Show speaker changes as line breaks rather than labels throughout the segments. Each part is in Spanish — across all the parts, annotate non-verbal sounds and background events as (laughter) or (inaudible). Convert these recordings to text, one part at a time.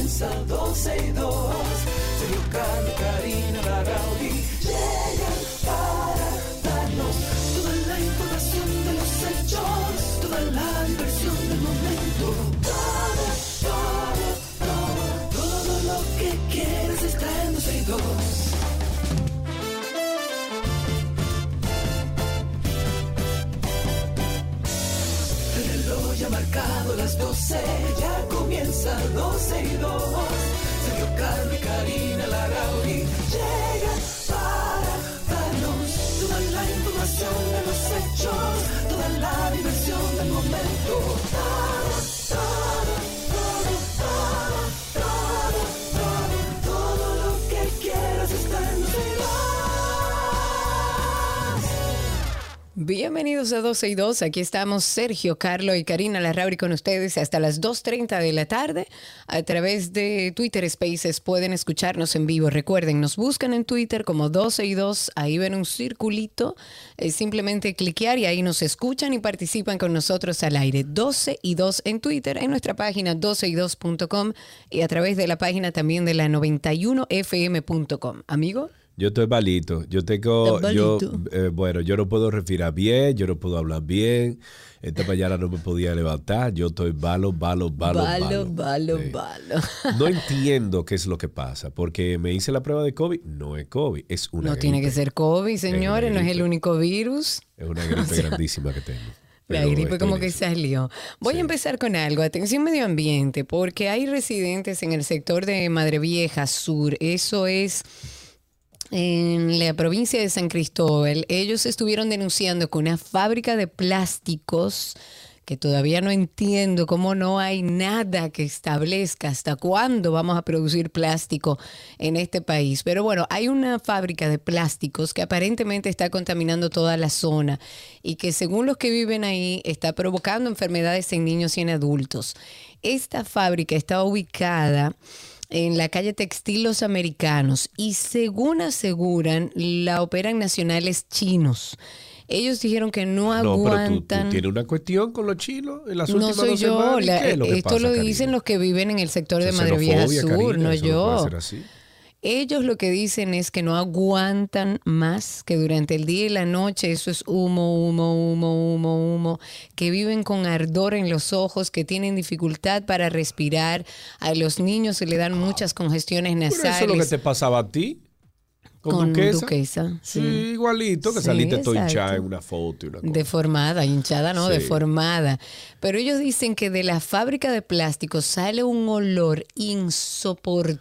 comienza 12 y 2. Sergio Carlos, Karina, Larrauri llegan para darnos toda la información de los hechos, toda la diversión del momento. Todo, todo, todo, todo lo que quieres está en 12 y 2. El reloj ya ha marcado las 12, ya comienza 12 y 2. Sergio Carlos y Karina Larrauri llegan para darnos toda la información de los hechos, toda la diversión del momento.
Bienvenidos a 12 y 2. Aquí estamos Sergio, Carlo y Karina Larrauri con ustedes hasta las 2.30 de la tarde. A través de Twitter Spaces pueden escucharnos en vivo. Recuerden, nos buscan en Twitter como 12 y 2. Ahí ven un circulito. Es simplemente cliquear y ahí nos escuchan y participan con nosotros al aire. 12 y 2 en Twitter, en nuestra página 12y2.com y a través de la página también de la 91fm.com. Amigo.
Yo estoy malito. Yo tengo. Yo, eh, bueno, yo no puedo respirar bien, yo no puedo hablar bien. Esta mañana no me podía levantar. Yo estoy malo, malo, malo.
Balo,
malo.
balo,
Sí.
balo. (laughs)
No entiendo qué es lo que pasa, porque me hice la prueba de COVID. No es COVID, es una
No tiene que ser COVID, señores, no es el único virus.
Es una gripe (laughs) grandísima que tengo.
La gripe como que salió. Voy a empezar con algo. Atención medio ambiente, porque hay residentes en el sector de Madre Vieja Sur. Eso es en la provincia de San Cristóbal. Ellos estuvieron denunciando que una fábrica de plásticos que todavía no entiendo cómo no hay nada que establezca hasta cuándo vamos a producir plástico en este país. Pero bueno, hay una fábrica de plásticos que aparentemente está contaminando toda la zona y que según los que viven ahí está provocando enfermedades en niños y en adultos. Esta fábrica está ubicada en la calle Textil Los Americanos y según aseguran, la operan nacionales chinos. Ellos dijeron que no
No, pero tú, tú
aguantan.
tienes una cuestión con los chinos en las
No
últimas
soy
dos
yo,
semanas. ¿Y
la-
qué es lo que
esto
pasa,
lo
Karina?
dicen los que viven en el sector de Madre Vieja Sur,
Karina,
no
eso no puede
yo.
ser así.
Ellos lo que dicen es que no aguantan más, que durante el día y la noche eso es humo, humo, humo, humo, humo, que viven con ardor en los ojos, que tienen dificultad para respirar, a los niños se le dan muchas congestiones
Pero eso es
nasales.
lo que te pasaba a ti. Con,
Con
duquesa.
Duquesa,
Sí,
sí.
igualito, que
Sí,
saliste todo hinchada en una foto y una cosa.
Deformada, hinchada, no,
Sí.
deformada. Pero ellos dicen que de la fábrica de plásticos sale un olor insoportable.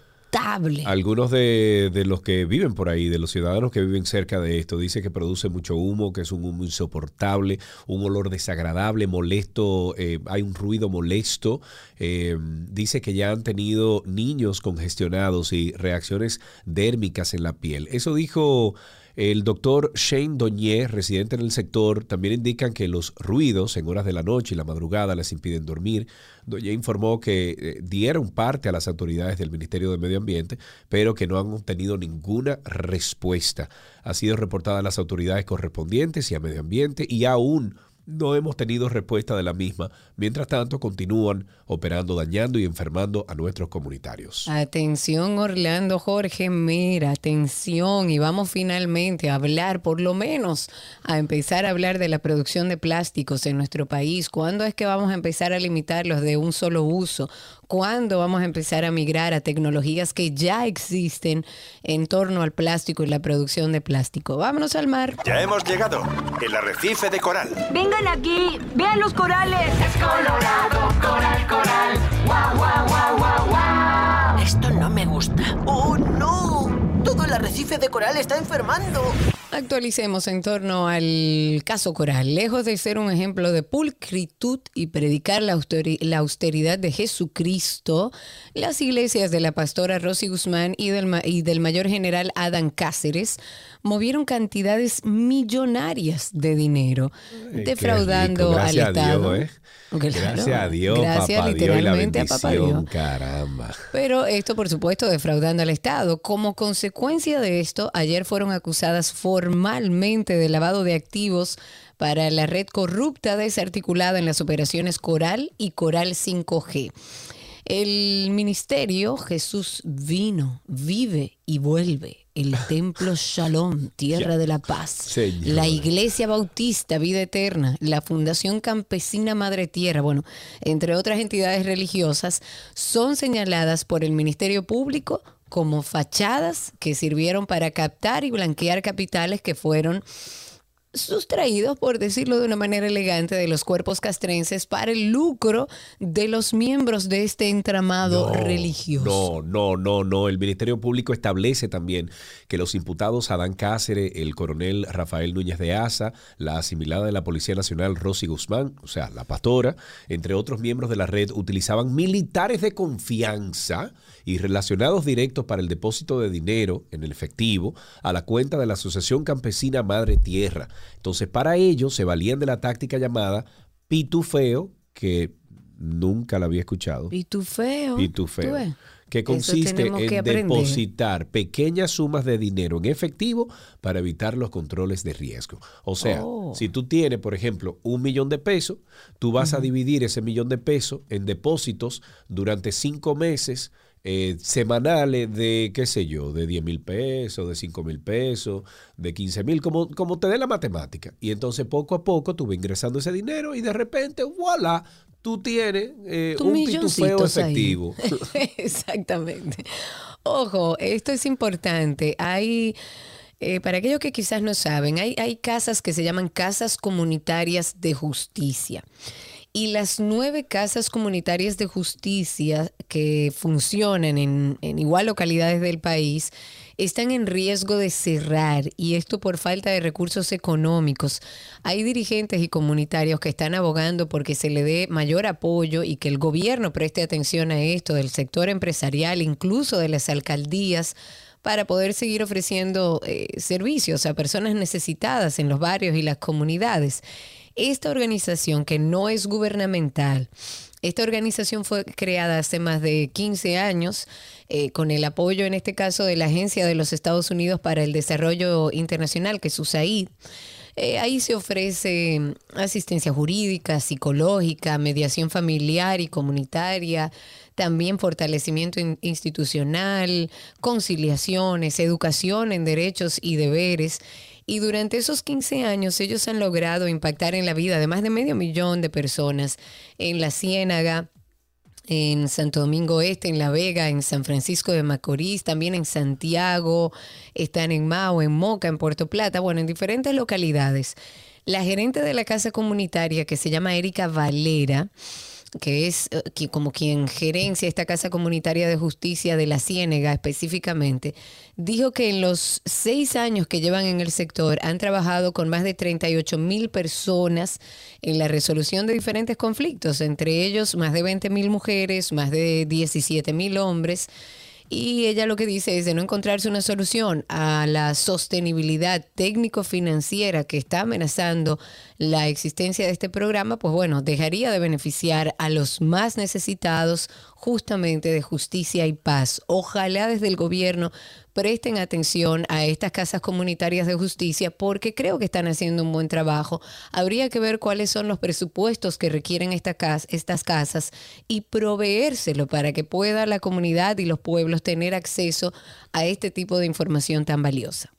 Algunos de, los que viven por ahí, de los ciudadanos que viven cerca de esto, dice que produce mucho humo, que es un humo insoportable, un olor desagradable, molesto, eh, hay un ruido molesto. Eh, dice que ya han tenido niños congestionados y reacciones dérmicas en la piel. Eso dijo el doctor Shane Doñé, residente en el sector, también indican que los ruidos en horas de la noche y la madrugada les impiden dormir. Doñé informó que eh, dieron parte a las autoridades del Ministerio de Medio Ambiente, pero que no han obtenido ninguna respuesta. Ha sido reportada a las autoridades correspondientes y a Medio Ambiente y aún no hemos tenido respuesta de la misma. Mientras tanto, continúan operando, dañando y enfermando a nuestros comunitarios.
Atención Orlando Jorge, mira, atención y vamos finalmente a hablar, por lo menos a empezar a hablar de la producción de plásticos en nuestro país. ¿Cuándo es que vamos a empezar a limitarlos de un solo uso? ¿Cuándo vamos a empezar a migrar a tecnologías que ya existen en torno al plástico y la producción de plástico? Vámonos al mar.
Ya hemos llegado. El arrecife de coral.
Vengan aquí, vean los corales.
Es colorado, coral, coral. Guau, guau, guau, guau, guau.
Esto no me gusta. ¡Oh, no! El arrecife de coral está enfermando.
Actualicemos en torno al caso Coral. Lejos de ser un ejemplo de pulcritud y predicar la, austeri- la austeridad de Jesucristo, las iglesias de la pastora Rosy Guzmán y del, ma- y del mayor general Adán Cáceres movieron cantidades millonarias de dinero,
Ay, qué
defraudando al Estado.
Dios, ¿eh?
Claro.
Gracias a Dios,
Gracias
papá Dios la
literalmente a papá
caramba.
Pero esto, por supuesto, defraudando al Estado. Como consecuencia de esto, ayer fueron acusadas formalmente de lavado de activos para la red corrupta desarticulada en las operaciones Coral y Coral 5G. El ministerio Jesús vino, vive y vuelve. El templo Shalom, tierra de la paz.
Señor.
La iglesia bautista, vida eterna. La Fundación Campesina Madre Tierra, bueno, entre otras entidades religiosas, son señaladas por el Ministerio Público como fachadas que sirvieron para captar y blanquear capitales que fueron sustraídos, por decirlo de una manera elegante, de los cuerpos castrenses para el lucro de los miembros de este entramado religioso.
No, no, no, no. El Ministerio Público establece también que los imputados Adán Cáceres, el coronel Rafael Núñez de Asa, la asimilada de la Policía Nacional Rosy Guzmán, o sea, la pastora, entre otros miembros de la red, utilizaban militares de confianza y relacionados directos para el depósito de dinero en el efectivo a la cuenta de la Asociación Campesina Madre Tierra. Entonces, para ello se valían de la táctica llamada pitufeo, que nunca la había escuchado.
Pitufeo.
Pitufeo. Que consiste
que
en depositar pequeñas sumas de dinero en efectivo para evitar los controles de riesgo. O sea,
Oh.
si tú tienes, por ejemplo, un millón de pesos, tú vas a dividir ese millón de pesos en depósitos durante cinco meses eh, semanales de, qué sé yo, de 10 mil pesos, de 5 mil pesos, de 15 mil, como, como te dé la matemática. Y entonces poco a poco tú vas ingresando ese dinero y de repente, voilà, tú tienes eh, un pitufeo efectivo. (laughs)
Exactamente. Ojo, esto es importante. Hay, eh, para aquellos que quizás no saben, hay, hay casas que se llaman casas comunitarias de justicia. Y las nueve casas comunitarias de justicia que funcionan en, igual localidades del país están en riesgo de cerrar y esto por falta de recursos económicos. Hay dirigentes y comunitarios que están abogando porque se le dé mayor apoyo y que el gobierno preste atención a esto del sector empresarial, incluso de las alcaldías para poder seguir ofreciendo eh, servicios a personas necesitadas en los barrios y las comunidades. Esta organización que no es gubernamental, esta organización fue creada hace más de 15 años eh, con el apoyo, en este caso, de la Agencia de los Estados Unidos para el Desarrollo Internacional, que es USAID. Eh, ahí se ofrece mm, asistencia jurídica, psicológica, mediación familiar y comunitaria, también fortalecimiento in- institucional, conciliaciones, educación en derechos y deberes. Y durante esos 15 años ellos han logrado impactar en la vida de más de medio millón de personas en la Ciénaga, en Santo Domingo Este, en La Vega, en San Francisco de Macorís, también en Santiago, están en Mao, en Moca, en Puerto Plata, bueno, en diferentes localidades. La gerente de la casa comunitaria, que se llama Erika Valera, que es eh, como quien gerencia esta casa comunitaria de justicia de la Ciénega específicamente, dijo que en los seis años que llevan en el sector han trabajado con más de 38 mil personas en la resolución de diferentes conflictos, entre ellos más de 20 mil mujeres, más de 17 mil hombres. Y ella lo que dice es de no encontrarse una solución a la sostenibilidad técnico-financiera que está amenazando la existencia de este programa, pues bueno, dejaría de beneficiar a los más necesitados justamente de justicia y paz. Ojalá desde el gobierno presten atención a estas casas comunitarias de justicia porque creo que están haciendo un buen trabajo. Habría que ver cuáles son los presupuestos que requieren esta cas- estas casas y proveérselo para que pueda la comunidad y los pueblos tener acceso a este tipo de información tan valiosa.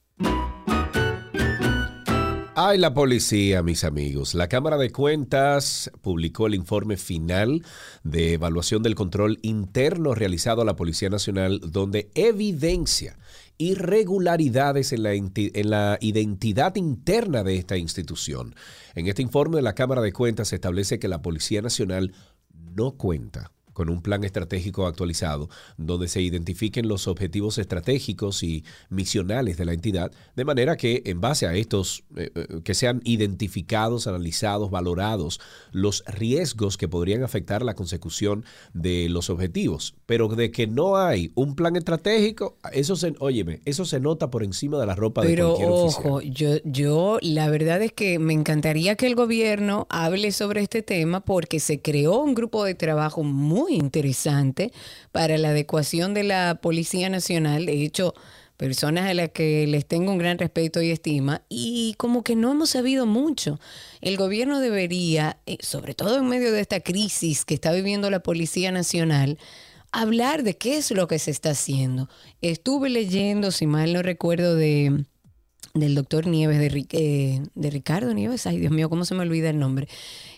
Ay, la policía, mis amigos. La Cámara de Cuentas publicó el informe final de evaluación del control interno realizado a la Policía Nacional, donde evidencia irregularidades en la, en la identidad interna de esta institución. En este informe de la Cámara de Cuentas se establece que la Policía Nacional no cuenta con un plan estratégico actualizado donde se identifiquen los objetivos estratégicos y misionales de la entidad, de manera que en base a estos, eh, eh, que sean identificados, analizados, valorados los riesgos que podrían afectar la consecución de los objetivos. Pero de que no hay un plan estratégico, eso se, óyeme, eso se nota por encima de la ropa de cualquier
ojo,
oficial.
yo, yo la verdad es que me encantaría que el gobierno hable sobre este tema porque se creó un grupo de trabajo muy interesante para la adecuación de la Policía Nacional. De hecho, personas a las que les tengo un gran respeto y estima y como que no hemos sabido mucho. El gobierno debería, eh, sobre todo en medio de esta crisis que está viviendo la Policía Nacional, hablar de qué es lo que se está haciendo. Estuve leyendo, si mal no recuerdo, de del doctor Nieves, de, eh, de Ricardo Nieves, ay Dios mío, ¿cómo se me olvida el nombre?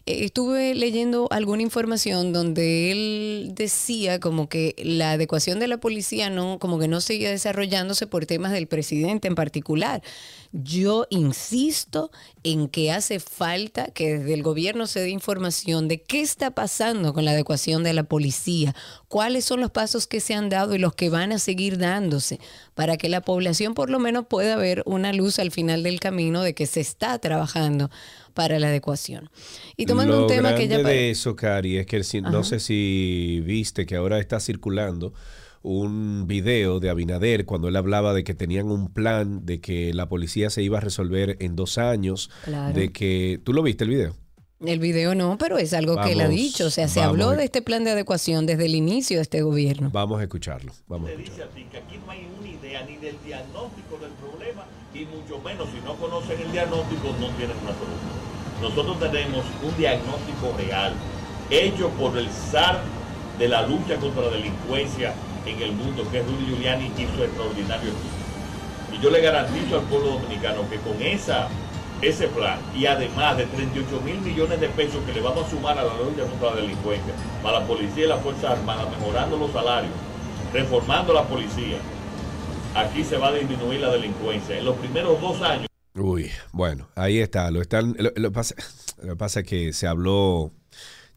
Eh, estuve leyendo alguna información donde él decía como que la adecuación de la policía no, como que no seguía desarrollándose por temas del presidente en particular. Yo insisto en que hace falta que desde el gobierno se dé información de qué está pasando con la adecuación de la policía, cuáles son los pasos que se han dado y los que van a seguir dándose, para que la población por lo menos pueda ver una luz al final del camino de que se está trabajando para la adecuación. Y tomando
Lo
un tema que ya...
de eso, Cari, es que no sé si viste que ahora está circulando un video de Abinader cuando él hablaba de que tenían un plan de que la policía se iba a resolver en dos años,
Claro.
de que... ¿Tú lo viste el video?
El video no, pero es algo que él ha
Vamos,
dicho. O sea, se
vamos.
habló de este plan de adecuación desde el inicio de este gobierno.
Vamos a escucharlo. Vamos a escucharlo.
dice a ti que aquí no hay una idea ni del diagnóstico del problema y mucho menos si no conocen el diagnóstico no tienen una solución. Nosotros tenemos un diagnóstico real hecho por el zar de la lucha contra la delincuencia en el mundo, que es Rudy Giuliani y su extraordinario equipo. Y yo le garantizo al pueblo dominicano que con esa, ese plan y además de 38 mil millones de pesos que le vamos a sumar a la lucha contra la delincuencia, para la policía y las Fuerzas Armadas, mejorando los salarios, reformando la policía, aquí se va a disminuir la delincuencia. En los primeros dos años,
Uy, bueno, ahí está. Lo están. Lo, lo pasa, lo pasa es que se habló.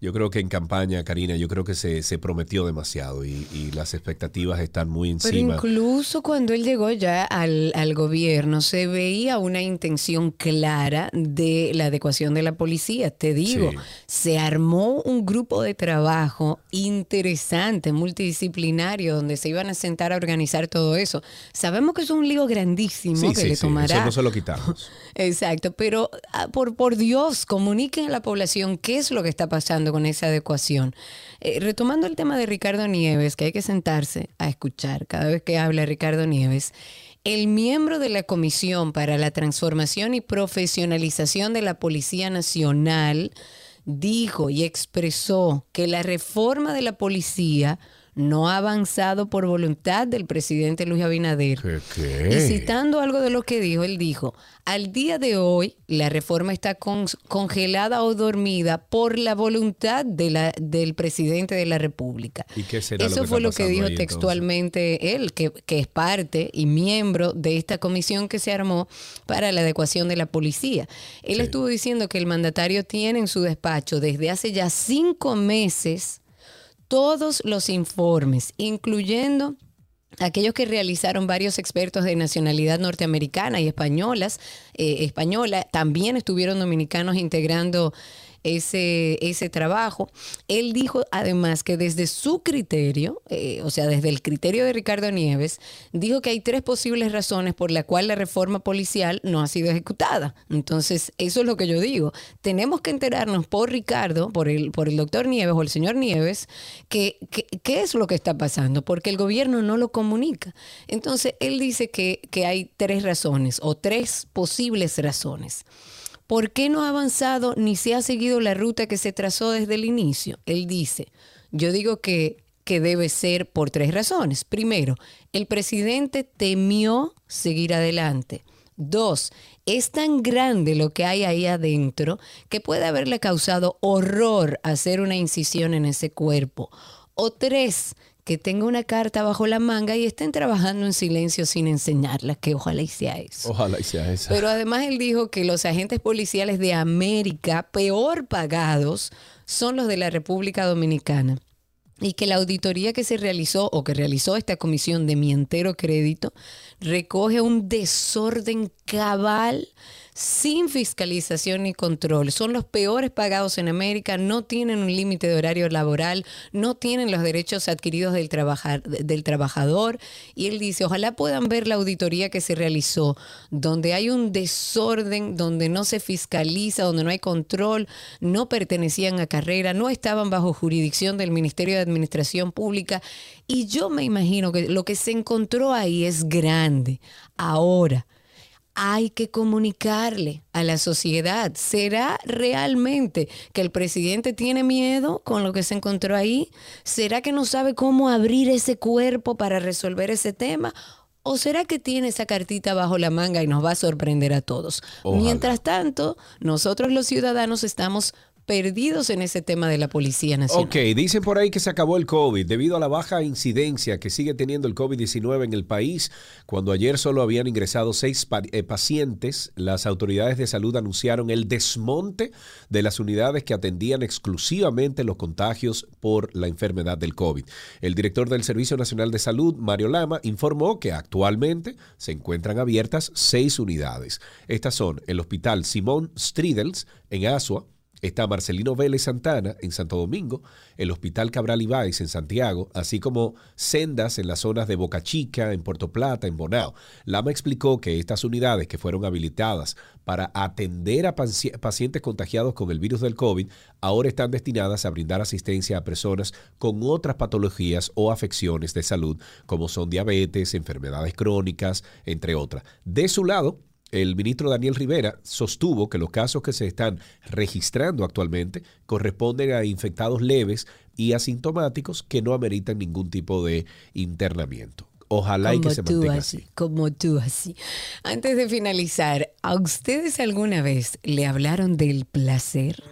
Yo creo que en campaña, Karina, yo creo que se, se prometió demasiado y, y las expectativas están muy
Pero
encima.
incluso cuando él llegó ya al, al gobierno, se veía una intención clara de la adecuación de la policía. Te digo,
Sí.
se armó un grupo de trabajo interesante, multidisciplinario, donde se iban a sentar a organizar todo eso. Sabemos que es un lío grandísimo
Sí,
que
sí,
le tomará.
Eso no se lo quitamos. (laughs)
Exacto, pero ah, por, por Dios, comuniquen a la población qué es lo que está pasando con esa adecuación. Eh, retomando el tema de Ricardo Nieves, que hay que sentarse a escuchar cada vez que habla Ricardo Nieves, el miembro de la Comisión para la Transformación y Profesionalización de la Policía Nacional dijo y expresó que la reforma de la policía no ha avanzado por voluntad del presidente Luis Abinader.
¿Qué, qué?
Y citando algo de lo que dijo, él dijo, al día de hoy la reforma está con- congelada o dormida por la voluntad de la, del presidente de la República.
¿Y qué será lo
Eso
que
fue lo que dijo
ahí,
textualmente él, que, que es parte y miembro de esta comisión que se armó para la adecuación de la policía. Él
Sí.
estuvo diciendo que el mandatario tiene en su despacho desde hace ya cinco meses todos los informes, incluyendo aquellos que realizaron varios expertos de nacionalidad norteamericana y españolas, eh, española, también estuvieron dominicanos integrando ese, ese trabajo. Él dijo además que desde su criterio, eh, o sea, desde el criterio de Ricardo Nieves, dijo que hay tres posibles razones por la cual la reforma policial no ha sido ejecutada. Entonces, eso es lo que yo digo. Tenemos que enterarnos por Ricardo, por el, por el doctor Nieves o el señor Nieves, que, qué es lo que está pasando, porque el gobierno no lo comunica. Entonces, él dice que, que hay tres razones o tres posibles razones. ¿Por qué no ha avanzado ni se ha seguido la ruta que se trazó desde el inicio? Él dice, yo digo que, que debe ser por tres razones. Primero, el presidente temió seguir adelante. Dos, es tan grande lo que hay ahí adentro que puede haberle causado horror hacer una incisión en ese cuerpo. O tres, que tenga una carta bajo la manga y estén trabajando en silencio sin enseñarla, que ojalá y sea eso.
Ojalá y sea esa.
Pero además él dijo que los agentes policiales de América peor pagados son los de la República Dominicana y que la auditoría que se realizó o que realizó esta comisión de mi entero crédito recoge un desorden cabal sin fiscalización ni control. Son los peores pagados en América, no tienen un límite de horario laboral, no tienen los derechos adquiridos del, trabajador. Y él dice, ojalá puedan ver la auditoría que se realizó, donde hay un desorden, donde no se fiscaliza, donde no hay control, no pertenecían a carrera, no estaban bajo jurisdicción del Ministerio de Administración Pública. Y yo me imagino que lo que se encontró ahí es grande. Ahora, hay que comunicarle a la sociedad. ¿Será realmente que el presidente tiene miedo con lo que se encontró ahí? ¿Será que no sabe cómo abrir ese cuerpo para resolver ese tema? ¿O será que tiene esa cartita bajo la manga y nos va a sorprender a todos?
Ojalá.
Mientras tanto, nosotros los ciudadanos estamos perdidos en ese tema de la Policía Nacional.
Ok, dicen por ahí que se acabó el COVID debido a la baja incidencia que sigue teniendo el COVID-19 en el país. Cuando ayer solo habían ingresado seis eh, pacientes, las autoridades de salud anunciaron el desmonte de las unidades que atendían exclusivamente los contagios por la enfermedad del COVID. El director del Servicio Nacional de Salud, Mario Lama, informó que actualmente se encuentran abiertas seis unidades. Estas son el Hospital Simón Stridels en Asua, Está Marcelino Vélez Santana en Santo Domingo, el Hospital Cabral Ibáez en Santiago, así como sendas en las zonas de Boca Chica, en Puerto Plata, en Bonao. Lama explicó que estas unidades que fueron habilitadas para atender a paci- pacientes contagiados con el virus del COVID ahora están destinadas a brindar asistencia a personas con otras patologías o afecciones de salud, como son diabetes, enfermedades crónicas, entre otras. De su lado, el ministro Daniel Rivera sostuvo que los casos que se están registrando actualmente corresponden a infectados leves y asintomáticos que no ameritan ningún tipo de internamiento. Ojalá y que se
tú
mantenga
así,
así.
como tú así. Antes de finalizar, ¿a ustedes alguna vez le hablaron del placer?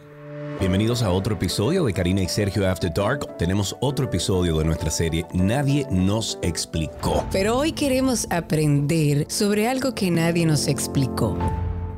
Bienvenidos a otro episodio de Karina y Sergio After Dark. Tenemos otro episodio de nuestra serie Nadie nos explicó.
Pero hoy queremos aprender sobre algo que nadie nos explicó.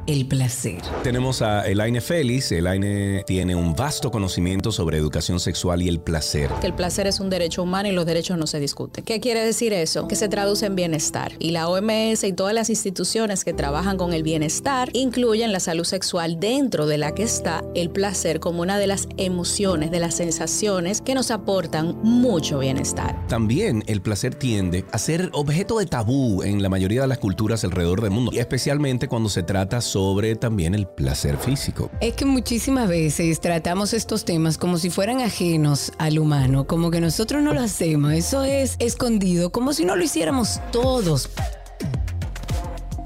El placer.
Tenemos a Elaine Félix. Elaine tiene un vasto conocimiento sobre educación sexual y el placer.
que el placer es un derecho humano y los derechos no se discuten. ¿Qué quiere decir eso? Que se traduce en bienestar. Y la OMS y todas las instituciones que trabajan con el bienestar incluyen la salud sexual dentro de la que está el placer como una de las emociones, de las sensaciones que nos aportan mucho bienestar.
También el placer tiende a ser objeto de tabú en la mayoría de las culturas alrededor del mundo, y especialmente cuando se trata sobre también el placer físico.
Es que muchísimas veces tratamos estos temas como si fueran ajenos al humano, como que nosotros no lo hacemos, eso es escondido, como si no lo hiciéramos todos.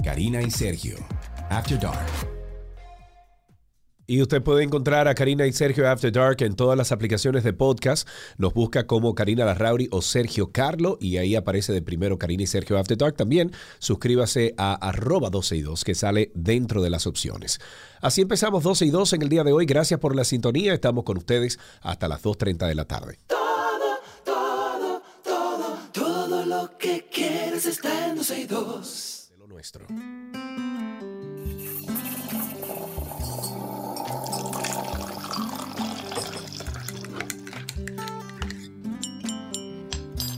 Karina y Sergio, After Dark.
Y usted puede encontrar a Karina y Sergio After Dark en todas las aplicaciones de podcast. Nos busca como Karina Larrauri o Sergio Carlo y ahí aparece de primero Karina y Sergio After Dark. También suscríbase a arroba 12 y 2 que sale dentro de las opciones. Así empezamos 12 y 2 en el día de hoy. Gracias por la sintonía. Estamos con ustedes hasta las 2.30 de la tarde.
Todo, todo, todo, todo lo que quieres está en 12 y 2.
De lo nuestro.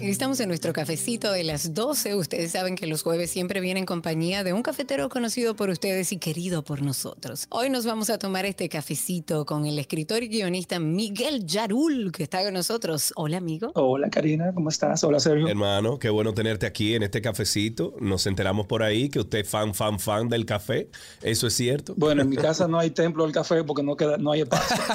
Estamos en nuestro cafecito de las 12. Ustedes saben que los jueves siempre viene en compañía de un cafetero conocido por ustedes y querido por nosotros. Hoy nos vamos a tomar este cafecito con el escritor y guionista Miguel Yarul, que está con nosotros. Hola, amigo.
Hola Karina, ¿cómo estás? Hola Sergio.
Hermano, qué bueno tenerte aquí en este cafecito. Nos enteramos por ahí que usted es fan, fan, fan del café. ¿Eso es cierto?
Bueno, en mi casa no hay templo del café porque no queda, no hay espacio. (laughs)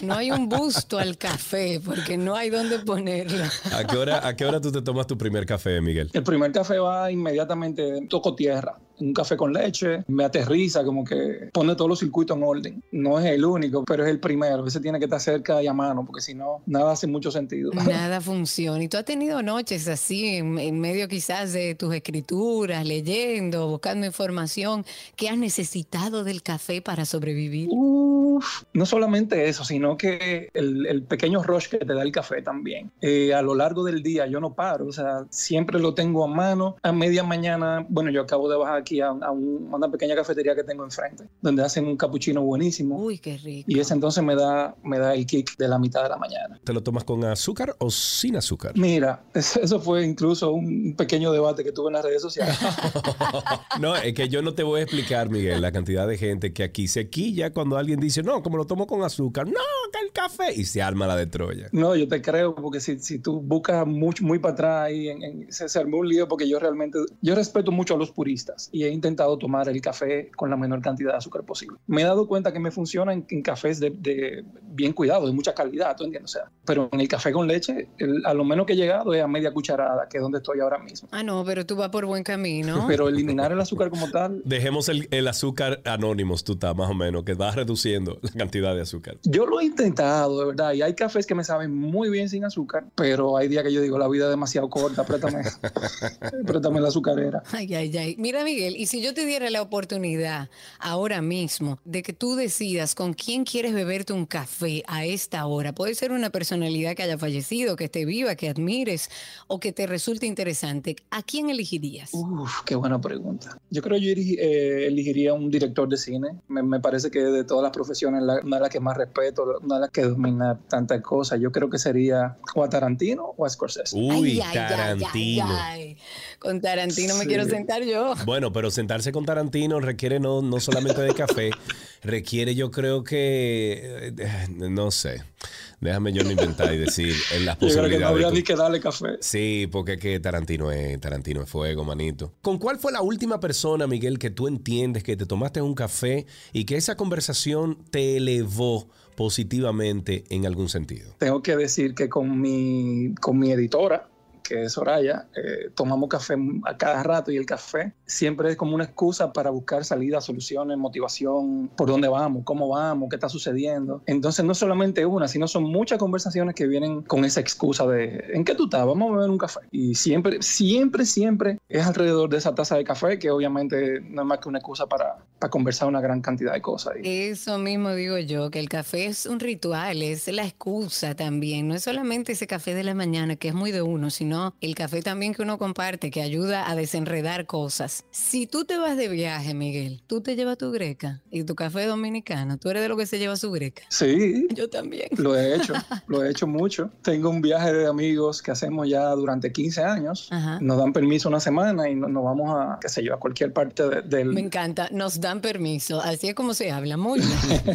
No hay un busto al café porque no hay dónde ponerlo.
¿A qué hora, a qué hora tú te tomas tu primer café, Miguel?
El primer café va inmediatamente, toco tierra. Un café con leche, me aterriza, como que pone todos los circuitos en orden. No es el único, pero es el primero. Ese tiene que estar cerca y a mano, porque si no, nada hace mucho sentido. (laughs)
Nada funciona. Y tú has tenido noches así, en, en medio quizás de tus escrituras, leyendo, buscando información, que has necesitado del café para sobrevivir.
Uf, no solamente eso, sino que el, el pequeño rush que te da el café también. Eh, a lo largo del día yo no paro, o sea, siempre lo tengo a mano. A media mañana, bueno, yo acabo de bajar aquí a, a un- a una pequeña cafetería que tengo enfrente, donde hacen un cappuccino buenísimo.
Uy, qué rico.
Y ese entonces me da, me da el kick de la mitad de la mañana.
¿Te lo tomas con azúcar o sin azúcar?
Mira, (laughs) eso fue incluso un pequeño debate que tuve en las redes sociales. (laughs)
No, es que yo no te voy a explicar, Miguel, la cantidad de gente que aquí se quilla cuando alguien dice, no, como lo
tomo con azúcar. No, que el café. Y se arma la de Troya.
No, yo te creo, porque si, si tú buscas mucho, muy para atrás ahí, en, en- se, se armó un lío porque yo realmente, yo respeto mucho a los puristas y he intentado tomar el café con la menor cantidad de azúcar posible. Me he dado cuenta que me funciona en, en cafés de, de bien cuidado, de mucha calidad, ¿tú entiendes? O sea, pero en el café con leche, el- a lo menos que he llegado es a media cucharada, que es donde estoy ahora mismo.
Ah, no, pero tú vas por buen camino. (laughs)
Pero eliminar el azúcar como tal,
Dejemos el, el azúcar anónimos, tú estás más o menos, que va reduciendo la cantidad de azúcar.
Yo lo he intentado, de verdad, y hay cafés que me saben muy bien sin azúcar, pero hay días que yo digo, la vida es demasiado corta, préstame, (laughs) préstame la azucarera.
Ay, ay, ay. Mira, Miguel, y si yo te diera la oportunidad ahora mismo de que tú decidas con quién quieres beberte un café a esta hora, puede ser una personalidad que haya fallecido, que esté viva, que admires o que te resulte interesante, ¿a quién elegirías?
Uf, qué buena pregunta. Yo creo que yo eh, elegiría un director de cine. Me, me parece que de todas las profesiones, la- una de las que más respeto, una de las que domina tantas cosas, yo creo que sería o a Tarantino o a Scorsese.
Uy,
Ay, ay, ay,
Tarantino.
ay, ay. Con Tarantino me
Sí.
quiero sentar yo.
Bueno, pero sentarse con Tarantino requiere no, no solamente de café, (laughs) requiere yo creo que, eh, no sé, déjame yo no inventar y decir en las
Yo creo que no
posibilidades.
habría ni que darle café.
Sí, porque es que Tarantino es, Tarantino es fuego, manito. ¿Con cuál fue la última persona, Miguel, que tú entiendes que te tomaste un café y que esa conversación te elevó positivamente en algún sentido?
Tengo que decir que con mi, con mi editora, que es Soraya, eh, tomamos café a cada rato y el café siempre es como una excusa para buscar salidas, soluciones, motivación, por dónde vamos, cómo vamos, qué está sucediendo. Entonces no solamente una, sino son muchas conversaciones que vienen con esa excusa de ¿en qué tú estás? Vamos a beber un café. Y siempre, siempre, siempre es alrededor de esa taza de café que obviamente no es más que una excusa para, para conversar una gran cantidad de cosas.
Eso mismo digo yo, que el café es un ritual, es la excusa también. No es solamente ese café de la mañana, que es muy de uno, sino el café también que uno comparte, que ayuda a desenredar cosas. Si tú te vas de viaje, Miguel, tú te llevas tu greca y tu café dominicano, tú eres de lo que se lleva su greca.
Sí,
Yo también.
Lo he hecho, (laughs) lo he hecho mucho. Tengo un viaje de amigos que hacemos ya durante 15 años.
Ajá.
Nos dan permiso una semana y no- nos vamos a, qué sé yo, a cualquier parte de- del...
Me encanta, nos dan permiso, así es como se habla, muy bien. (laughs)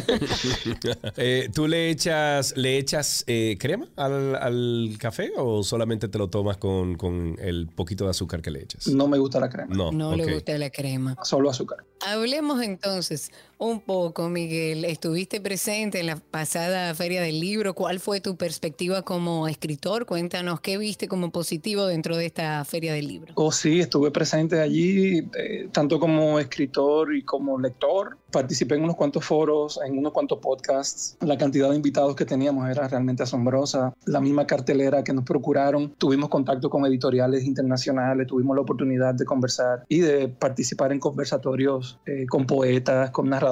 Eh, ¿Tú le echas, le echas eh, crema al, al café o solamente te lo tomas con, con el poquito de azúcar que le echas?
No me gusta la crema,
No,
No le gusta la crema.
solo azúcar.
Hablemos entonces un poco, Miguel. Estuviste presente en la pasada Feria del Libro. ¿Cuál fue tu perspectiva como escritor? Cuéntanos qué viste como positivo dentro de esta Feria del Libro.
Oh, sí, estuve presente allí, eh, tanto como escritor y como lector. Participé en unos cuantos foros, en unos cuantos podcasts. La cantidad de invitados que teníamos era realmente asombrosa. La misma cartelera que nos procuraron. Tuvimos contacto con editoriales internacionales, tuvimos la oportunidad de conversar y de participar en conversatorios eh, con poetas, con narradores.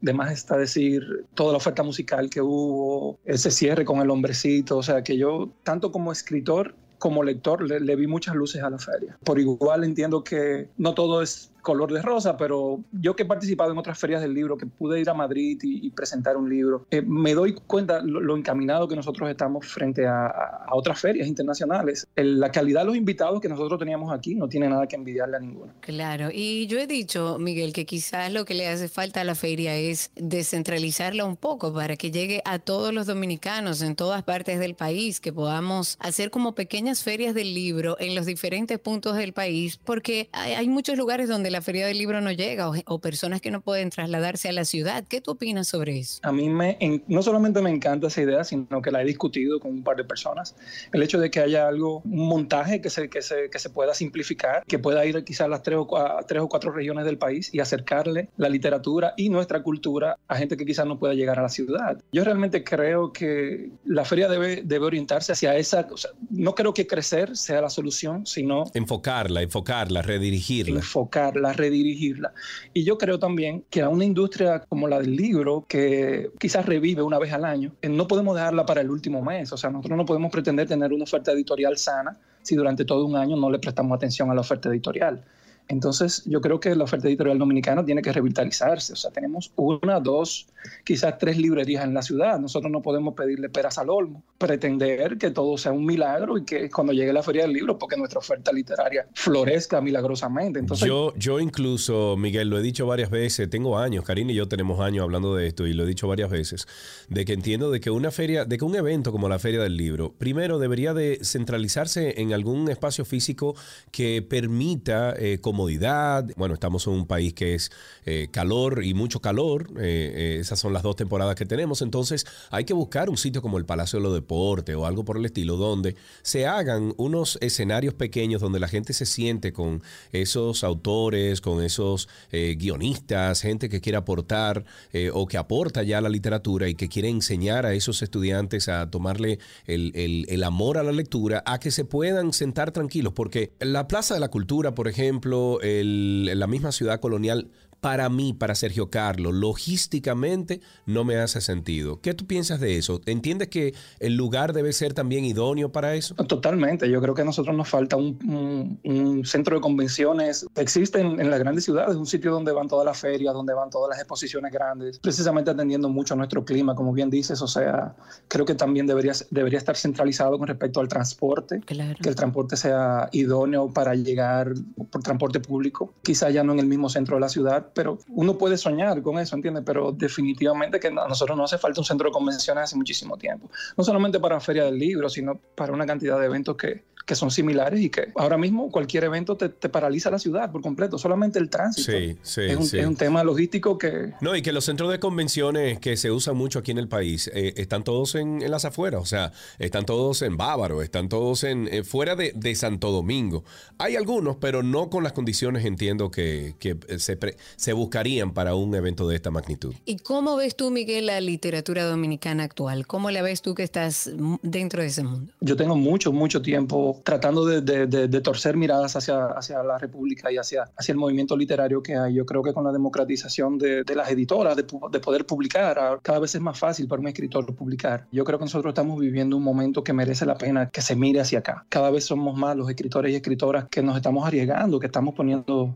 Demás está decir toda la oferta musical que hubo, ese cierre con el hombrecito. O sea que yo, tanto como escritor como lector le, le vi muchas luces a la feria. Por igual entiendo que no todo es color de rosa, pero yo que he participado en otras ferias del libro, que pude ir a Madrid y, y presentar un libro, eh, me doy cuenta lo, lo encaminado que nosotros estamos frente a, a- otras ferias internacionales. El- la calidad de los invitados que nosotros teníamos aquí no tiene nada que envidiarle a ninguno.
Claro, y yo he dicho, Miguel, que quizás lo que le hace falta a la feria es descentralizarla un poco para que llegue a todos los dominicanos en todas partes del país, que podamos hacer como pequeñas ferias del libro en los diferentes puntos del país, porque hay, hay muchos lugares donde la feria del libro no llega o, o personas que no pueden trasladarse a la ciudad. ¿Qué tú opinas sobre eso?
A mí me, en- no solamente me encanta esa idea, sino que la he discutido con un par de personas. El hecho de que haya algo, un montaje que se, que se, que se pueda simplificar, que pueda ir quizás a las tres o, a tres o cuatro regiones del país y acercarle la literatura y nuestra cultura a gente que quizás no pueda llegar a la ciudad. Yo realmente creo que la feria debe, debe orientarse hacia esa, o sea, no creo que crecer sea la solución, sino
Enfocarla, enfocarla, redirigirla.
enfocarla, redirigirla. Y yo creo también que a una industria como la del libro, que quizás revive una vez al año, eh, no podemos dejarla para el último mes. O sea, nosotros no podemos pretender tener una oferta editorial sana si durante todo un año no le prestamos atención a la oferta editorial. Entonces, yo creo que la oferta editorial dominicana tiene que revitalizarse. O sea, tenemos una, dos, quizás tres librerías en la ciudad. Nosotros no podemos pedirle peras al olmo, pretender que todo sea un milagro y que cuando llegue la feria del libro, porque nuestra oferta literaria florezca milagrosamente. Entonces,
yo, yo incluso, Miguel, lo he dicho varias veces, tengo años, Karina y yo tenemos años hablando de esto y lo he dicho varias veces, de que entiendo de que una feria, de que un evento como la Feria del Libro, primero debería de centralizarse en algún espacio físico que permita eh, comodidad. Bueno, estamos en un país que es eh, calor y mucho calor. Eh, esas son las dos temporadas que tenemos. Entonces hay que buscar un sitio como el Palacio de los Deportes o algo por el estilo, donde se hagan unos escenarios pequeños donde la gente se siente con esos autores, con esos guionistas, gente que quiere aportar o que aporta ya la literatura y que quiere enseñar a esos estudiantes a tomarle el, el amor a la lectura, a que se puedan sentar tranquilos, porque la Plaza de la Cultura, por ejemplo, la misma ciudad colonial, para mí, para Sergio Carlos, logísticamente no me hace sentido. ¿Qué tú piensas de eso? ¿Entiendes que el lugar debe ser también idóneo para eso?
Totalmente. Yo creo que a nosotros nos falta un, centro de convenciones. Existe en, las grandes ciudades un sitio donde van todas las ferias, donde van todas las exposiciones grandes, precisamente atendiendo mucho a nuestro clima, como bien dices. O sea, creo que también debería, debería estar centralizado con respecto al transporte, que el transporte sea idóneo para llegar por transporte público, quizá ya no en el mismo centro de la ciudad, pero uno puede soñar con eso, ¿entiendes? Pero definitivamente que a nosotros no hace falta un centro de convenciones hace muchísimo tiempo. No solamente para Feria del Libro, sino para una cantidad de eventos que, que son similares y que ahora mismo cualquier evento te, paraliza la ciudad por completo, solamente el tránsito.
Sí, sí,
es, un, es un tema logístico que...
No, y que los centros de convenciones que se usan mucho aquí en el país eh, están todos en, en, las afueras, o sea, están todos en Bávaro, están todos en eh, fuera de, de, Santo Domingo. Hay algunos, pero no con las condiciones, entiendo, que, que se, se buscarían para un evento de esta magnitud.
¿Y cómo ves tú, Miguel, la literatura dominicana actual? ¿Cómo la ves tú que estás dentro de ese mundo?
Yo tengo mucho, mucho tiempo tratando de, torcer miradas hacia, hacia la República y hacia, hacia el movimiento literario que hay. Yo creo que con la democratización de, las editoras, de, poder publicar, cada vez es más fácil para un escritor publicar. Yo creo que nosotros estamos viviendo un momento que merece la pena que se mire hacia acá. Cada vez somos más los escritores y escritoras que nos estamos arriesgando, que estamos poniendo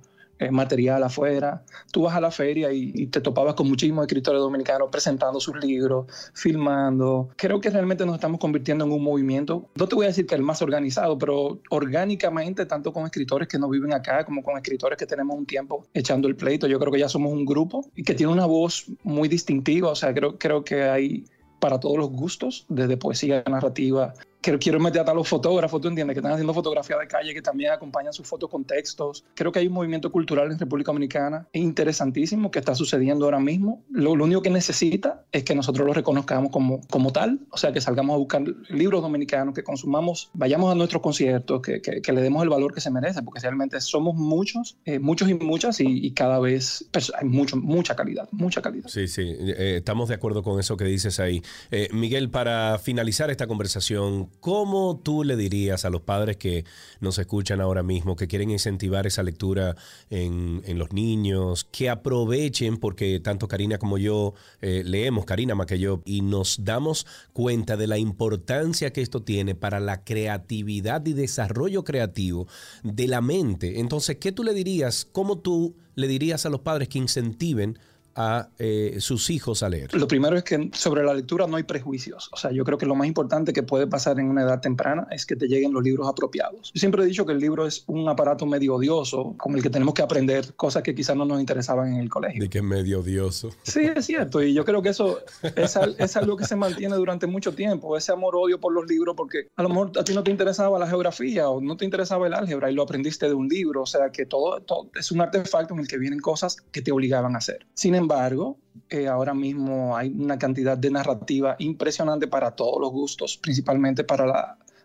material afuera. Tú vas a la feria y, te topabas con muchísimos escritores dominicanos presentando sus libros, filmando. Creo que realmente nos estamos convirtiendo en un movimiento, no te voy a decir que el más organizado, pero orgánicamente, tanto con escritores que no viven acá como con escritores que tenemos un tiempo echando el pleito. Yo creo que ya somos un grupo y que tiene una voz muy distintiva. O sea, creo, creo que hay para todos los gustos, desde poesía narrativa quiero, quiero meter a los fotógrafos, tú entiendes, que están haciendo fotografía de calle, que también acompañan sus fotos con textos. Creo que hay un movimiento cultural en República Dominicana interesantísimo que está sucediendo ahora mismo. Lo, único que necesita es que nosotros lo reconozcamos como, como tal, o sea, que salgamos a buscar libros dominicanos, que consumamos, vayamos a nuestros conciertos, que, que, le demos el valor que se merece, porque realmente somos muchos, eh, muchos y muchas, y, cada vez hay mucho, mucha calidad, mucha calidad.
Sí, sí, eh, estamos de acuerdo con eso que dices ahí. Eh, Miguel, para finalizar esta conversación, ¿cómo tú le dirías a los padres que nos escuchan ahora mismo, que quieren incentivar esa lectura en, los niños, que aprovechen, porque tanto Karina como yo eh, leemos, Karina más que yo, y nos damos cuenta de la importancia que esto tiene para la creatividad y desarrollo creativo de la mente? Entonces, ¿qué tú le dirías? ¿Cómo tú le dirías a los padres que incentiven a eh, sus hijos a leer?
Lo primero es que sobre la lectura no hay prejuicios. O sea, yo creo que lo más importante que puede pasar en una edad temprana es que te lleguen los libros apropiados. Yo siempre he dicho que el libro es un aparato medio odioso con el que tenemos que aprender cosas que quizás no nos interesaban en el colegio.
De que es medio odioso.
Sí, es cierto. Y yo creo que eso es, es algo que se mantiene durante mucho tiempo, ese amor-odio por los libros, porque a lo mejor a ti no te interesaba la geografía o no te interesaba el álgebra y lo aprendiste de un libro. O sea, que todo, todo es un artefacto en el que vienen cosas que te obligaban a hacer. Sin embargo, embargo, eh, ahora mismo hay una cantidad de narrativa impresionante para todos los gustos, principalmente para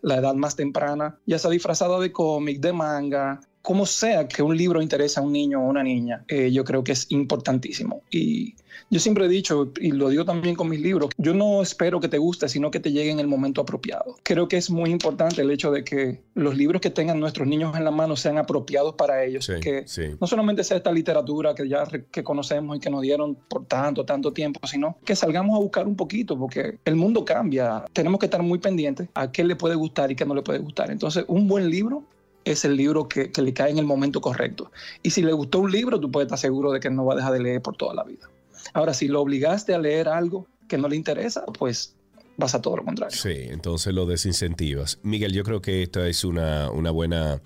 la, edad más temprana, ya sea disfrazado de cómic, de manga, como sea que un libro interese a un niño o una niña, eh, yo creo que es importantísimo. Y yo siempre he dicho, y lo digo también con mis libros, yo no espero que te guste, sino que te llegue en el momento apropiado. Creo que es muy importante el hecho de que los libros que tengan nuestros niños en la mano sean apropiados para ellos. que no solamente sea esta literatura que ya que conocemos y que nos dieron por tanto, tanto tiempo, sino que salgamos a buscar un poquito, porque el mundo cambia. Tenemos que estar muy pendientes a qué le puede gustar y qué no le puede gustar. Entonces, un buen libro es el libro que, que le cae en el momento correcto. Y si le gustó un libro, tú puedes estar seguro de que no va a dejar de leer por toda la vida. Ahora, si lo obligaste a leer algo que no le interesa, pues vas a todo lo contrario.
Sí, entonces lo desincentivas. Miguel, yo creo que esta es una, una buena,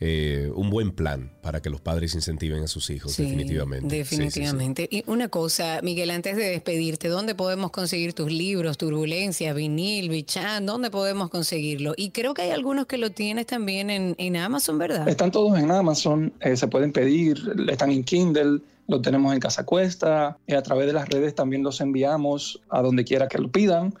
eh, un buen plan para que los padres incentiven a sus hijos,
Sí,
definitivamente. Sí, sí, sí.
Definitivamente. Y una cosa, Miguel, antes de despedirte, ¿dónde podemos conseguir tus libros, Turbulencia, Vinil, Bichan? ¿Dónde podemos conseguirlo? Y creo que hay algunos que lo tienes también en, en Amazon, ¿verdad?
Están todos en Amazon, eh, se pueden pedir, están en Kindle, lo tenemos en Casa Cuesta, eh, a través de las redes también los enviamos a donde quiera que lo pidan,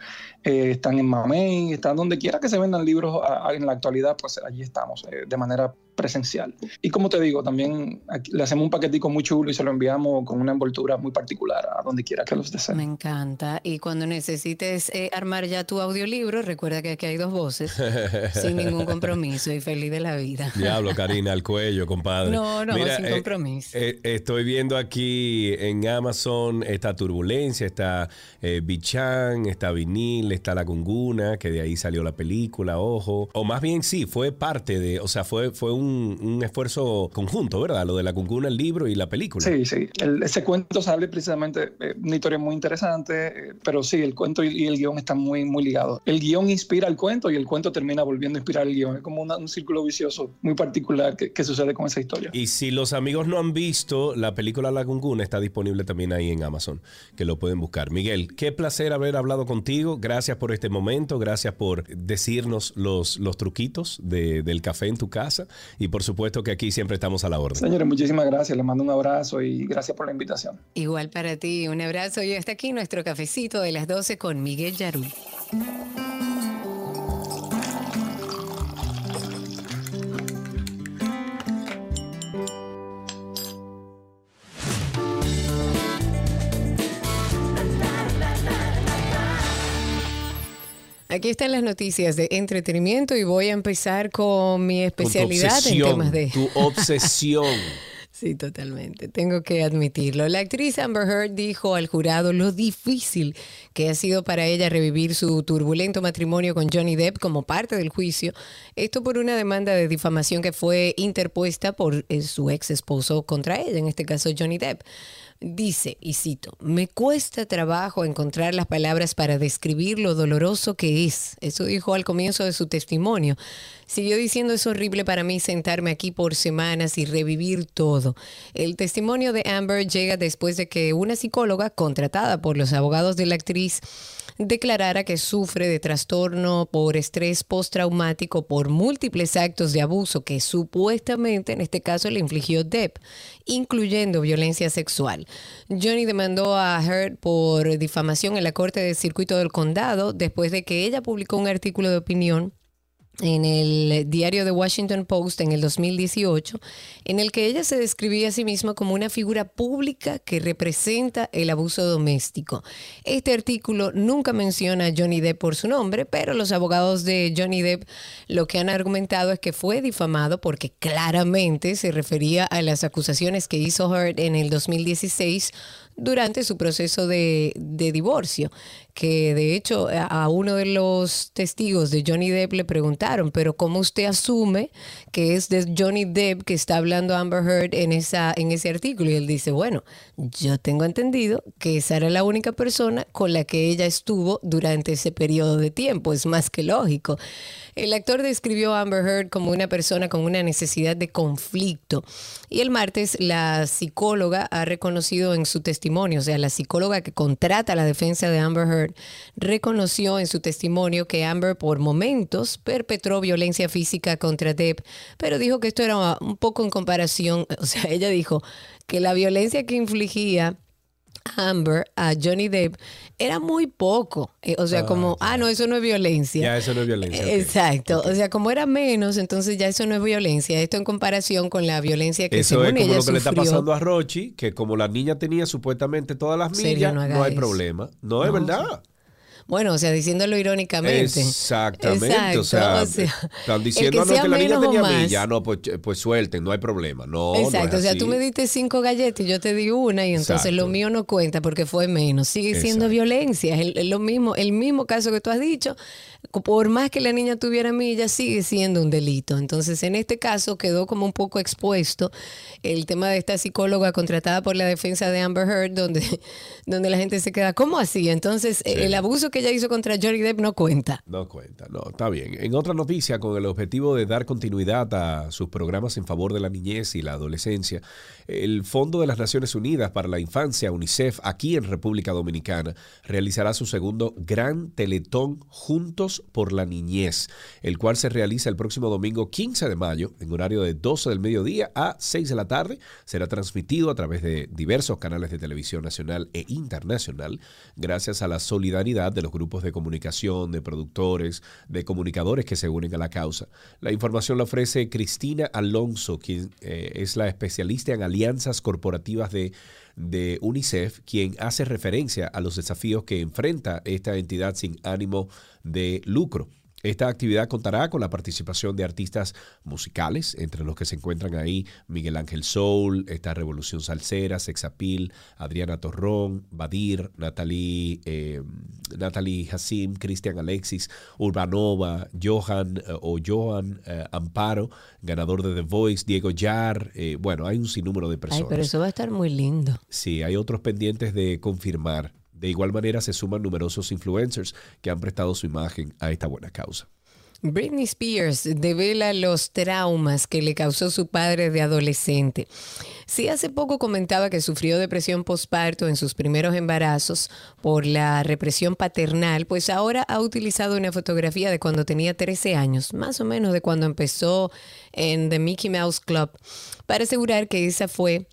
eh, están en Mamey, están donde quiera que se vendan libros a- a- en la actualidad, pues allí estamos, eh, de manera presencial. Y como te digo, también aquí le hacemos un paquetico muy chulo y se lo enviamos con una envoltura muy particular a donde quiera que los deseen.
Me encanta. Y cuando necesites eh, armar ya tu audiolibro, recuerda que aquí hay dos voces, (laughs) sin ningún compromiso y feliz de la vida.
Diablo, Karina, al cuello, compadre.
No, no, sin
eh,
compromiso.
eh, estoy viendo aquí en Amazon esta Turbulencia, está eh, Bichan, está Vinil, está La Gunguna, que de ahí salió la película, ojo. O más bien sí, fue parte de, o sea, fue, fue un, un esfuerzo conjunto, ¿verdad? Lo de La Gunguna, el libro y la película.
Sí, sí. El- ese cuento sale precisamente eh, una historia muy interesante, eh, pero sí, el cuento y, y el guion están muy, muy ligados. El guion inspira el cuento y el cuento termina volviendo a inspirar el guion. Es como una- un círculo vicioso muy particular que, que sucede con esa historia.
Y si los amigos no han visto, la película La Gunguna está disponible también ahí en Amazon, que lo pueden buscar. Miguel, qué placer haber hablado contigo. Gracias por este momento, gracias por decirnos los, los truquitos de- del café en tu casa. Y por supuesto que aquí siempre estamos a la orden.
Señores, muchísimas gracias. Les mando un abrazo y gracias por la invitación.
Igual para ti, un abrazo y hasta aquí nuestro cafecito de las 12 con Miguel Yarú. Aquí están las noticias de entretenimiento y voy a empezar con mi
Con
especialidad en temas de...
Tu obsesión. (laughs)
Sí, totalmente. Tengo que admitirlo. La actriz Amber Heard dijo al jurado lo difícil que ha sido para ella revivir su turbulento matrimonio con Johnny Depp como parte del juicio. Esto por una demanda de difamación que fue interpuesta por eh, su ex esposo contra ella, en este caso Johnny Depp. Dice, y cito, me cuesta trabajo encontrar las palabras para describir lo doloroso que es. Eso dijo al comienzo de su testimonio. Siguió diciendo, es horrible para mí sentarme aquí por semanas y revivir todo. El testimonio de Amber llega después de que una psicóloga contratada por los abogados de la actriz declarara que sufre de trastorno por estrés postraumático por múltiples actos de abuso que supuestamente en este caso le infligió Depp, incluyendo violencia sexual. Johnny demandó a Heard por difamación en la Corte del Circuito del Condado después de que ella publicó un artículo de opinión en el diario The Washington Post en el 2018, en el que ella se describía a sí misma como una figura pública que representa el abuso doméstico. Este artículo nunca menciona a Johnny Depp por su nombre, pero los abogados de Johnny Depp lo que han argumentado es que fue difamado porque claramente se refería a las acusaciones que hizo Heard en el 2016 durante su proceso de, de divorcio, que de hecho a, uno de los testigos de Johnny Depp le preguntaron, pero ¿cómo usted asume que es de Johnny Depp que está hablando Amber Heard en, esa, en ese artículo? Y él dice, bueno, yo tengo entendido que esa era la única persona con la que ella estuvo durante ese periodo de tiempo, es más que lógico. El actor describió a Amber Heard como una persona con una necesidad de conflicto. Y el martes la psicóloga ha reconocido en su o sea, la psicóloga que contrata la defensa de Amber Heard, reconoció en su testimonio que Amber por momentos perpetró violencia física contra Depp, pero dijo que esto era un poco en comparación, (laughs) o sea, ella dijo que la violencia que infligía Amber a Johnny Depp era muy poco. Eh, O sea,
Ah,
como, ah, no, eso no es violencia.
Ya, eso no es violencia.
Exacto. O sea, como era menos, entonces ya eso no es violencia. Esto en comparación con la violencia que
Eso
según
es como
ella
lo que le está pasando a Rochi, que como la niña tenía supuestamente todas las millas,
no
hay
eso.
problema. No, es verdad.
Bueno, o sea, diciéndolo irónicamente.
Exactamente. o, sea, están diciendo que, la niña tenía más, ya no, pues, pues, suelten, no hay problema. No,
Exacto. o sea, tú me diste cinco galletas y yo te di una y entonces lo mío no cuenta porque fue menos. Sigue siendo violencia. Es lo mismo, el mismo caso que tú has dicho por más que la niña tuviera milla, sigue siendo un delito. Entonces, en este caso quedó como un poco expuesto el tema de esta psicóloga contratada por la defensa de Amber Heard, donde, (laughs) donde la gente se queda, ¿cómo así? Entonces, el abuso que ella hizo contra Johnny Depp no cuenta.
No cuenta, no, está bien. En otra noticia, con el objetivo de dar continuidad a sus programas en favor de la niñez y la adolescencia, el Fondo de las Naciones Unidas para la Infancia, UNICEF, aquí en República Dominicana, realizará su segundo gran teletón juntos por la niñez, el cual se realiza el próximo domingo 15 de mayo en horario de 12 del mediodía a 6 de la tarde. Será transmitido a través de diversos canales de televisión nacional e internacional, gracias a la solidaridad de los grupos de comunicación, de productores, de comunicadores que se unen a la causa. La información la ofrece Cristina Alonso, quien eh, es la especialista en alianzas corporativas de, de UNICEF, quien hace referencia a los desafíos que enfrenta esta entidad sin ánimo de lucro. Esta actividad contará con la participación de artistas musicales, entre los que se encuentran ahí Miguel Ángel Soul, esta Revolución Salsera, Sexapil, Adriana Torrón, Badir, Natalie, eh, Natalie Hassim, Cristian Alexis, Urbanova, Johan eh, o Johan eh, Amparo, ganador de The Voice, Diego Yar. bueno, hay un sinnúmero de personas.
Ay, pero eso va a estar muy lindo.
Sí, hay otros pendientes de confirmar. De igual manera se suman numerosos influencers que han prestado su imagen a esta buena causa.
Britney Spears devela los traumas que le causó su padre de adolescente. Si hace poco comentaba que sufrió depresión postparto en sus primeros embarazos por la represión paternal, pues ahora ha utilizado una fotografía de cuando tenía 13 años, más o menos de cuando empezó en The Mickey Mouse Club, para asegurar que esa fue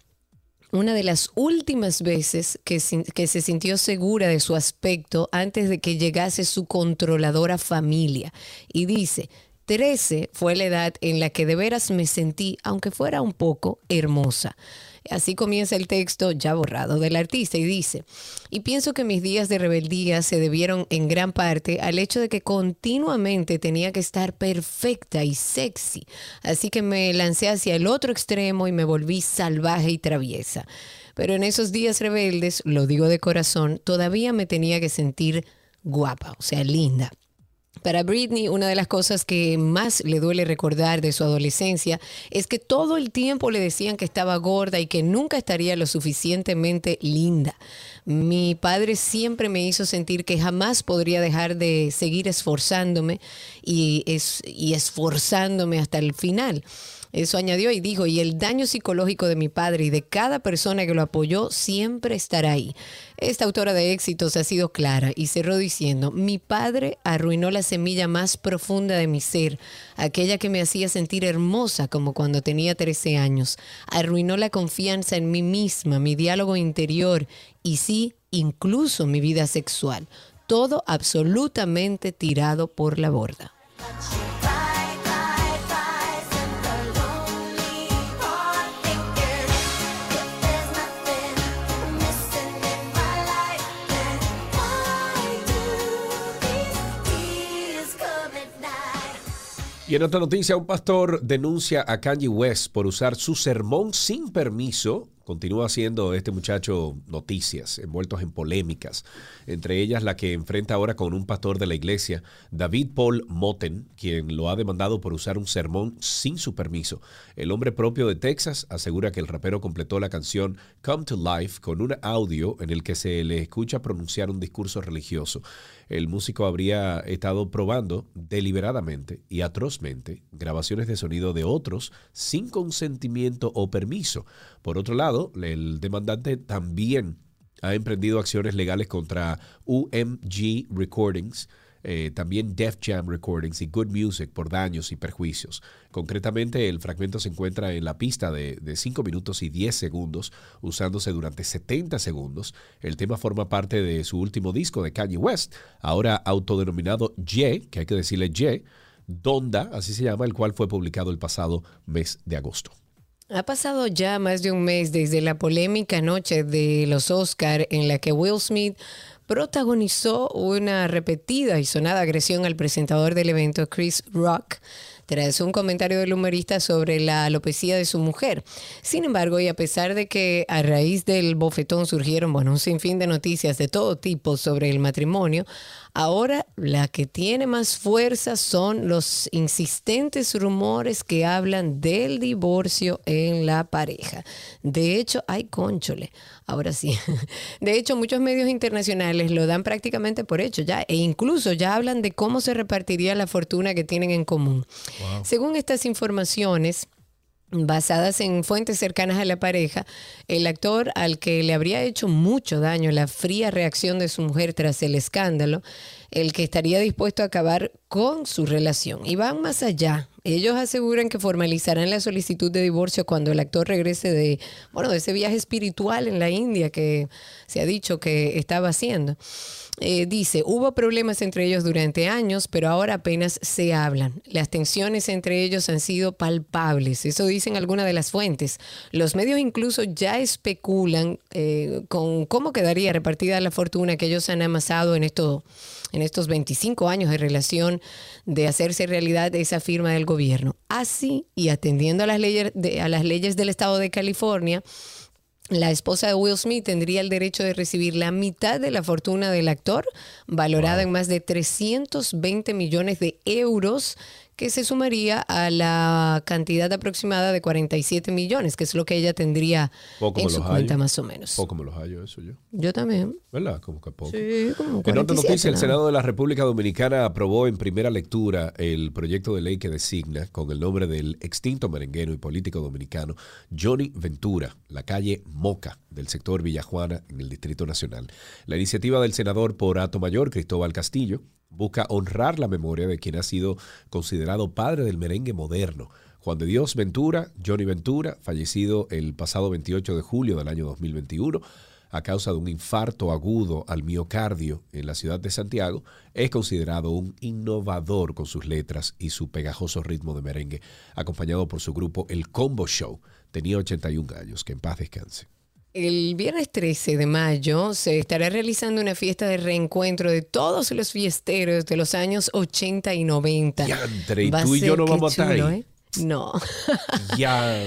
una de las últimas veces que, se sintió segura de su aspecto antes de que llegase su controladora familia. Y dice, 13 fue la edad en la que de veras me sentí, aunque fuera un poco, hermosa. Así comienza el texto ya borrado del artista y dice, y pienso que mis días de rebeldía se debieron en gran parte al hecho de que continuamente tenía que estar perfecta y sexy, así que me lancé hacia el otro extremo y me volví salvaje y traviesa. Pero en esos días rebeldes, lo digo de corazón, todavía me tenía que sentir guapa, o sea, linda. Para Britney, una de las cosas que más le duele recordar de su adolescencia es que todo el tiempo le decían que estaba gorda y que nunca estaría lo suficientemente linda. Mi padre siempre me hizo sentir que jamás podría dejar de seguir esforzándome y, y esforzándome hasta el final. Eso añadió y dijo, y el daño psicológico de mi padre y de cada persona que lo apoyó siempre estará ahí. Esta autora de éxitos ha sido clara y cerró diciendo, mi padre arruinó la semilla más profunda de mi ser, aquella que me hacía sentir hermosa como cuando tenía 13 años. Arruinó la confianza en mí misma, mi diálogo interior y sí, incluso mi vida sexual. Todo absolutamente tirado por la borda.
Y en otra noticia, un pastor denuncia a Kanye West por usar su sermón sin permiso Continúa haciendo este muchacho noticias, envueltos en polémicas, entre ellas la que enfrenta ahora con un pastor de la iglesia, David Paul Moten, quien lo ha demandado por usar un sermón sin su permiso. El hombre propio de Texas asegura que el rapero completó la canción Come to Life con un audio en el que se le escucha pronunciar un discurso religioso. El músico habría estado probando deliberadamente y atrozmente grabaciones de sonido de otros sin consentimiento o permiso. Por otro lado, el demandante también ha emprendido acciones legales contra UMG Recordings, eh, también Def Jam Recordings y Good Music por daños y perjuicios. Concretamente, el fragmento se encuentra en la pista de, de 5 minutos y 10 segundos, usándose durante 70 segundos. El tema forma parte de su último disco de Kanye West, ahora autodenominado Ye, que hay que decirle Ye, Donda, así se llama, el cual fue publicado el pasado mes de agosto.
Ha pasado ya más de un mes desde la polémica noche de los Oscar en la que Will Smith protagonizó una repetida y sonada agresión al presentador del evento, Chris Rock, tras un comentario del humorista sobre la alopecia de su mujer. Sin embargo, y a pesar de que a raíz del bofetón surgieron bueno, un sinfín de noticias de todo tipo sobre el matrimonio, Ahora la que tiene más fuerza son los insistentes rumores que hablan del divorcio en la pareja. De hecho, hay conchole. Ahora sí. (laughs) De hecho, muchos medios internacionales lo dan prácticamente por hecho ya e incluso ya hablan de cómo se repartiría la fortuna que tienen en común. Según estas informaciones, basadas en fuentes cercanas a la pareja, el actor al que le habría hecho mucho daño la fría reacción de su mujer tras el escándalo, el que estaría dispuesto a acabar con su relación. Y van más allá. Ellos aseguran que formalizarán la solicitud de divorcio cuando el actor regrese de, bueno, de ese viaje espiritual en la India que se ha dicho que estaba haciendo. Eh, dice, hubo problemas entre ellos durante años, pero ahora apenas se hablan. Las tensiones entre ellos han sido palpables, eso dicen algunas de las fuentes. Los medios incluso ya especulan eh, con cómo quedaría repartida la fortuna que ellos han amasado en, esto, en estos 25 años de relación de hacerse realidad esa firma del gobierno. Así, y atendiendo a las leyes, a las leyes del estado de California, la esposa de Will Smith tendría el derecho de recibir la mitad de la fortuna del actor, valorada en más de 320 millones de euros, que se sumaría a la cantidad aproximada de 47 millones, que es lo que ella tendría en su cuenta más o menos.
Poco me los hallo eso yo.
Yo también.
¿Verdad? Como que poco.
Sí, como
En otra noticia, el Senado de la República Dominicana aprobó en primera lectura el proyecto de ley que designa con el nombre del extinto merenguero y político dominicano Johnny Ventura, la calle Moca del sector Villajuana en el Distrito Nacional. La iniciativa del senador por Ato Mayor, Cristóbal Castillo, busca honrar la memoria de quien ha sido considerado padre del merengue moderno. Juan de Dios Ventura, Johnny Ventura, fallecido el pasado 28 de julio del año 2021 a causa de un infarto agudo al miocardio en la ciudad de Santiago, es considerado un innovador con sus letras y su pegajoso ritmo de merengue, acompañado por su grupo El Combo Show. Tenía 81 años, que en paz descanse.
El viernes 13 de mayo se estará realizando una fiesta de reencuentro de todos los fiesteros de los años 80 y 90.
y tú y yo no vamos a estar ahí. ¿eh?
No. (laughs)
Ya.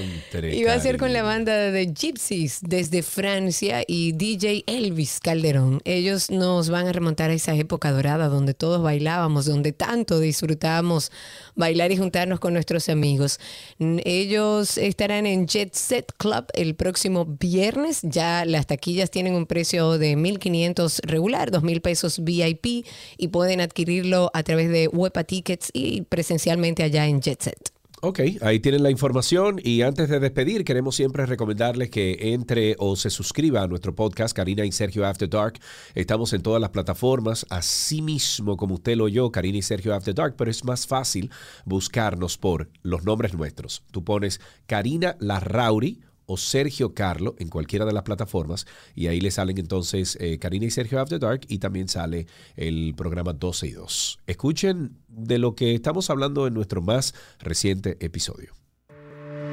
Iba a ser con la banda de Gypsies desde Francia y DJ Elvis Calderón. Ellos nos van a remontar a esa época dorada donde todos bailábamos, donde tanto disfrutábamos bailar y juntarnos con nuestros amigos. Ellos estarán en Jet Set Club el próximo viernes. Ya las taquillas tienen un precio de 1.500 regular, 2.000 pesos VIP y pueden adquirirlo a través de Wepa Tickets y presencialmente allá en Jet Set.
Ok, ahí tienen la información y antes de despedir queremos siempre recomendarles que entre o se suscriba a nuestro podcast Karina y Sergio After Dark. Estamos en todas las plataformas, así mismo como usted lo oyó, Karina y Sergio After Dark, pero es más fácil buscarnos por los nombres nuestros. Tú pones Karina Larrauri o Sergio Carlo en cualquiera de las plataformas y ahí le salen entonces eh, Karina y Sergio After Dark y también sale el programa 12 y 2. Escuchen de lo que estamos hablando en nuestro más reciente episodio.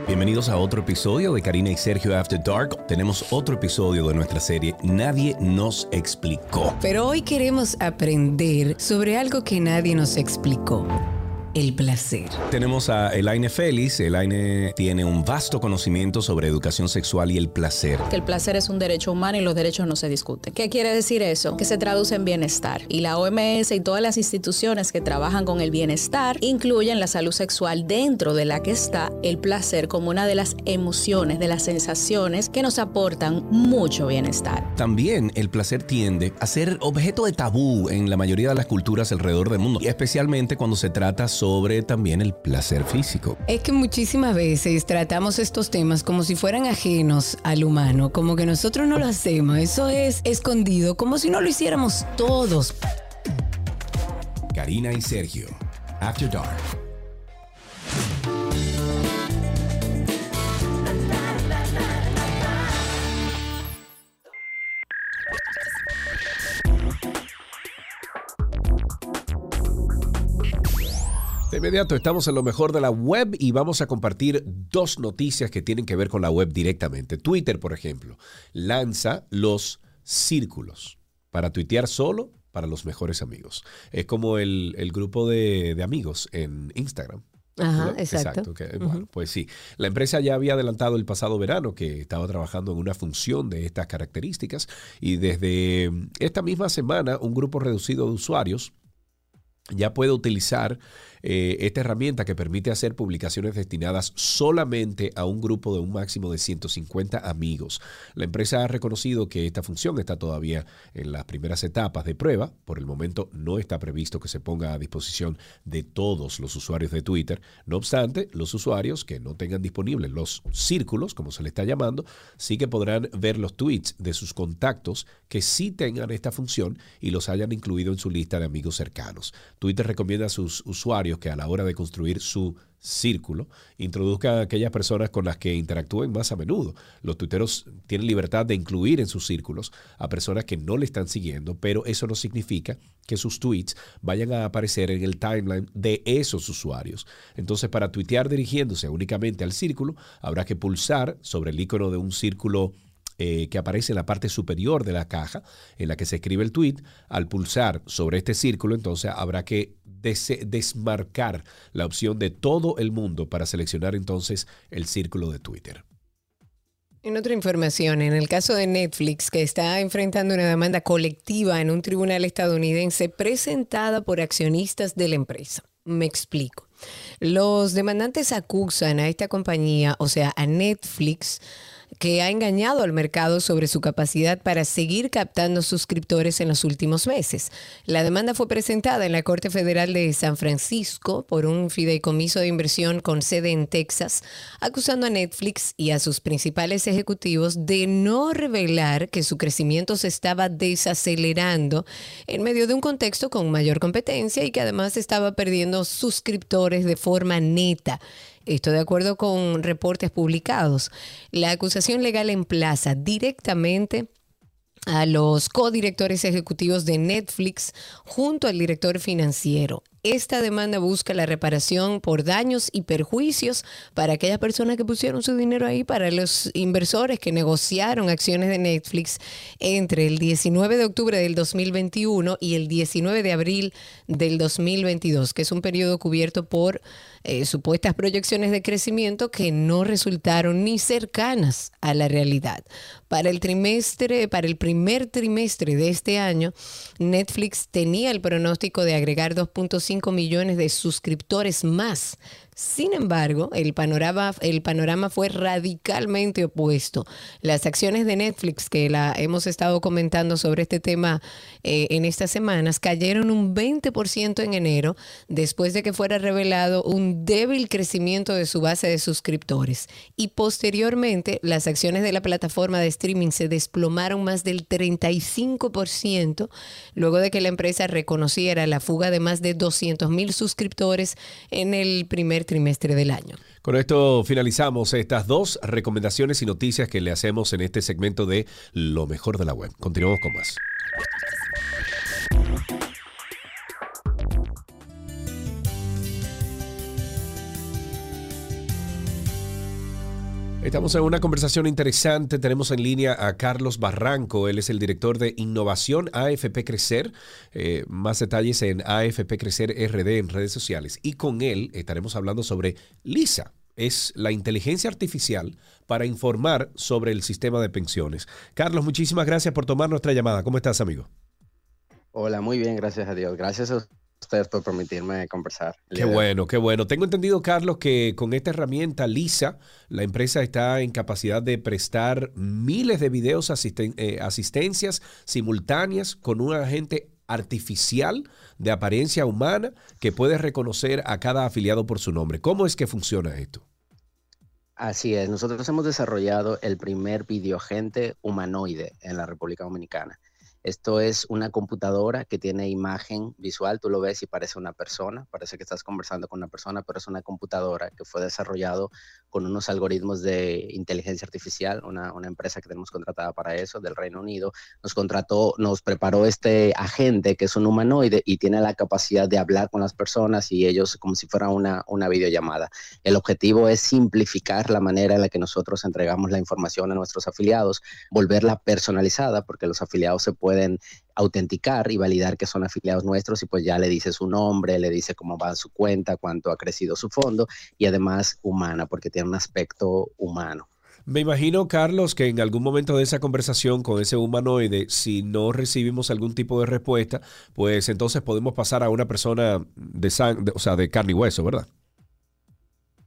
Bienvenidos a otro episodio de Karina y Sergio After Dark. Tenemos otro episodio de nuestra serie Nadie nos explicó.
Pero hoy queremos aprender sobre algo que nadie nos explicó el placer.
Tenemos a Elaine Félix. Elaine tiene un vasto conocimiento sobre educación sexual y el placer.
Que el placer es un derecho humano y los derechos no se discuten. ¿Qué quiere decir eso? Que se traduce en bienestar. Y la OMS y todas las instituciones que trabajan con el bienestar incluyen la salud sexual dentro de la que está el placer como una de las emociones, de las sensaciones que nos aportan mucho bienestar.
También el placer tiende a ser objeto de tabú en la mayoría de las culturas alrededor del mundo, y especialmente cuando se trata sobre sobre también el placer físico.
Es que muchísimas veces tratamos estos temas como si fueran ajenos al humano, como que nosotros no lo hacemos, eso es escondido, como si no lo hiciéramos todos.
Karina y Sergio, After Dark.
De inmediato estamos en lo mejor de la web y vamos a compartir dos noticias que tienen que ver con la web directamente. Twitter, por ejemplo, lanza los círculos para tuitear solo para los mejores amigos. Es como el, el grupo de, de amigos en Instagram.
Ajá,
¿no?
exacto.
bueno, pues sí. La empresa ya había adelantado el pasado verano que estaba trabajando en una función de estas características y desde esta misma semana un grupo reducido de usuarios ya puede utilizar eh, esta herramienta que permite hacer publicaciones destinadas solamente a un grupo de un máximo de 150 amigos. La empresa ha reconocido que esta función está todavía en las primeras etapas de prueba. Por el momento no está previsto que se ponga a disposición de todos los usuarios de Twitter. No obstante, los usuarios que no tengan disponibles los círculos, como se le está llamando, sí que podrán ver los tweets de sus contactos que sí tengan esta función y los hayan incluido en su lista de amigos cercanos. Twitter recomienda a sus usuarios que a la hora de construir su círculo introduzcan a aquellas personas con las que interactúen más a menudo. Los tuiteros tienen libertad de incluir en sus círculos a personas que no le están siguiendo, pero eso no significa que sus tweets vayan a aparecer en el timeline de esos usuarios. Entonces, para tuitear dirigiéndose únicamente al círculo, habrá que pulsar sobre el icono de un círculo eh, que aparece en la parte superior de la caja en la que se escribe el tweet. Al pulsar sobre este círculo, entonces habrá que des- desmarcar la opción de todo el mundo para seleccionar entonces el círculo de Twitter.
En otra información, en el caso de Netflix, que está enfrentando una demanda colectiva en un tribunal estadounidense presentada por accionistas de la empresa. Me explico. Los demandantes acusan a esta compañía, o sea, a Netflix, que ha engañado al mercado sobre su capacidad para seguir captando suscriptores en los últimos meses. La demanda fue presentada en la Corte Federal de San Francisco por un fideicomiso de inversión con sede en Texas, acusando a Netflix y a sus principales ejecutivos de no revelar que su crecimiento se estaba desacelerando en medio de un contexto con mayor competencia y que además estaba perdiendo suscriptores de forma neta. Esto de acuerdo con reportes publicados. La acusación legal emplaza directamente a los codirectores ejecutivos de Netflix junto al director financiero. Esta demanda busca la reparación por daños y perjuicios para aquellas personas que pusieron su dinero ahí, para los inversores que negociaron acciones de Netflix entre el 19 de octubre del 2021 y el 19 de abril del 2022, que es un periodo cubierto por eh, supuestas proyecciones de crecimiento que no resultaron ni cercanas a la realidad. Para el trimestre, para el primer trimestre de este año, Netflix tenía el pronóstico de agregar 2.5 millones de suscriptores más. Sin embargo, el panorama, fue radicalmente opuesto. Las acciones de Netflix, que la hemos estado comentando sobre este tema eh, en estas semanas, cayeron un 20% en enero después de que fuera revelado un débil crecimiento de su base de suscriptores. Y posteriormente, las acciones de la plataforma de streaming se desplomaron más del 35% luego de que la empresa reconociera la fuga de más de 200 mil suscriptores en el primer trimestre del año.
Con esto finalizamos estas dos recomendaciones y noticias que le hacemos en este segmento de Lo mejor de la web. Continuamos con más. Estamos en una conversación interesante. Tenemos en línea a Carlos Barranco. Él es el director de innovación AFP Crecer. Eh, más detalles en AFP Crecer RD en redes sociales. Y con él estaremos hablando sobre LISA. Es la inteligencia artificial para informar sobre el sistema de pensiones. Carlos, muchísimas gracias por tomar nuestra llamada. ¿Cómo estás, amigo?
Hola, muy bien, gracias a Dios. Gracias a ustedes por permitirme conversar.
Qué bueno, qué bueno. Tengo entendido, Carlos, que con esta herramienta Lisa, la empresa está en capacidad de prestar miles de videos asisten- eh, asistencias simultáneas con un agente artificial de apariencia humana que puede reconocer a cada afiliado por su nombre. ¿Cómo es que funciona esto?
Así es, nosotros hemos desarrollado el primer videoagente humanoide en la República Dominicana. Esto es una computadora que tiene imagen visual, tú lo ves y parece una persona, parece que estás conversando con una persona, pero es una computadora que fue desarrollado con unos algoritmos de inteligencia artificial, una, una empresa que tenemos contratada para eso del Reino Unido, nos contrató, nos preparó este agente que es un humanoide y tiene la capacidad de hablar con las personas y ellos como si fuera una, una videollamada. El objetivo es simplificar la manera en la que nosotros entregamos la información a nuestros afiliados, volverla personalizada, porque los afiliados se pueden autenticar y validar que son afiliados nuestros y pues ya le dice su nombre, le dice cómo va su cuenta, cuánto ha crecido su fondo y además humana, porque tiene un aspecto humano.
Me imagino, Carlos, que en algún momento de esa conversación con ese humanoide, si no recibimos algún tipo de respuesta, pues entonces podemos pasar a una persona de, sang o sea, de carne y hueso, ¿verdad?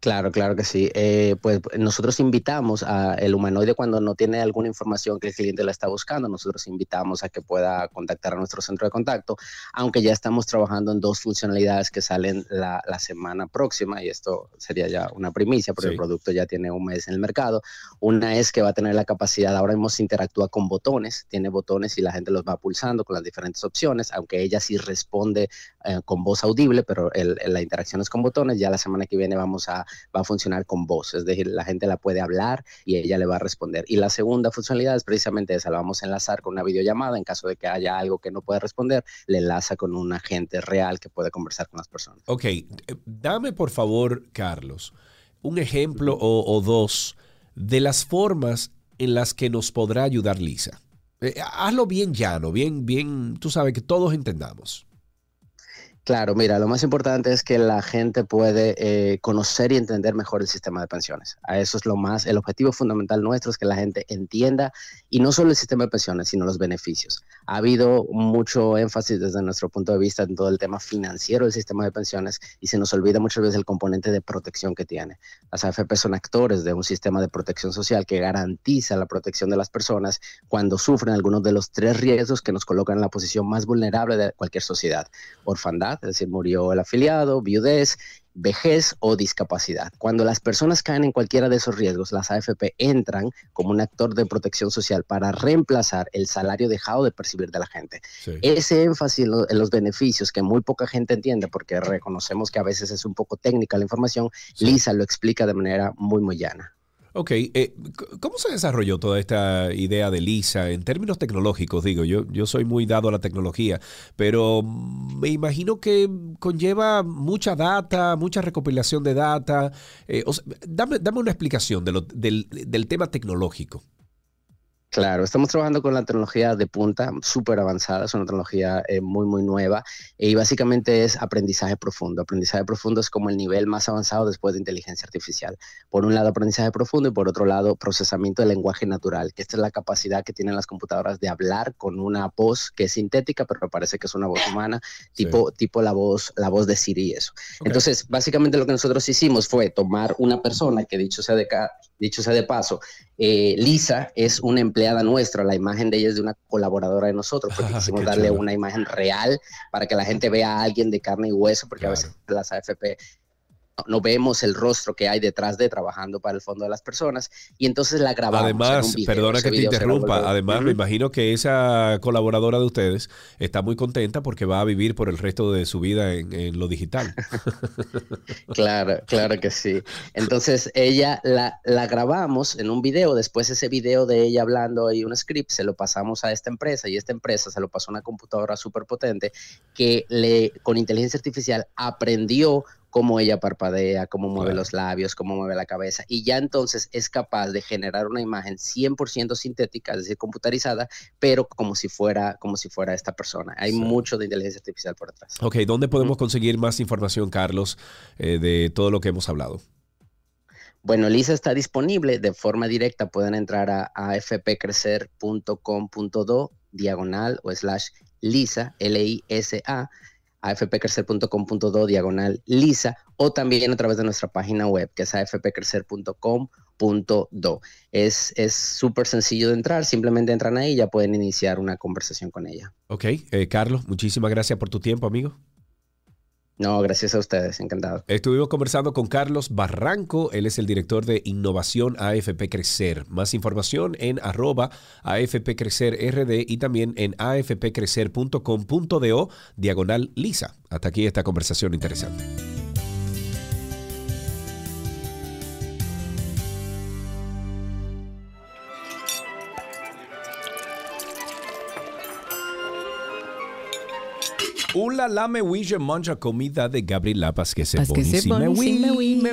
Claro, claro que sí. Eh, pues nosotros invitamos al humanoide cuando no tiene alguna información que el cliente la está buscando, nosotros invitamos a que pueda contactar a nuestro centro de contacto, aunque ya estamos trabajando en dos funcionalidades que salen la, semana próxima, y esto sería ya una primicia, porque el producto ya tiene un mes en el mercado. Una es que va a tener la capacidad, ahora hemos interactúa con botones, tiene botones y la gente los va pulsando con las diferentes opciones, aunque ella sí responde eh, con voz audible, pero la interacción es con botones. Ya la semana que viene vamos a va a funcionar con voz, es decir, la gente la puede hablar y ella le va a responder. Y la segunda funcionalidad es precisamente esa, la vamos a enlazar con una videollamada en caso de que haya algo que no pueda responder, le enlaza con un agente real que puede conversar con las personas.
Ok, eh, dame por favor, Carlos, un ejemplo o, dos de las formas en las que nos podrá ayudar Lisa. Eh, hazlo bien llano, bien, bien, tú sabes que todos entendamos.
Claro, mira, lo más importante es que la gente puede eh, conocer y entender mejor el sistema de pensiones. A eso es lo más, el objetivo fundamental nuestro es que la gente entienda y no solo el sistema de pensiones, sino los beneficios. Ha habido mucho énfasis desde nuestro punto de vista en todo el tema financiero del sistema de pensiones y se nos olvida muchas veces el componente de protección que tiene. Las AFP son actores de un sistema de protección social que garantiza la protección de las personas cuando sufren algunos de los tres riesgos que nos colocan en la posición más vulnerable de cualquier sociedad. Orfandad, es decir, murió el afiliado, viudez, vejez o discapacidad. Cuando las personas caen en cualquiera de esos riesgos, las AFP entran como un actor de protección social para reemplazar el salario dejado de percibir de la gente. Ese énfasis en, los beneficios que muy poca gente entiende, porque reconocemos que a veces es un poco técnica la información, Lisa lo explica de manera muy, muy llana.
Ok, eh, ¿cómo se desarrolló toda esta idea de Lisa en términos tecnológicos? Digo, yo, yo soy muy dado a la tecnología, pero me imagino que conlleva mucha data, mucha recopilación de data. Eh, dame, dame, una explicación de lo, del, del tema tecnológico.
Claro, estamos trabajando con la tecnología de punta, súper avanzada, es una tecnología eh, muy, muy nueva y básicamente es aprendizaje profundo. Aprendizaje profundo es como el nivel más avanzado después de inteligencia artificial. Por un lado, aprendizaje profundo y por otro lado, procesamiento del lenguaje natural, que esta es la capacidad que tienen las computadoras de hablar con una voz que es sintética, pero parece que es una voz humana, (laughs) tipo, tipo la, voz, la voz de Siri y eso. Entonces, básicamente lo que nosotros hicimos fue tomar una persona que dicho sea de, dicho sea de paso, eh, Lisa es una empleada nuestra, la imagen de ella es de una colaboradora de nosotros, porque (laughs) quisimos darle una imagen real para que la gente vea a alguien de carne y hueso, porque a veces las AFP no vemos el rostro que hay detrás de trabajando para el fondo de las personas y entonces la grabamos.
Además, perdona que te interrumpa, además me imagino que esa colaboradora de ustedes está muy contenta porque va a vivir por el resto de su vida en, lo digital. (laughs)
claro, claro que sí. Entonces ella la, la, grabamos en un video, después ese video de ella hablando y un script se lo pasamos a esta empresa y esta empresa se lo pasó a una computadora súper potente que le, con inteligencia artificial aprendió cómo ella parpadea, cómo mueve los labios, cómo mueve la cabeza, y ya entonces es capaz de generar una imagen 100% sintética, es decir, computarizada, pero como si fuera, como si fuera esta persona. Hay mucho de inteligencia artificial por detrás.
Ok, ¿dónde podemos conseguir más información, Carlos, eh, de todo lo que hemos hablado?
Bueno, Lisa está disponible de forma directa. Pueden entrar a afpcrecer.com.do diagonal o slash Lisa, L-I-S-A afpcrecer.com.do diagonal lisa o también a través de nuestra página web que es afpcrecer.com.do. Es súper sencillo de entrar, simplemente entran ahí y ya pueden iniciar una conversación con ella.
Ok, eh, Carlos, muchísimas gracias por tu tiempo, amigo.
No, gracias a ustedes, encantado.
Estuvimos conversando con Carlos Barranco, él es el director de innovación AFP Crecer. Más información en arroba AFP Crecer RD y también en afpcrecer.com.do diagonal lisa. Hasta aquí esta conversación interesante. Hola, la me huille mancha comida de Gabriel Lapas que se
que
Me
oui.
me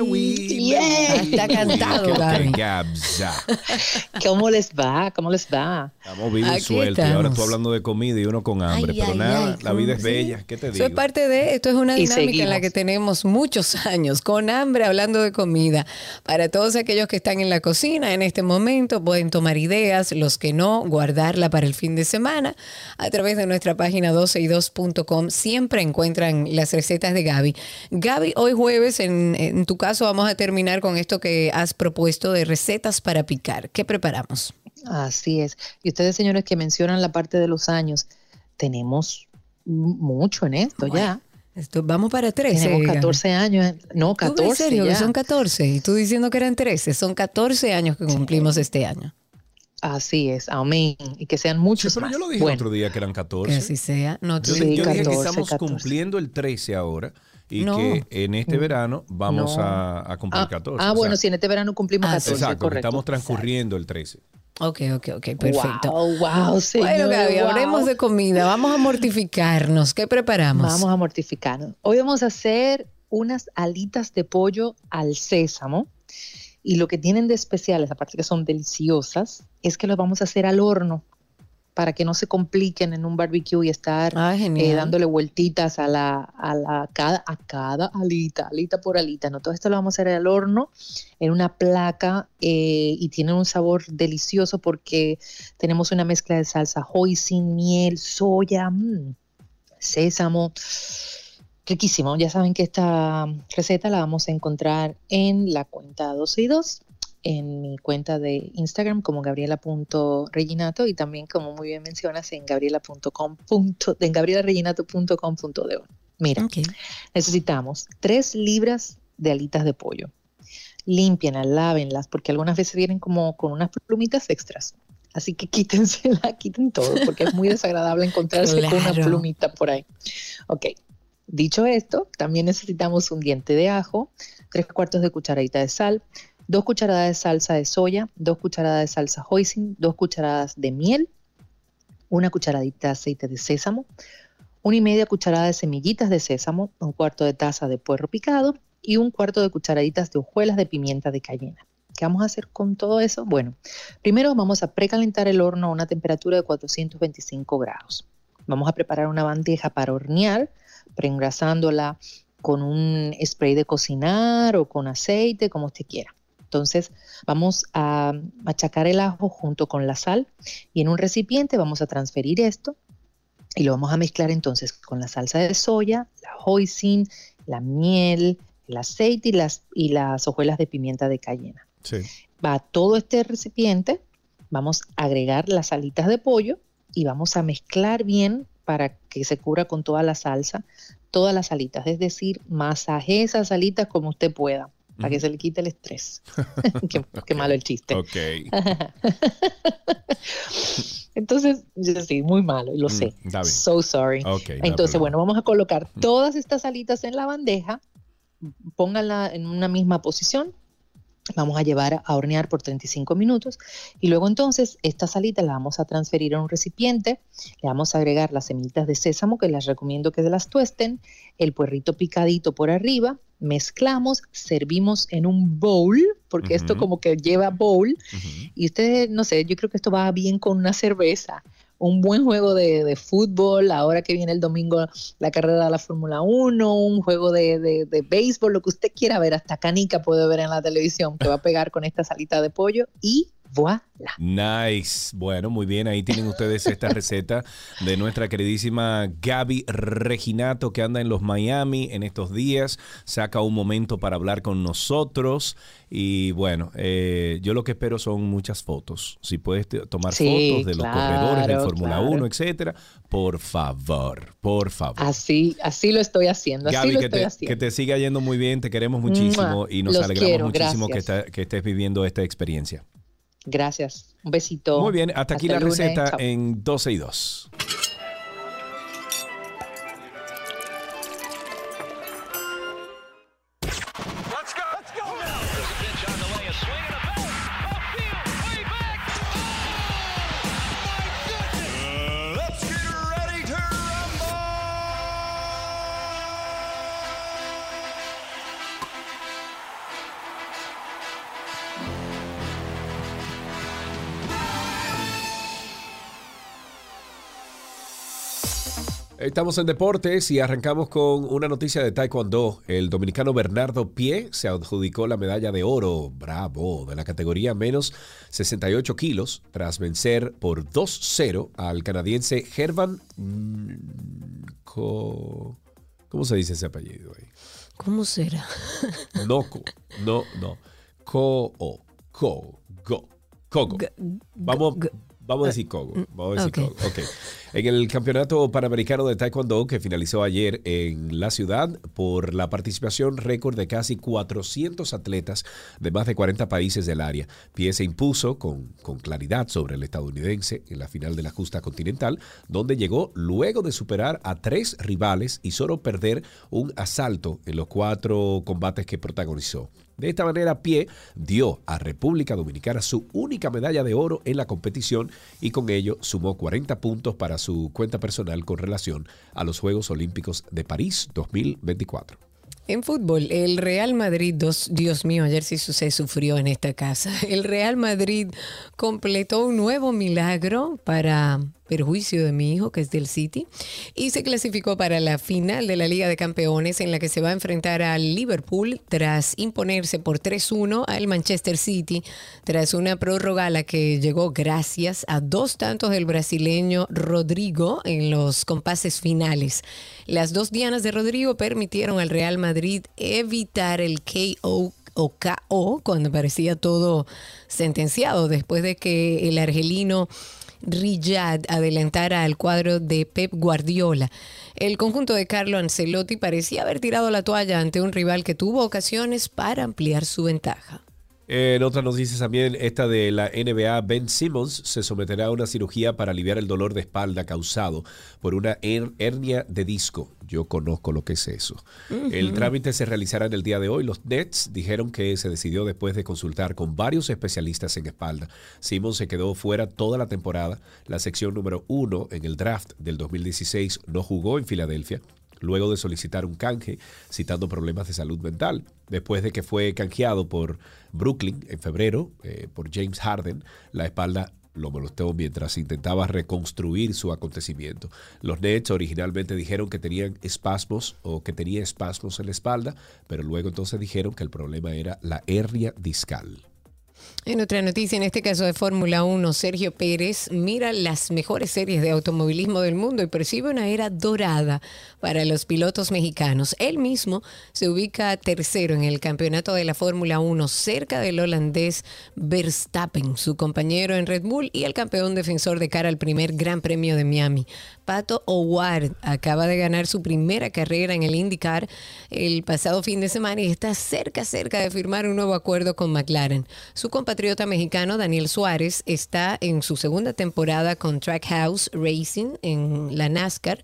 Yeah.
me.
Está cantado,
gabza. (laughs)
¿Cómo les va? ¿Cómo les va?
Estamos vivos y
Aquí
sueltos. Y ahora tú hablando de comida y uno con hambre.
Ay,
pero
ay,
nada,
ay,
la vida es bella. ¿Qué te
Eso
digo?
es parte de, esto es una dinámica en la que tenemos muchos años, con hambre, hablando de comida. Para todos aquellos que están en la cocina en este momento, pueden tomar ideas, los que no, guardarla para el fin de semana. A través de nuestra página 12y2.com siempre encuentran las recetas de Gaby. Gaby, hoy jueves, en, en tu caso, vamos a terminar con esto que has propuesto de recetas para picar. ¿Qué preparamos?
Así es. Y ustedes, señores, que mencionan la parte de los años, tenemos mucho en esto ya.
Esto, vamos para 13.
Tenemos
Gaby.
14 años. No,
¿Tú ves
14
en serio
ya.
son 14? Y tú diciendo que eran 13. Son 14 años que cumplimos este año.
Así es, amén. Y que sean
Sí,
muchos
pero
más.
yo lo dije el
Bueno,
otro día que eran 14.
Que así sea. No,
Yo,
Sí,
yo dije que
14,
estamos
14.
cumpliendo el 13 ahora y
No.
que en este verano vamos
No.
a, a cumplir
ah,
14.
ah,
o
bueno,
sea,
si en este verano cumplimos
Ah,
14,
Exacto, que
correcto.
estamos transcurriendo el 13.
Ok, ok, ok. Perfecto.
Wow, wow, señor.
bueno, Gaby,
wow.
hablemos de comida. Vamos a mortificarnos. ¿Qué preparamos?
Vamos a mortificarnos. Hoy vamos a hacer unas alitas de pollo al sésamo. Y lo que tienen de especiales, aparte que son deliciosas, es que los vamos a hacer al horno para que no se compliquen en un barbecue y estar
Ah,
eh, dándole vueltitas a la, a la a cada, a cada alita, alita por alita. No, todo esto lo vamos a hacer al horno en una placa eh, y tiene un sabor delicioso porque tenemos una mezcla de salsa hoisin, miel, soya, mm, sésamo. Riquísimo. Ya saben que esta receta la vamos a encontrar en la cuenta 12 y 2, en mi cuenta de Instagram como gabriela.reginato y también, como muy bien mencionas, en gabriela.com. En gabrielareginato.com.de. Mira, necesitamos 3 libras de alitas de pollo. Límpienlas, lávenlas, porque algunas veces vienen como con unas plumitas extras. Así que quítensela, (laughs) quiten todo, porque es muy desagradable encontrarse con una plumita por ahí. Ok, dicho esto, también necesitamos un diente de ajo, tres cuartos de cucharadita de sal, dos cucharadas de salsa de soya, dos cucharadas de salsa hoisin, dos cucharadas de miel, una cucharadita de aceite de sésamo, una y media cucharada de semillitas de sésamo, un cuarto de taza de puerro picado y un cuarto de cucharaditas de hojuelas de pimienta de cayena. ¿Qué vamos a hacer con todo eso? Bueno, primero vamos a precalentar el horno a una temperatura de 425 grados. Vamos a preparar una bandeja para hornear, preengrasándola con un spray de cocinar o con aceite, como usted quiera. Entonces vamos a machacar el ajo junto con la sal y en un recipiente vamos a transferir esto y lo vamos a mezclar entonces con la salsa de soya, la hoisin, la miel, el aceite y las, y las hojuelas de pimienta de cayena.
Sí.
Va a todo este recipiente, vamos a agregar las alitas de pollo y vamos a mezclar bien para que se cubra con toda la salsa, todas las alitas, es decir, masaje esas alitas como usted pueda, para que se le quite el estrés. (laughs) (laughs) qué, qué malo el chiste.
Ok. (laughs)
Entonces, yo sí, muy malo, lo
Mm,
sé.
bien.
So sorry.
Ok, no hay
Entonces, bueno, vamos a colocar todas estas alitas en la bandeja, pónganla en una misma posición, vamos a llevar a hornear por 35 minutos y luego entonces estas alitas las vamos a transferir a un recipiente, le vamos a agregar las semillitas de sésamo que les recomiendo que las tuesten, el puerrito picadito por arriba, mezclamos, servimos en un bowl, porque esto como que lleva bowl, y ustedes, no sé, yo creo que esto va bien con una cerveza. Un buen juego de, de fútbol, ahora que viene el domingo la carrera de la Fórmula 1, un juego de, de, de béisbol, lo que usted quiera ver, hasta canica puede ver en la televisión, que va a pegar con esta salita de pollo y voilà.
Nice. Bueno, muy bien. Ahí tienen ustedes esta receta de nuestra queridísima Gaby Reginato que anda en los Miami en estos días. Saca un momento para hablar con nosotros. Y bueno, eh, yo lo que espero son muchas fotos. Si puedes tomar
Sí,
fotos de los corredores de Fórmula
claro.
1, etcétera, por favor, por favor.
Así, así lo estoy haciendo, así
Gaby,
lo
que
estoy
te,
haciendo.
que te siga yendo muy bien, te queremos muchísimo
Mua.
y nos alegramos
quiero,
muchísimo que, que estés viviendo esta experiencia.
Gracias, un besito.
Muy bien, hasta aquí la
el lunes,
receta
chao.
en 12 y 2. Estamos en deportes y arrancamos con una noticia de Taekwondo. El dominicano Bernardo Pie se adjudicó la medalla de oro, bravo, de la categoría menos 68 kilos, tras vencer por 2-0 al canadiense Hervan. ¿Cómo se dice ese apellido ahí?
¿Cómo será?
Noco, no, no. Ko-o, ko, go, kogo. Vamos, Vamos a decir Kogo. Vamos a decir Kogo. Okay. En el Campeonato Panamericano de Taekwondo que finalizó ayer en la ciudad por la participación récord de casi 400 atletas de más de 40 países del área. Pie se impuso con, con claridad sobre el estadounidense en la final de la justa continental, donde llegó luego de superar a tres rivales y solo perder un asalto en los cuatro combates que protagonizó. De esta manera, Pie dio a República Dominicana su única medalla de oro en la competición y con ello sumó 40 puntos para su cuenta personal con relación a los Juegos Olímpicos de París 2024.
En fútbol, el Real Madrid, Dios mío, ayer sí se sufrió en esta casa. El Real Madrid completó un nuevo milagro para perjuicio de mi hijo, que es del City, y se clasificó para la final de la Liga de Campeones en la que se va a enfrentar al Liverpool tras imponerse por 3-1 al Manchester City, tras una prórroga a la que llegó gracias a dos tantos del brasileño Rodrigo en los compases finales. Las dos dianas de Rodrigo permitieron al Real Madrid evitar el KO o KO cuando parecía todo sentenciado después de que el argelino Riyad adelantara al cuadro de Pep Guardiola. El conjunto de Carlo Ancelotti parecía haber tirado la toalla ante un rival que tuvo ocasiones para ampliar su ventaja.
En otras noticias también, esta de la NBA, Ben Simmons se someterá a una cirugía para aliviar el dolor de espalda causado por una hernia de disco. Yo conozco lo que es eso. El trámite se realizará en el día de hoy. Los Nets dijeron que se decidió después de consultar con varios especialistas en espalda. Simmons se quedó fuera toda la temporada. La sección número uno en el draft del 2016 no jugó en Filadelfia luego de solicitar un canje citando problemas de salud mental. Después de que fue canjeado por Brooklyn en febrero eh, por James Harden, la espalda lo molestó mientras intentaba reconstruir su acontecimiento. Los Nets originalmente dijeron que tenían espasmos o que tenía espasmos en la espalda, pero luego entonces dijeron que el problema era la hernia discal.
En otra noticia, en este caso de Fórmula 1, Sergio Pérez mira las mejores series de automovilismo del mundo y percibe una era dorada para los pilotos mexicanos. Él mismo se ubica tercero en el campeonato de la Fórmula 1, cerca del holandés Verstappen, su compañero en Red Bull y el campeón defensor de cara al primer Gran Premio de Miami. Pato O'Ward acaba de ganar su primera carrera en el IndyCar el pasado fin de semana y está cerca, cerca de firmar un nuevo acuerdo con McLaren. Su compatriota mexicano Daniel Suárez está en su segunda temporada con Trackhouse Racing en la NASCAR.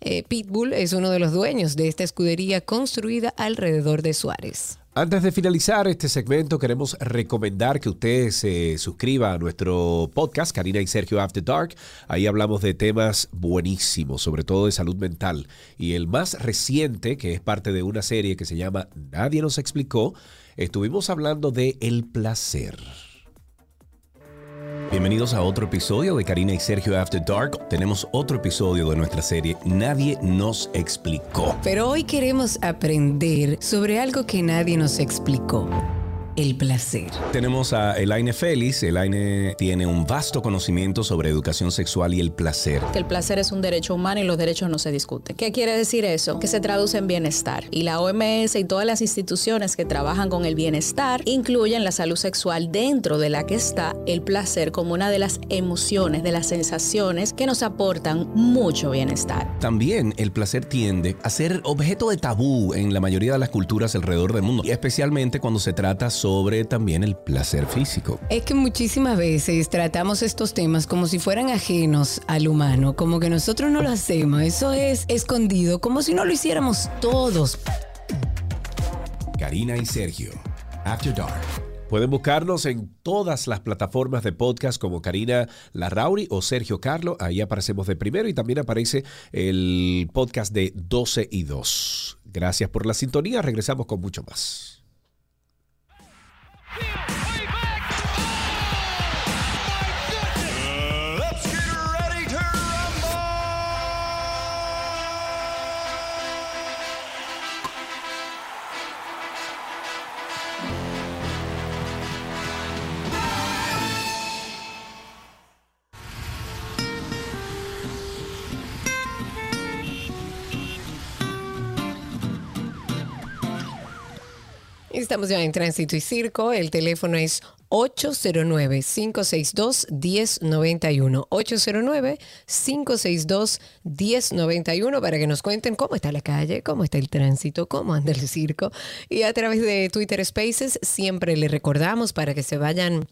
Eh, Pitbull es uno de los dueños de esta escudería construida alrededor de Suárez.
Antes de finalizar este segmento, queremos recomendar que usted se suscriba a nuestro podcast, Karina y Sergio After Dark. Ahí hablamos de temas buenísimos, sobre todo de salud mental. Y el más reciente, que es parte de una serie que se llama Nadie nos explicó, estuvimos hablando de el placer.
Bienvenidos a otro episodio de Karina y Sergio After Dark. Tenemos otro episodio de nuestra serie Nadie nos explicó.
Pero hoy queremos aprender sobre algo que nadie nos explicó el placer.
Tenemos a Elaine Félix. Elaine tiene un vasto conocimiento sobre educación sexual y el placer.
Que el placer es un derecho humano y los derechos no se discuten. ¿Qué quiere decir eso? Que se traduce en bienestar. Y la OMS y todas las instituciones que trabajan con el bienestar incluyen la salud sexual dentro de la que está el placer como una de las emociones, de las sensaciones que nos aportan mucho bienestar.
También el placer tiende a ser objeto de tabú en la mayoría de las culturas alrededor del mundo, y especialmente cuando se trata sobre sobre también el placer físico.
Es que muchísimas veces tratamos estos temas como si fueran ajenos al humano, como que nosotros no lo hacemos, eso es escondido, como si no lo hiciéramos todos.
Karina y Sergio, After Dark.
Pueden buscarnos en todas las plataformas de podcast como Karina Larrauri o Sergio Carlo. Ahí aparecemos de primero y también aparece el podcast de 12 y 2. Gracias por la sintonía. Regresamos con mucho más. Wheels.
Estamos ya en Tránsito y Circo. El teléfono es 809-562-1091. 809-562-1091 para que nos cuenten cómo está la calle, cómo está el tránsito, cómo anda el circo. Y a través de Twitter Spaces siempre le recordamos para que se vayan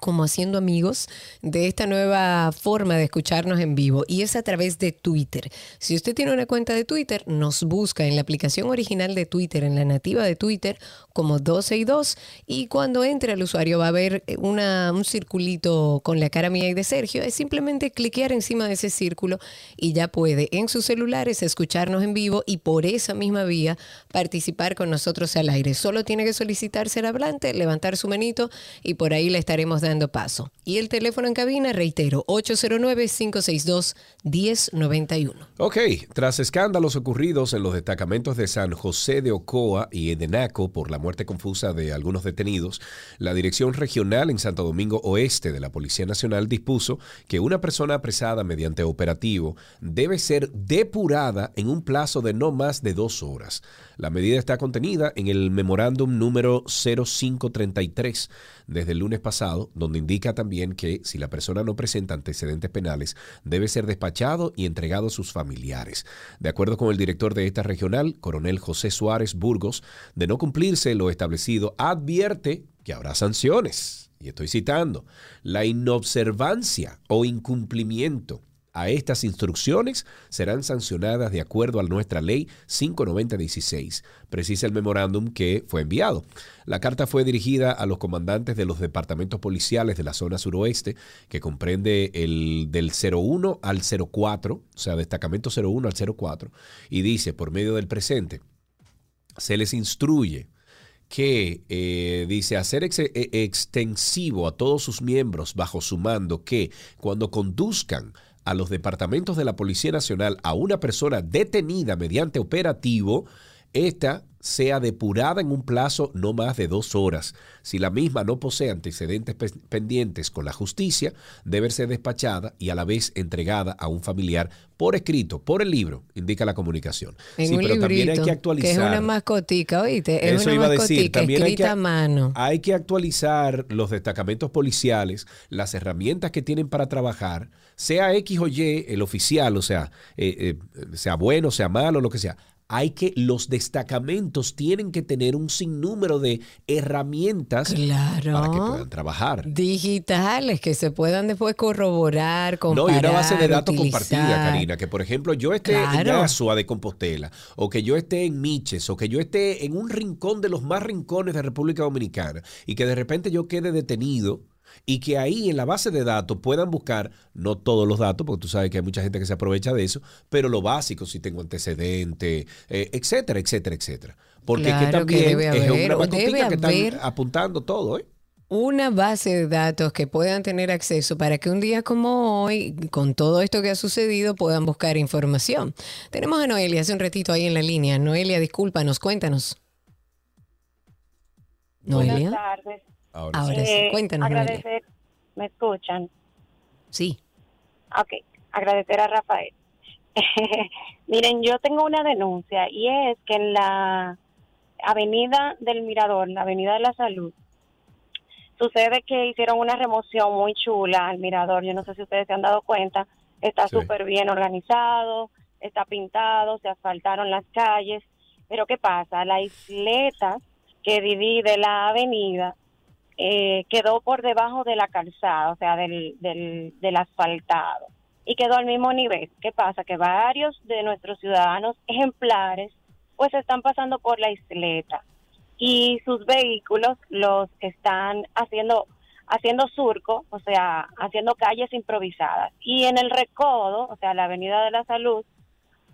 como haciendo amigos de esta nueva forma de escucharnos en vivo y es a través de Twitter. Si usted tiene una cuenta de Twitter, nos busca en la aplicación original de Twitter, en la nativa de Twitter, como 12 y 2 y cuando entre el usuario va a ver una, un circulito con la cara mía y de Sergio. Es simplemente cliquear encima de ese círculo y ya puede en sus celulares escucharnos en vivo y por esa misma vía participar con nosotros al aire. Solo tiene que solicitar ser hablante, levantar su manito y por ahí le estaremos dando paso. Y el teléfono en cabina, reitero, 809-562-1091.
Ok, tras escándalos ocurridos en los destacamentos de San José de Ocoa y Edenaco por la muerte confusa de algunos detenidos, la Dirección Regional en Santo Domingo Oeste de la Policía Nacional dispuso que una persona apresada mediante operativo debe ser depurada en un plazo de no más de dos horas. La medida está contenida en el memorándum número 0533 desde el lunes pasado, donde indica también que si la persona no presenta antecedentes penales, debe ser despachado y entregado a sus familiares. De acuerdo con el director de esta regional, coronel José Suárez Burgos, de no cumplirse lo establecido, advierte que habrá sanciones. Y estoy citando, la inobservancia o incumplimiento a estas instrucciones serán sancionadas de acuerdo a nuestra ley 59016, precisa el memorándum que fue enviado. La carta fue dirigida a los comandantes de los departamentos policiales de la zona suroeste, que comprende el del 01 al 04, o sea, destacamento 01 al 04, y dice, por medio del presente, se les instruye que eh, dice hacer extensivo a todos sus miembros bajo su mando que cuando conduzcan a los departamentos de la Policía Nacional a una persona detenida mediante operativo, esta sea depurada en un plazo no más de dos horas. Si la misma no posee antecedentes pendientes con la justicia, debe ser despachada y a la vez entregada a un familiar por escrito, por el libro, indica la comunicación.
sí, pero también hay que actualizar. Que es una mascotica, oíste, es una mascotica escrita a mano.
Hay que actualizar los destacamentos policiales, las herramientas que tienen para trabajar, sea X o Y el oficial, o sea, eh, eh, sea bueno, sea malo, lo que sea hay que, los destacamentos tienen que tener un sinnúmero de herramientas para que puedan trabajar.
Digitales, que se puedan después corroborar, comparar,
No, y una base de datos compartida, Karina, que por ejemplo yo esté en Asua de Compostela, o que yo esté en Miches, o que yo esté en un rincón de los más rincones de República Dominicana, y que de repente yo quede detenido y que ahí en la base de datos puedan buscar, no todos los datos, porque tú sabes que hay mucha gente que se aprovecha de eso, pero lo básico, si tengo antecedentes, eh, etcétera, etcétera, etcétera. Porque también es una mascotica que están apuntando todo, ¿eh?
Una base de datos que puedan tener acceso para que un día como hoy, con todo esto que ha sucedido, puedan buscar información. Tenemos a Noelia hace un ratito ahí en la línea. Noelia, discúlpanos, cuéntanos.
Noelia. Buenas tardes.
Ahora, sí. Eh, Cuéntanos.
Agradecer, ¿me escuchan?
Sí.
Ok, agradecer a Rafael. (laughs) Miren, yo tengo una denuncia y es que en la avenida del Mirador, la avenida de la Salud, sucede que hicieron una remoción muy chula al Mirador. Yo no sé si ustedes se han dado cuenta. Está súper bien organizado, está pintado, se asfaltaron las calles. Pero ¿qué pasa? La isleta que divide la avenida eh, quedó por debajo de la calzada, o sea, del, del, asfaltado, y quedó al mismo nivel. ¿Qué pasa? Que varios de nuestros ciudadanos ejemplares pues están pasando por la isleta y sus vehículos los están haciendo haciendo surco, o sea, haciendo calles improvisadas. Y en el recodo, o sea, la Avenida de la Salud,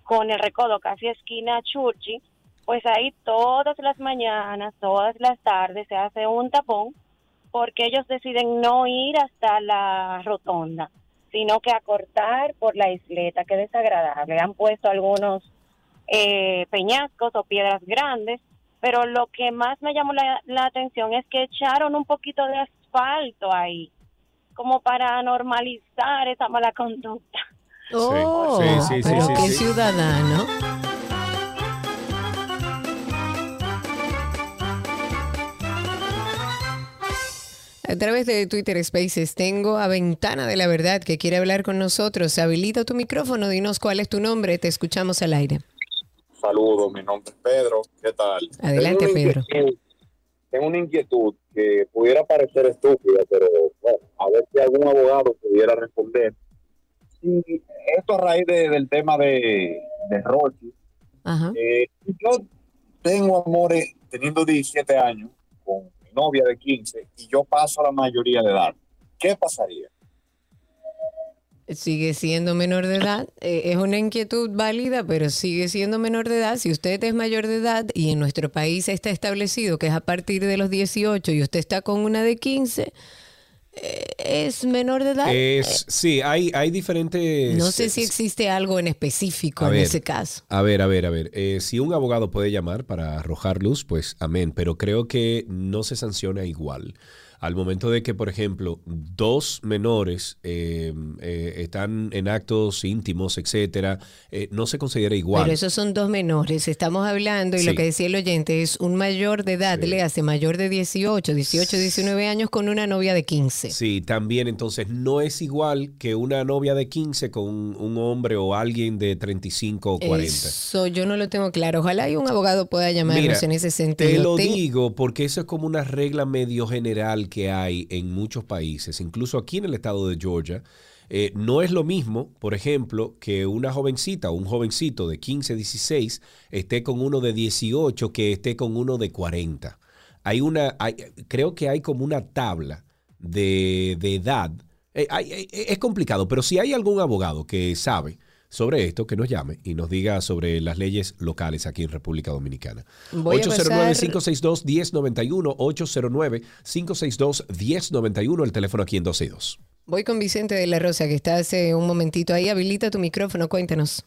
con el recodo casi esquina Churchi, pues ahí todas las mañanas, todas las tardes se hace un tapón porque ellos deciden no ir hasta la rotonda, sino que acortar por la isleta, que desagradable. Han puesto algunos eh, peñascos o piedras grandes, pero lo que más me llamó la, atención es que echaron un poquito de asfalto ahí, como para normalizar esa mala conducta.
Oh, sí, sí, sí, pero qué ciudadano. A través de Twitter Spaces tengo a Ventana de la Verdad que quiere hablar con nosotros. Habilita tu micrófono, dinos cuál es tu nombre, te escuchamos al aire.
Saludos, mi nombre es Pedro. ¿Qué tal?
Adelante,
Tengo
Pedro.
Tengo una inquietud que pudiera parecer estúpida, pero bueno, a ver si algún abogado pudiera responder. Si esto a raíz de- del tema de, de Rochi,
Ajá.
eh, yo tengo amores teniendo 17 años con novia de 15 y yo paso a la mayoría de edad. ¿Qué pasaría?
Sigue siendo menor de edad. Eh, es una inquietud válida, pero sigue siendo menor de edad. Si usted es mayor de edad y en nuestro país está establecido que es a partir de los 18 y usted está con una de 15, eh, es menor de edad.
Es, sí, hay, hay diferentes...
no sé si existe algo en específico
A
en
ver,
ese caso.
A ver, a ver, a ver. Eh, si un abogado puede llamar para arrojar luz, pues amén. Pero creo que no se sanciona igual. Al momento de que, por ejemplo, dos menores eh, eh, están en actos íntimos, etcétera, eh, no se considera igual.
Pero esos son dos menores. Estamos hablando, y
Sí.
lo que decía el oyente, es un mayor de edad, le hace mayor de 18, 18, 19 años con una novia de 15.
Sí, también entonces no es igual que una novia de 15 con un, un hombre o alguien de 35 o 40.
Eso yo no lo tengo claro. Ojalá y un abogado pueda llamarnos
Mira,
en ese sentido.
Te lo
Ten-
digo porque eso es como una regla medio general que hay en muchos países, incluso aquí en el estado de Georgia. Eh, no es lo mismo, por ejemplo, que una jovencita o un jovencito de 15, 16 esté con uno de 18 que esté con uno de 40. Hay una, hay- creo que hay como una tabla de, de edad. Eh, es complicado, pero si hay algún abogado que sabe sobre esto, que nos llame y nos diga sobre las leyes locales aquí en República Dominicana.
Voy a pasar-
809-562-1091, 809-562-1091, el teléfono aquí en 262.
Voy con Vicente de la Rosa, que está hace un momentito ahí. Habilita tu micrófono, cuéntanos.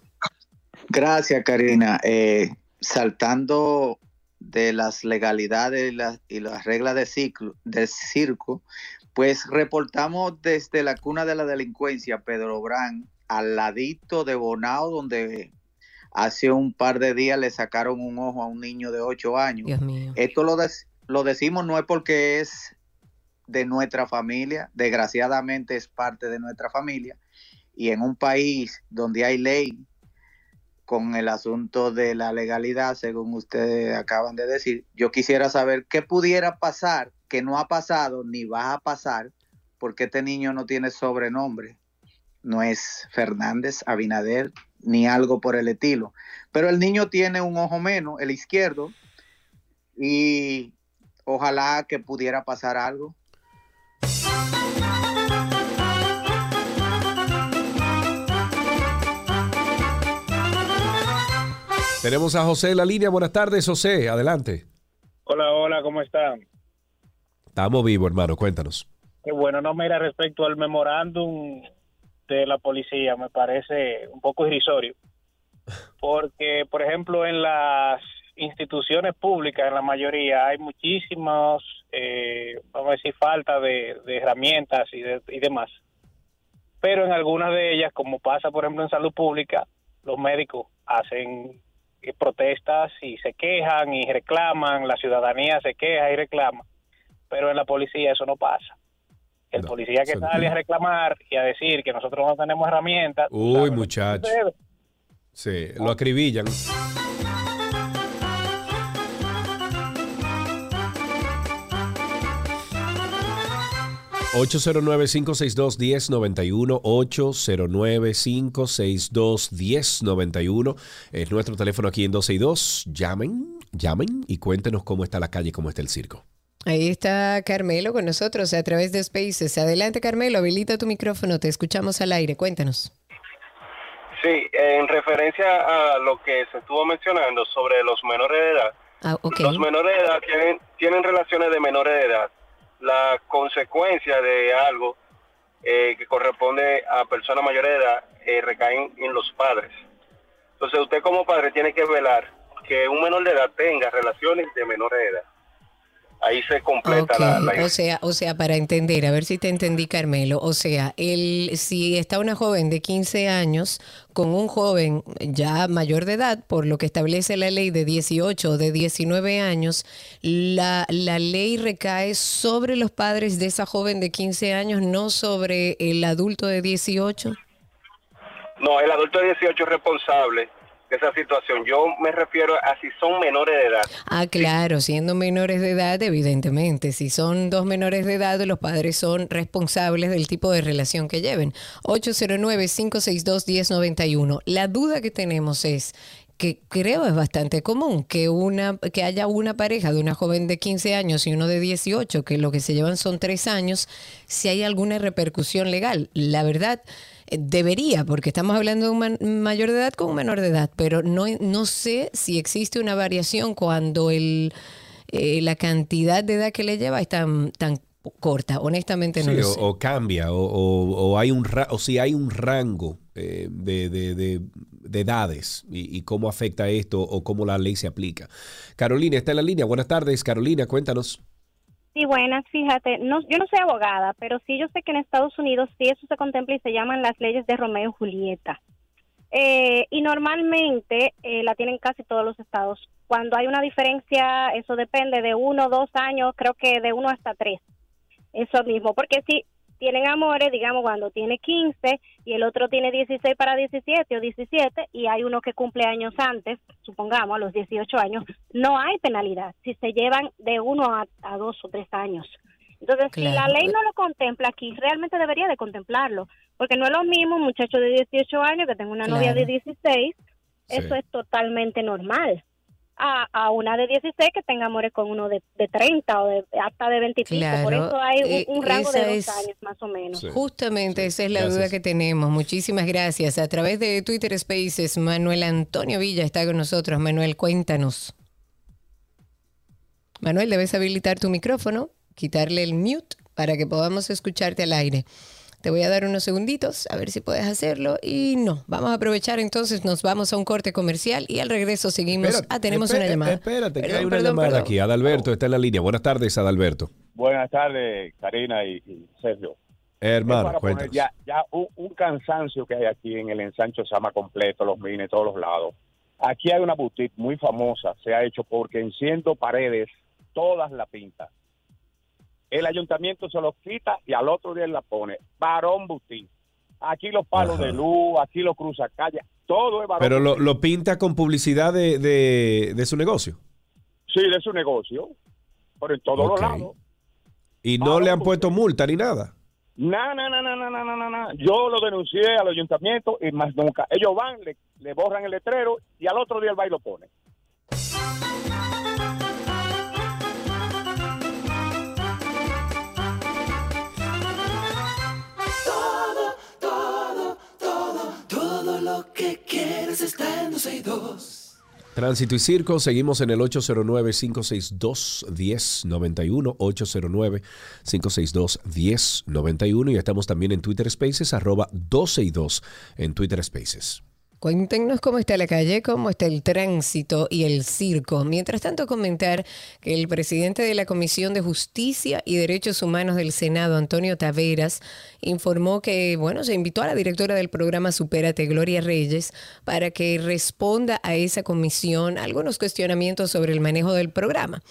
Gracias, Karina. Eh, saltando de las legalidades y las, y las reglas de ciclo, del circo, pues reportamos desde la cuna de la delincuencia, Pedro Brán, al ladito de Bonao, donde hace un par de días le sacaron un ojo a un niño de 8 años.
Dios mío.
Esto lo, lo decimos no es porque es de nuestra familia, desgraciadamente es parte de nuestra familia, y en un país donde hay ley con el asunto de la legalidad, según ustedes acaban de decir, yo quisiera saber qué pudiera pasar, que no ha pasado ni va a pasar, porque este niño no tiene sobrenombre, no es Fernández, Abinader, ni algo por el estilo, pero el niño tiene un ojo menos, el izquierdo, y ojalá que pudiera pasar algo.
Tenemos a José en la línea. Buenas tardes, José. Adelante.
Hola, hola, ¿cómo están?
Estamos vivos, hermano. Cuéntanos.
Qué bueno, no, mira, respecto al memorándum de la policía, me parece un poco irrisorio. Porque, por ejemplo, en las instituciones públicas, en la mayoría, hay muchísimos, eh, vamos a decir, falta de, de herramientas y, de- y demás. Pero en algunas de ellas, como pasa, por ejemplo, en salud pública, los médicos hacen eh, protestas y se quejan y reclaman, la ciudadanía se queja y reclama, pero en la policía eso no pasa. El policía que
no.
sale a reclamar y a decir que nosotros no tenemos herramientas,
Uy, muchacho.
sucede.
Sí, lo acribillan. ...809-562-1091... ...809-562-1091... ...es nuestro teléfono aquí en 262... ...llamen, llamen y cuéntenos cómo está la calle... ...cómo está el circo.
Ahí está Carmelo con nosotros a través de Spaces. Adelante, Carmelo, habilita tu micrófono, te escuchamos al aire, cuéntanos.
Sí, en referencia a lo que se estuvo mencionando sobre los menores de edad,
Ah,
los menores de edad tienen, tienen relaciones de menores de edad. La consecuencia de algo eh, que corresponde a personas mayores de edad eh, recaen en los padres. Entonces usted como padre tiene que velar que un menor de edad tenga relaciones de menores de edad. Ahí se completa la, la
O sea, o sea, para entender, a ver si te entendí, Carmelo. O sea, el, si está una joven de 15 años con un joven ya mayor de edad, por lo que establece la ley de 18 o de 19 años, la, la ley recae sobre los padres de esa joven de 15 años, no sobre el adulto de 18.
No, el adulto de 18 es responsable esa situación. Yo me refiero a si son menores de edad.
Ah, claro, siendo menores de edad, evidentemente. Si son dos menores de edad, los padres son responsables del tipo de relación que lleven. 809-562-1091. La duda que tenemos es que creo es bastante común que una que haya una pareja de una joven de 15 años y uno de 18 que lo que se llevan son tres años si hay alguna repercusión legal la verdad debería porque estamos hablando de un mayor de edad con un menor de edad pero no no sé si existe una variación cuando el eh, la cantidad de edad que le lleva es tan tan corta honestamente no
Sí,
lo
o,
sé
o cambia, o, o- o hay un ra- o si hay un rango eh, de, de- de- de edades y, y cómo afecta esto o cómo la ley se aplica. Carolina está en la línea. Buenas tardes, Carolina, cuéntanos.
Sí, buenas, fíjate, no, yo no soy abogada, pero sí yo sé que en Estados Unidos sí eso se contempla y se llaman las leyes de Romeo y Julieta. Eh, y normalmente eh, la tienen casi todos los estados. Cuando hay una diferencia, eso depende de uno, dos años, creo que de uno hasta tres. Eso mismo, porque si tienen amores, digamos, cuando tiene 15 y el otro tiene 16 para 17 o 17 y hay uno que cumple años antes, supongamos a los 18 años, no hay penalidad si se llevan de uno a, a dos o tres años. Entonces, si la ley no lo contempla aquí, realmente debería de contemplarlo, porque no es lo mismo un muchacho de 18 años que tenga una novia de
Claro.
16, eso es totalmente normal. A, a una de 16 que tenga amores con uno de, de 30 o de, hasta de 25. Por eso hay un, un rango de dos
es-
años más o menos.
Justamente esa es la
Gracias.
duda que tenemos. Muchísimas gracias. A través de Twitter Spaces, Manuel Antonio Villa está con nosotros. Manuel, cuéntanos. Manuel, debes habilitar tu micrófono, quitarle el mute para que podamos escucharte al aire. Te voy a dar unos segunditos a ver si puedes hacerlo. Y no, vamos a aprovechar entonces, nos vamos a un corte comercial y al regreso seguimos.
Espérate,
ah, tenemos una llamada.
Espérate, que
Perdón,
hay una
perdón,
llamada
perdón.
aquí. Adalberto está en la línea. Buenas tardes, Adalberto.
Buenas tardes, Karina y, y Sergio.
Hermano, cuéntanos.
ya, ya un, un cansancio que hay aquí en el ensancho Sama completo, los mines, todos los lados. Aquí hay una boutique muy famosa, se ha hecho porque enciendo paredes, todas la pintan el ayuntamiento se los quita y al otro día la pone. Barón Butín. Aquí los palos de luz, aquí los cruzacalles, todo es barón.
Pero lo, lo, pinta con publicidad de, de, su negocio.
Sí, de su negocio, pero en todos los lados.
¿Y no le han puesto multa ni nada?
No, no, no, no, no, no, no, no. Yo lo denuncié al ayuntamiento y más nunca. Ellos van, le, le borran el letrero y al otro día el baile lo pone.
Lo que quieres está en 262.
Tránsito y Circo, seguimos en el 809-562-1091, 809-562-1091 y estamos también en Twitter Spaces, arroba 12 y 2 en Twitter Spaces.
Cuéntenos cómo está la calle, cómo está el tránsito y el circo. Mientras tanto, comentar que el presidente de la Comisión de Justicia y Derechos Humanos del Senado, Antonio Taveras, informó que, bueno, se invitó a la directora del programa Supérate, Gloria Reyes, para que responda a esa comisión algunos cuestionamientos sobre el manejo del programa.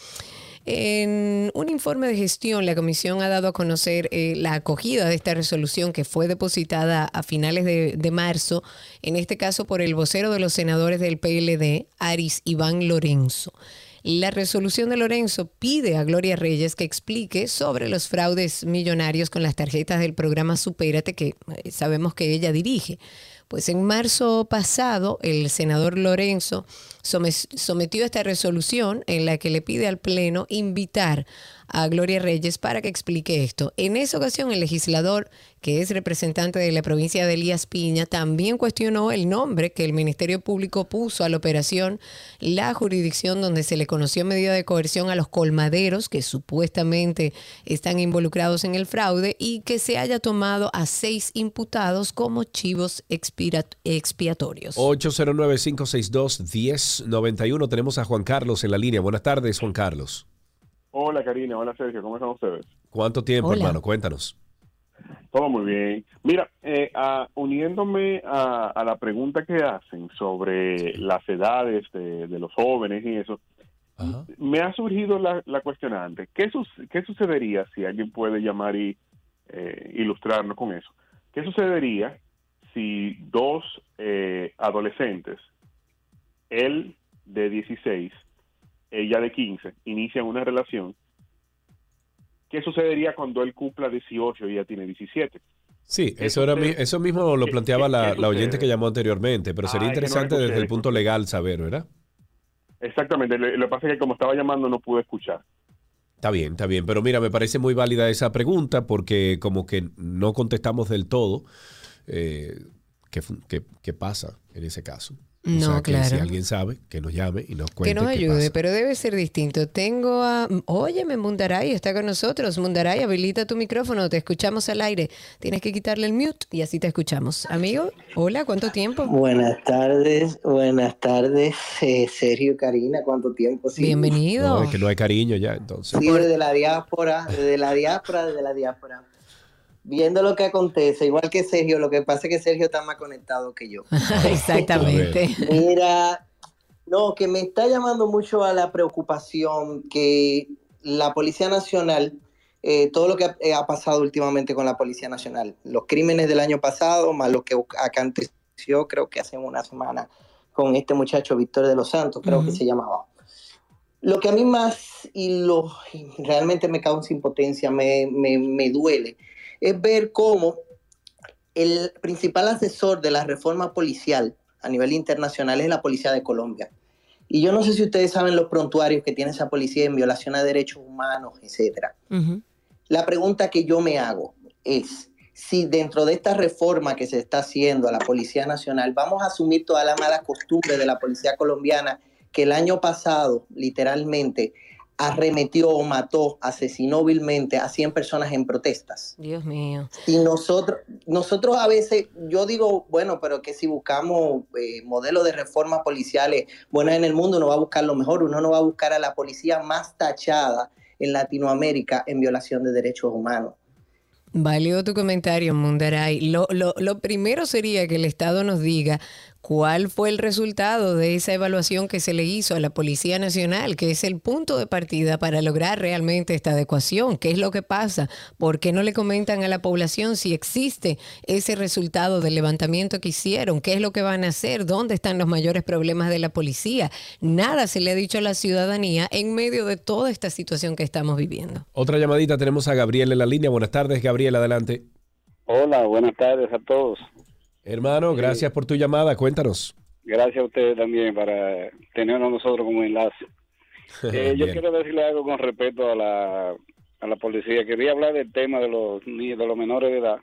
En un informe de gestión, la comisión ha dado a conocer eh, la acogida de esta resolución que fue depositada a finales de, de marzo, en este caso por el vocero de los senadores del PLD, Aris Iván Lorenzo. La resolución de Lorenzo pide a Gloria Reyes que explique sobre los fraudes millonarios con las tarjetas del programa Supérate que eh, sabemos que ella dirige. Pues en marzo pasado, el senador Lorenzo some- sometió esta resolución en la que le pide al Pleno invitar a Gloria Reyes para que explique esto. En esa ocasión, el legislador, que es representante de la provincia de Elías Piña, también cuestionó el nombre que el Ministerio Público puso a la operación, la jurisdicción donde se le conoció medida de coerción a los colmaderos que supuestamente están involucrados en el fraude y que se haya tomado a seis imputados como chivos expiatorios.
809-562-1091, tenemos a Juan Carlos en la línea. Buenas tardes, Juan Carlos.
Hola Karina, hola Sergio, ¿cómo están ustedes?
¿Cuánto tiempo,
Hola.
hermano? Cuéntanos.
Todo muy bien. Mira, eh, ah, uniéndome a, a la pregunta que hacen sobre las edades de, de los jóvenes y eso, me ha surgido la, la cuestionante. ¿Qué, sus- ¿Qué sucedería si alguien puede llamar y eh, ilustrarnos con eso? ¿Qué sucedería si dos eh, adolescentes, él de 16, ella de 15, inician una relación? ¿Qué sucedería cuando él cumpla 18 y ella tiene 17?
Sí,
¿Qué
eso, era, eso mismo lo
¿Qué-
planteaba
qué-
la,
qué
la oyente que llamó anteriormente, pero sería
Ah, no
interesante desde el punto legal saber, ¿verdad?
Exactamente, lo, lo que pasa es que como estaba llamando no pude escuchar.
Está bien, está bien, pero mira, me parece muy válida esa pregunta porque como que no contestamos del todo eh, qué- qué pasa en ese caso. O
No,
sea, que si
claro.
alguien sabe, que nos llame y nos cuente
Que nos
qué
ayude,
pasa.
pero debe ser distinto. Tengo a. Óyeme, Mundaray está con nosotros. Mundaray, habilita tu micrófono, te escuchamos al aire. Tienes que quitarle el mute y así te escuchamos. Amigo, hola, ¿cuánto tiempo?
Buenas tardes, buenas tardes, eh, Sergio Karina, ¿cuánto tiempo? Sí.
No, es que no hay cariño ya, entonces.
Sí, desde la diáspora, desde la diáspora, desde la diáspora. Viendo lo que acontece, igual que Sergio, lo que pasa es que Sergio está más conectado que yo. (laughs)
Exactamente.
Mira, no, que me está llamando mucho a la preocupación que la Policía Nacional, eh, todo lo que ha, eh, ha pasado últimamente con la Policía Nacional, los crímenes del año pasado, más lo que aconteció, creo que hace una semana, con este muchacho Víctor de los Santos, creo que se llamaba. Lo que a mí más y lo realmente me causa impotencia, me, me, me duele, es ver cómo el principal asesor de la reforma policial a nivel internacional es la Policía de Colombia. Y yo no sé si ustedes saben los prontuarios que tiene esa policía en violación a derechos humanos, etcétera. La pregunta que yo me hago es si dentro de esta reforma que se está haciendo a la Policía Nacional vamos a asumir toda la mala costumbre de la policía colombiana que el año pasado literalmente arremetió o mató, asesinó vilmente a 100 personas en protestas.
Dios mío.
Y nosotros, nosotros a veces, yo digo, bueno, pero que si buscamos eh, modelos de reformas policiales buenas en el mundo, uno va a buscar lo mejor, uno no va a buscar a la policía más tachada en Latinoamérica en violación de derechos humanos.
Válido tu comentario, Mundaray. Lo, lo, lo primero sería que el Estado nos diga cuál fue el resultado de esa evaluación que se le hizo a la Policía Nacional, que es el punto de partida para lograr realmente esta adecuación. ¿Qué es lo que pasa? ¿Por qué no le comentan a la población si existe ese resultado del levantamiento que hicieron? ¿Qué es lo que van a hacer? ¿Dónde están los mayores problemas de la policía? Nada se le ha dicho a la ciudadanía en medio de toda esta situación que estamos viviendo.
Otra llamadita, tenemos a Gabriel en la línea. Buenas tardes, Gabriel, adelante.
Hola, buenas tardes a todos.
Hermano, gracias por tu llamada, cuéntanos.
Gracias a ustedes también para tenernos nosotros como enlace. (laughs) Eh, yo quiero decirle algo con respecto a la, a la policía. Quería hablar del tema de los niños, de los menores de edad,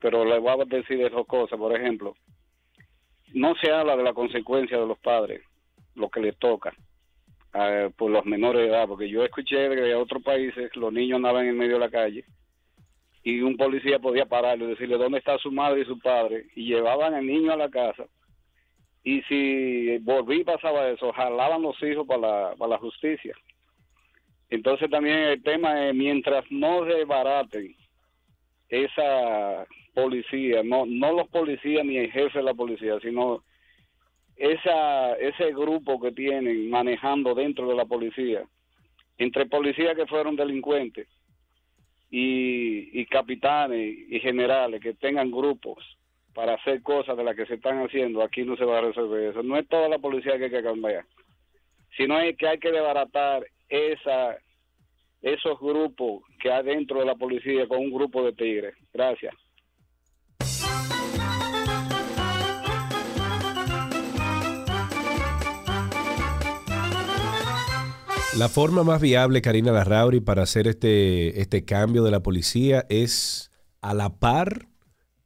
pero le voy a decir de dos cosas. Por ejemplo, no se habla de la consecuencia de los padres, lo que les toca eh, por los menores de edad, porque yo escuché de otros países los niños andaban en medio de la calle y un policía podía pararlo y decirle dónde está su madre y su padre y llevaban al niño a la casa. Y si volví pasaba eso jalaban los hijos para la, para la justicia. Entonces también el tema es mientras no desbaraten esa policía no no los policías ni el jefe de la policía sino esa ese grupo que tienen manejando dentro de la policía entre policías que fueron delincuentes y, y capitanes y generales que tengan grupos para hacer cosas de las que se están haciendo, aquí no se va a resolver eso. No es toda la policía que hay que cambiar, sino es que hay que desbaratar esa, esos grupos que hay dentro de la policía con un grupo de tigres. Gracias.
La forma más viable, Karina Larrauri, para hacer este, este cambio de la policía es a la par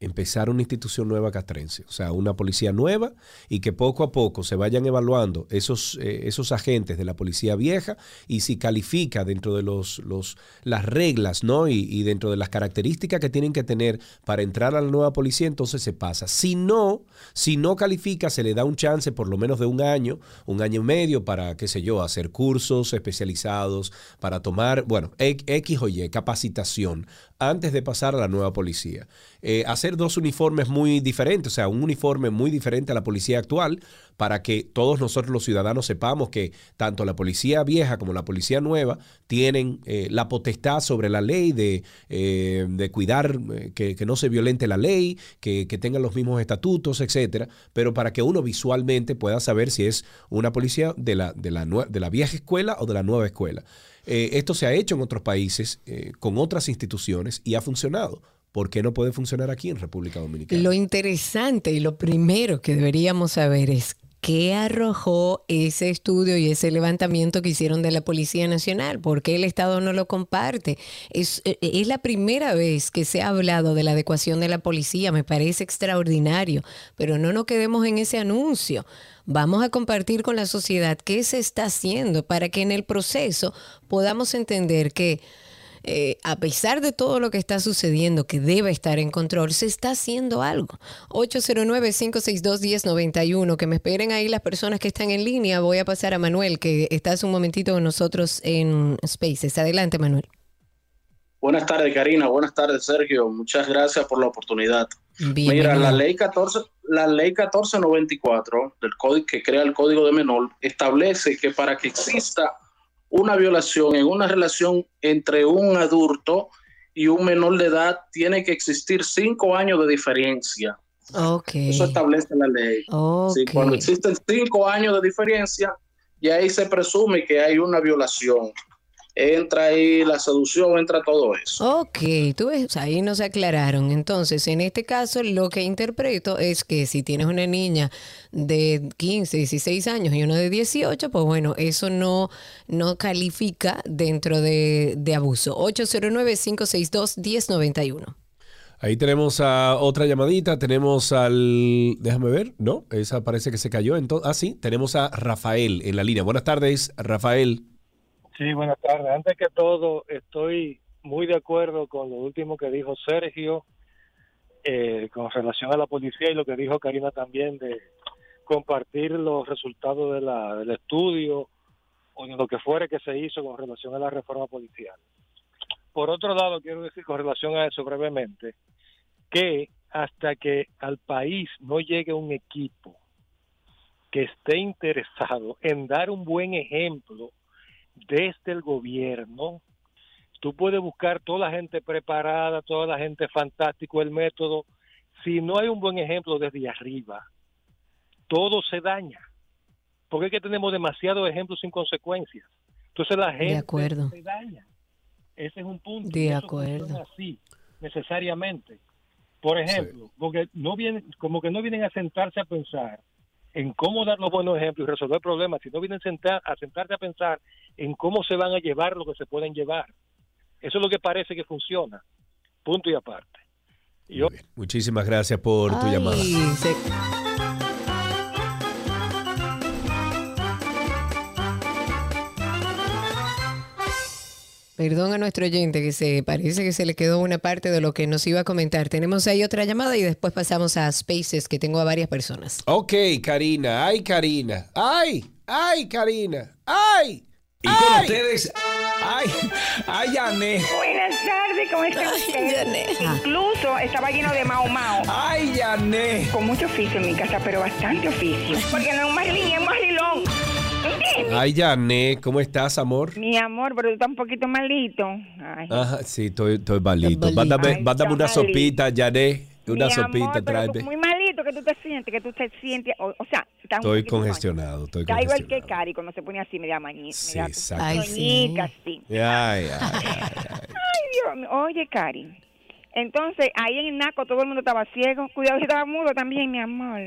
empezar una institución nueva castrense, o sea, una policía nueva y que poco a poco se vayan evaluando esos, eh, esos agentes de la policía vieja y si califica dentro de los, los, las reglas ¿no? Y, y dentro de las características que tienen que tener para entrar a la nueva policía, entonces se pasa. Si no, si no califica, se le da un chance por lo menos de un año, un año y medio para, qué sé yo, hacer cursos especializados, para tomar, bueno, X o Y, capacitación antes de pasar a la nueva policía. Eh, hacer dos uniformes muy diferentes, o sea, un uniforme muy diferente a la policía actual, para que todos nosotros los ciudadanos sepamos que tanto la policía vieja como la policía nueva tienen eh, la potestad sobre la ley de, eh, de cuidar que, que, no se violente la ley, que, que tengan los mismos estatutos, etcétera, pero para que uno visualmente pueda saber si es una policía de la, de la, de la vieja escuela o de la nueva escuela. Eh, esto se ha hecho en otros países eh, con otras instituciones y ha funcionado. ¿Por qué no puede funcionar aquí en República Dominicana?
Lo interesante y lo primero que deberíamos saber es qué arrojó ese estudio y ese levantamiento que hicieron de la Policía Nacional, por qué el Estado no lo comparte. Es, eh, es, la primera vez que se ha hablado de la adecuación de la policía, me parece extraordinario, pero no nos quedemos en ese anuncio. Vamos a compartir con la sociedad qué se está haciendo para que en el proceso podamos entender que eh, a pesar de todo lo que está sucediendo, que debe estar en control, se está haciendo algo. 809-562-1091, que me esperen ahí las personas que están en línea. Voy a pasar a Manuel, que está hace un momentito con nosotros en Spaces. Adelante, Manuel.
Buenas tardes, Karina. Buenas tardes, Sergio. Muchas gracias por la oportunidad. Mira, la ley 14, la ley 1494 del código que crea el Código de Menor establece que para que exista una violación en una relación entre un adulto y un menor de edad tiene que existir cinco años de diferencia.
Okay.
Eso establece la ley.
Okay.
Sí, cuando existen cinco años de diferencia, y ahí se presume que hay una violación entra ahí la seducción, entra todo eso.
Ok, tú ves, ahí nos aclararon. Entonces, en este caso, lo que interpreto es que si tienes una niña de 15, 16 años y uno de 18, pues bueno, eso no, no califica dentro de, de abuso. 809-562-1091.
Ahí tenemos a otra llamadita, tenemos al, déjame ver, no, esa parece que se cayó. Entonces, ah, sí, tenemos a Rafael en la línea. Buenas tardes, Rafael.
Sí, buenas tardes. Antes que todo, estoy muy de acuerdo con lo último que dijo Sergio eh, con relación a la policía y lo que dijo Karina también de compartir los resultados de la, del estudio o lo que fuere que se hizo con relación a la reforma policial. Por otro lado, quiero decir con relación a eso brevemente, que hasta que al país no llegue un equipo que esté interesado en dar un buen ejemplo desde el gobierno, tú puedes buscar toda la gente preparada, toda la gente fantástico, el método. Si no hay un buen ejemplo desde arriba, todo se daña. Porque es que tenemos demasiados ejemplos sin consecuencias. Entonces la gente
de acuerdo.
se daña. Ese es un punto.
De
Eso
acuerdo.
Así, necesariamente. Por ejemplo, porque no vienen, como que no vienen a sentarse a pensar en cómo dar los buenos ejemplos y resolver problemas, sino vienen sentar, a sentarse a pensar en cómo se van a llevar lo que se pueden llevar. Eso es lo que parece que funciona. Punto y aparte. Yo,
Muchísimas gracias por tu
Ay,
llamada.
se- Perdón a nuestro oyente que se parece que se le quedó una parte de lo que nos iba a comentar. Tenemos ahí otra llamada y después pasamos a Spaces, que tengo a varias personas.
Ok, Karina. Ay, Karina. Ay, ay, Karina. Ay.
Y con ustedes, ay, ay, Yané.
Buenas tardes, ¿cómo está usted? Incluso estaba lleno de mao mao.
Ay, Yané.
Con mucho oficio en mi casa, pero bastante oficio. Porque no es Marilyn, es Marilón.
Ay, Yané, ¿cómo estás, amor?
Mi amor, pero tú estás un poquito malito. Ay.
Ajá, sí, estoy, estoy malito.
Ay,
Mándame,
está
mándame una
malito.
sopita, Yané. Una
Mi
sopita,
amor, pero
tráeme.
muy malito que tú te sientes, que tú te sientes, o, o sea, estás un
Estoy congestionado, estoy
Está igual que Cari cuando se pone así media mañita,
Sí,
media
exacto.
Ay, sí.
toñica, así.
Ay, ay, ay.
Ay, Dios mío. Oye, Cari. Entonces, ahí en el Naco todo el mundo estaba ciego. Cuidado, yo estaba mudo también, mi amor.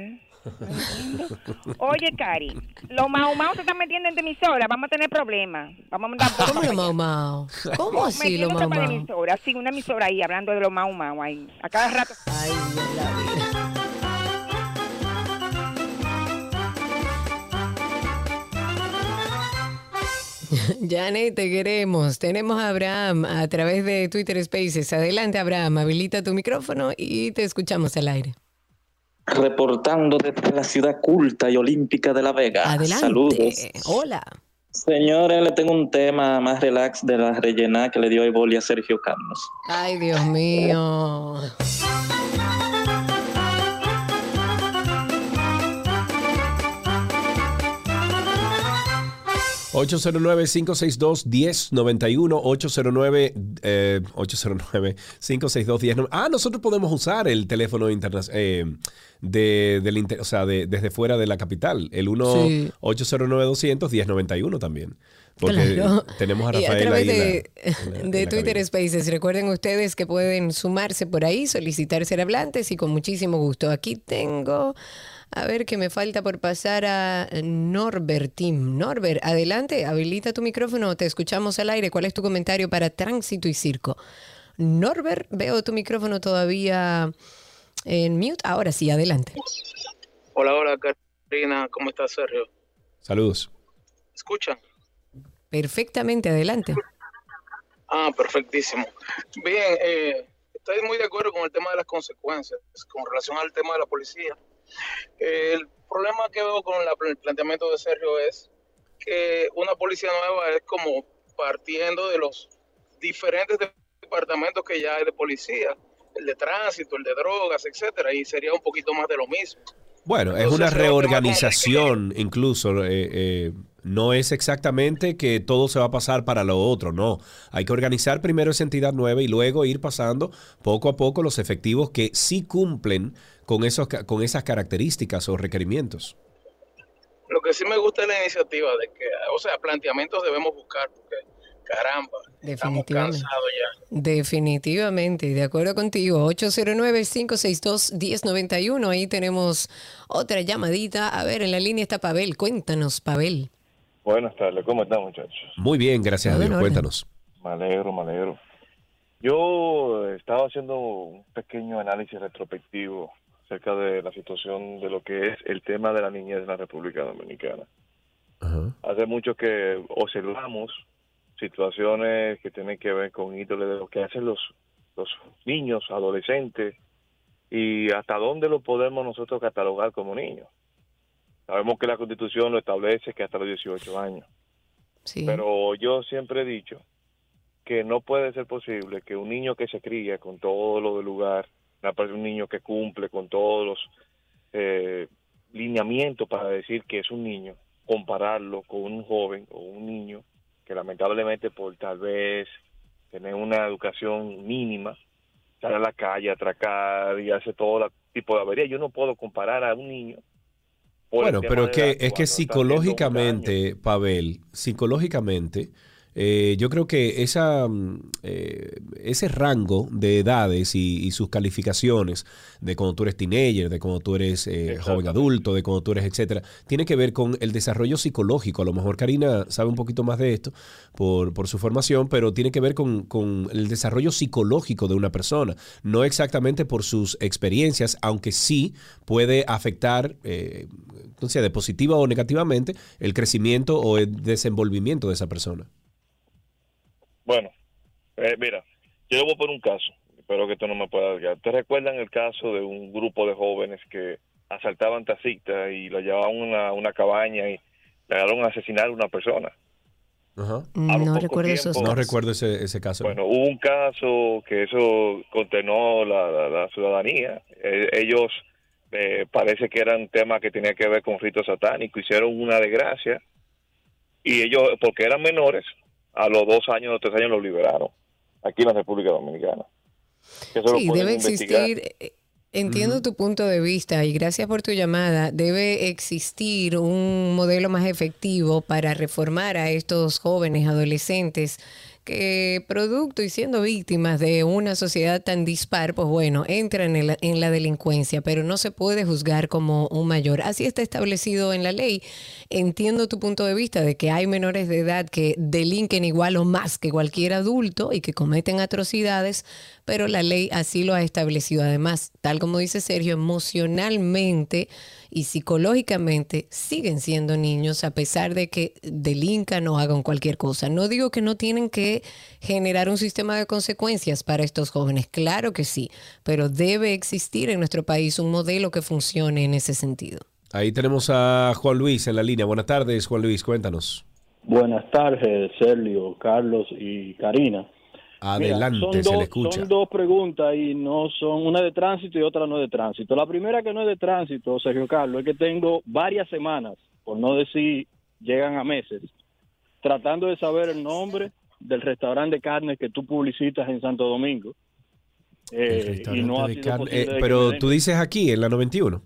(laughs) Oye, Cari, los Mau Mau se están metiendo en emisora. Vamos a tener problemas. Vamos a mandar
¿Cómo lo Mau Mau? ¿Cómo así lo Mau Mau?
emisora. Sí, una emisora ahí hablando de los Mau Mau ahí. A cada rato.
Ay, la vida. (laughs) Janet, te queremos. Tenemos a Abraham a través de Twitter Spaces. Adelante, Abraham, habilita tu micrófono y te escuchamos al aire.
Reportando desde la ciudad culta y olímpica de La Vega.
Adelante.
Saludos.
Hola.
Señores, le tengo un tema más relax de la rellena que le dio Eboli a Sergio Carlos.
Ay, Dios mío.
809-562-1091, 809, eh, 809-562-1091. Ah, nosotros podemos usar el teléfono internacional de, del inter- o sea, de- desde fuera de la capital, el 1
Sí.
809-200-1091 también. Porque
Claro.
tenemos a
Y a
Rafael
través
ahí. en la-
de,
en la- en
de
la
Twitter. Spaces, recuerden ustedes que pueden sumarse por ahí, solicitar ser hablantes y con muchísimo gusto. Aquí tengo, a ver qué me falta por pasar a Norbertim. Norbert, adelante, habilita tu micrófono, te escuchamos al aire. ¿Cuál es tu comentario para tránsito y circo? Norbert, veo tu micrófono todavía en mute. Ahora sí, adelante.
Hola, hola, Karina. ¿Cómo estás, Sergio?
Saludos.
¿Escuchan?
Perfectamente, adelante.
Ah, perfectísimo. Bien, eh, estoy muy de acuerdo con el tema de las consecuencias, con relación al tema de la policía. El problema que veo con la- el planteamiento de Sergio es que una policía nueva es como partiendo de los diferentes departamentos que ya hay de policía, el de tránsito, el de drogas, etcétera, y sería un poquito más de lo mismo.
Bueno, es una
que
reorganización incluso. eh, eh, no es exactamente que todo se va a pasar para lo otro, no. Hay que organizar primero esa entidad nueva y luego ir pasando poco a poco los efectivos que sí cumplen con, esos, ca- con esas características o requerimientos.
Lo que sí me gusta es la iniciativa de que, o sea, planteamientos debemos buscar, porque caramba, estamos
Definitivamente.
cansados ya.
Definitivamente, de acuerdo contigo. 809-562-1091. Ahí tenemos otra llamadita. A ver, en la línea está Pavel. Cuéntanos, Pavel.
Buenas tardes, ¿cómo están muchachos?
Muy bien, gracias a Dios. Cuéntanos.
Me alegro, me alegro. Yo estaba haciendo un pequeño análisis retrospectivo acerca de la situación de lo que es el tema de la niñez en la República Dominicana. Hace mucho que observamos situaciones que tienen que ver con ídoles de lo que hacen los, los niños, adolescentes, y hasta dónde lo podemos nosotros catalogar como niños. Sabemos que la Constitución lo establece que hasta los 18 años. Pero yo siempre he dicho que no puede ser posible que un niño que se cría con todo lo del lugar, per- un niño que cumple con todos los eh, lineamientos para decir que es un niño, compararlo con un joven o un niño que lamentablemente por tal vez tener una educación mínima, sale a la calle a atracar y hace todo tipo de avería. Yo no puedo comparar a un niño. por
Bueno, pero que,
edad
es que psicológicamente, Pavel, psicológicamente, eh, yo creo que esa, mm, eh, ese rango de edades y, y sus calificaciones de cuando tú eres teenager, de cuando tú eres eh, joven adulto, de cuando tú eres etcétera, tiene que ver con el desarrollo psicológico. A lo mejor Karina sabe un poquito más de esto por, por su formación, pero tiene que ver con, con el desarrollo psicológico de una persona, no exactamente por sus experiencias, aunque sí puede afectar, eh, sé, de positiva o negativamente, el crecimiento o el desenvolvimiento de esa persona.
Bueno, eh, mira, yo le voy a poner un caso, espero que esto no me pueda alargar. ¿Ustedes recuerdan el caso de un grupo de jóvenes que asaltaban tacitas y lo llevaban a una, una cabaña y le llegaron a asesinar a una persona?
No recuerdo esos
No recuerdo ese, ese caso.
Bueno, hubo un caso que eso contenó la, la- la ciudadanía. Eh, ellos eh, parece que eran temas que tenían que ver con ritos satánicos. Hicieron una desgracia y ellos, porque eran menores, a los dos años o tres años los liberaron aquí en la República Dominicana. Eso
Sí, debe
investigar.
existir. eh, Entiendo tu punto de vista y gracias por tu llamada. Debe existir un modelo más efectivo para reformar a estos jóvenes, adolescentes que producto y siendo víctimas de una sociedad tan dispar, pues bueno, entran en la, en la delincuencia, pero no se puede juzgar como un mayor. Así está establecido en la ley. Entiendo tu punto de vista de que hay menores de edad que delinquen igual o más que cualquier adulto y que cometen atrocidades, pero la ley así lo ha establecido. Además, tal como dice Sergio, emocionalmente y psicológicamente siguen siendo niños a pesar de que delincan o hagan cualquier cosa. No digo que no tienen que generar un sistema de consecuencias para estos jóvenes, claro que sí, pero debe existir en nuestro país un modelo que funcione en ese sentido.
Ahí tenemos a Juan Luis en la línea. Buenas tardes, Juan Luis, cuéntanos.
Buenas tardes, Sergio, Carlos y Karina.
Adelante,
son
se
dos,
le escucha.
Son dos preguntas y no son una de tránsito y otra no de tránsito. La primera que no es de tránsito, Sergio Carlos, es que tengo varias semanas, por no decir llegan a meses, tratando de saber el nombre del restaurante de carne que tú publicitas en Santo Domingo. Eh, y no
De carne- eh, pero tú dices aquí, en la 91.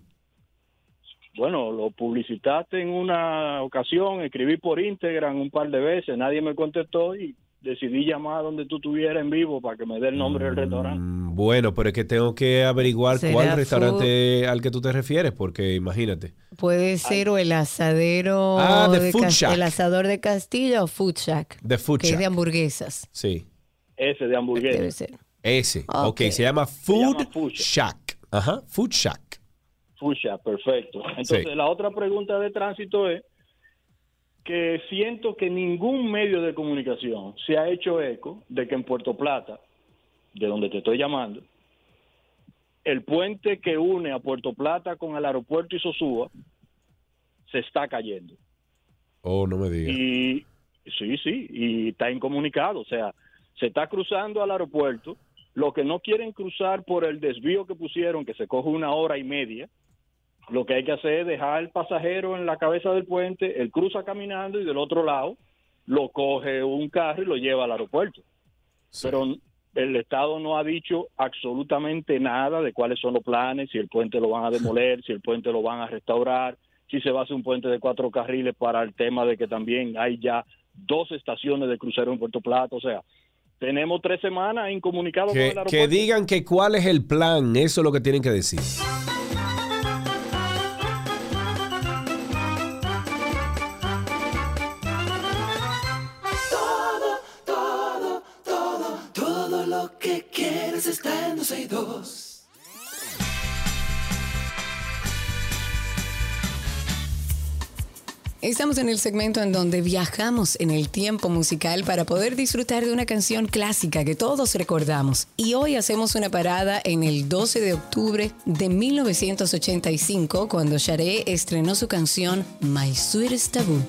Bueno, lo publicitaste en una ocasión, escribí por Instagram un par de veces, nadie me contestó y decidí llamar donde tú estuvieras en vivo para que me dé el nombre del restaurante.
Mm, Bueno, pero es que tengo que averiguar
¿Será
cuál restaurante al que tú te refieres, porque imagínate.
Puede ser o el asadero
Ah, The
de
Food Shack.
el asador de Castilla o Food Shack,
The Food
que es
Shack.
de hamburguesas.
Sí.
Ese de hamburguesa.
Debe ser.
Ese.
Ok.
ok, se llama Food Shack. Ajá, Food Shack.
Fucha, perfecto. Entonces,
Sí.
la otra pregunta de tránsito es que siento que ningún medio de comunicación se ha hecho eco de que en Puerto Plata, de donde te estoy llamando, el puente que une a Puerto Plata con el aeropuerto y Sosúa se está cayendo.
Oh, no me digas.
Y sí, sí, y está incomunicado, o sea, se está cruzando al aeropuerto, lo que no quieren cruzar por el desvío que pusieron, que se coge una hora y media, lo que hay que hacer es dejar al pasajero en la cabeza del puente, él cruza caminando y del otro lado lo coge un carro y lo lleva al aeropuerto. Pero el Estado no ha dicho absolutamente nada de cuáles son los planes, si el puente lo van a demoler, si el puente lo van a restaurar, si se va a hacer un puente de cuatro carriles para el tema de que también hay ya dos estaciones de crucero en Puerto Plata. O sea, tenemos tres semanas incomunicados con
Que,
el
que
aeropuerto.
digan que cuál es el plan, eso es lo que tienen que decir.
Estamos en el segmento en donde viajamos en el tiempo musical para poder disfrutar de una canción clásica que todos recordamos. Y hoy hacemos una parada en el 12 de octubre de 1985 cuando Sharé estrenó su canción My Sweetest Taboo.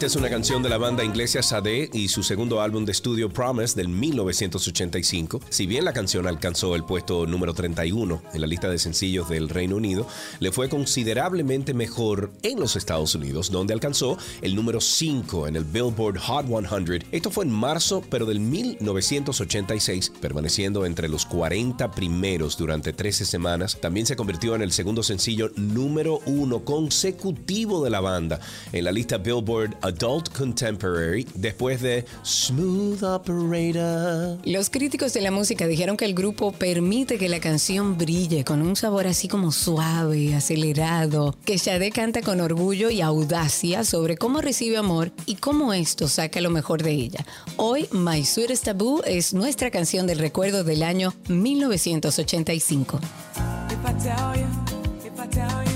Es una canción de la banda inglesa Sade y su segundo álbum de estudio Promise del 1985. Si bien la canción alcanzó el puesto número 31 en la lista de sencillos del Reino Unido, le fue considerablemente mejor en los Estados Unidos, donde alcanzó el número 5 en el Billboard Hot 100. Esto fue en marzo, pero del 1986, permaneciendo entre los 40 primeros durante 13 semanas. También se convirtió en el segundo sencillo número uno consecutivo de la banda en la lista Billboard Adult Contemporary después de Smooth Operator.
Los críticos de la música dijeron que el grupo permite que la canción brille con un sabor así como suave, acelerado, que Sade canta con orgullo y audacia sobre cómo recibe amor y cómo esto saca lo mejor de ella. Hoy, My Sweetest Taboo es nuestra canción del recuerdo del año 1985.
If I tell you, if I tell you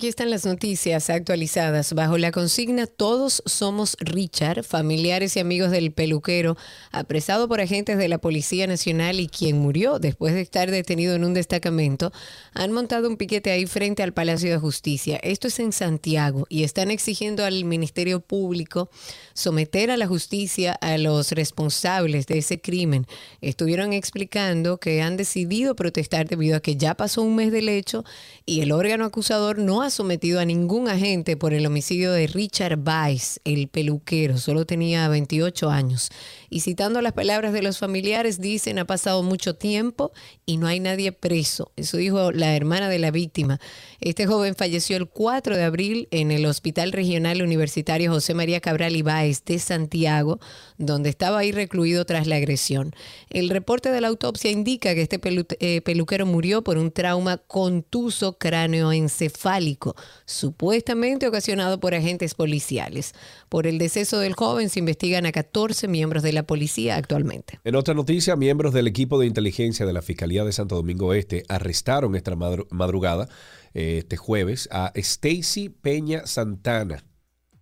Aquí están las noticias actualizadas bajo la consigna Todos somos Richard, familiares y amigos del peluquero, apresado por agentes de la Policía Nacional y quien murió después de estar detenido en un destacamento, han montado un piquete ahí frente al Palacio de Justicia. Esto es en Santiago y están exigiendo al Ministerio Público someter a la justicia a los responsables de ese crimen. Estuvieron explicando que han decidido protestar debido a que ya pasó un mes del hecho y el órgano acusador no ha sometido a ningún agente por el homicidio de Richard Weiss, el peluquero. Solo tenía 28 años. Y citando las palabras de los familiares, dicen ha pasado mucho tiempo y no hay nadie preso. Eso dijo la hermana de la víctima. Este joven falleció el 4 de abril en el Hospital Regional Universitario José María Cabral Ibáez de Santiago, donde estaba ahí recluido tras la agresión. El reporte de la autopsia indica que este eh, peluquero murió por un trauma contuso cráneoencefálico, supuestamente ocasionado por agentes policiales. Por el deceso del joven se investigan a 14 miembros de la policía actualmente.
En otra noticia, miembros del equipo de inteligencia de la Fiscalía de Santo Domingo Este arrestaron esta madru- madrugada, eh, este jueves, a Stacy Peña Santana.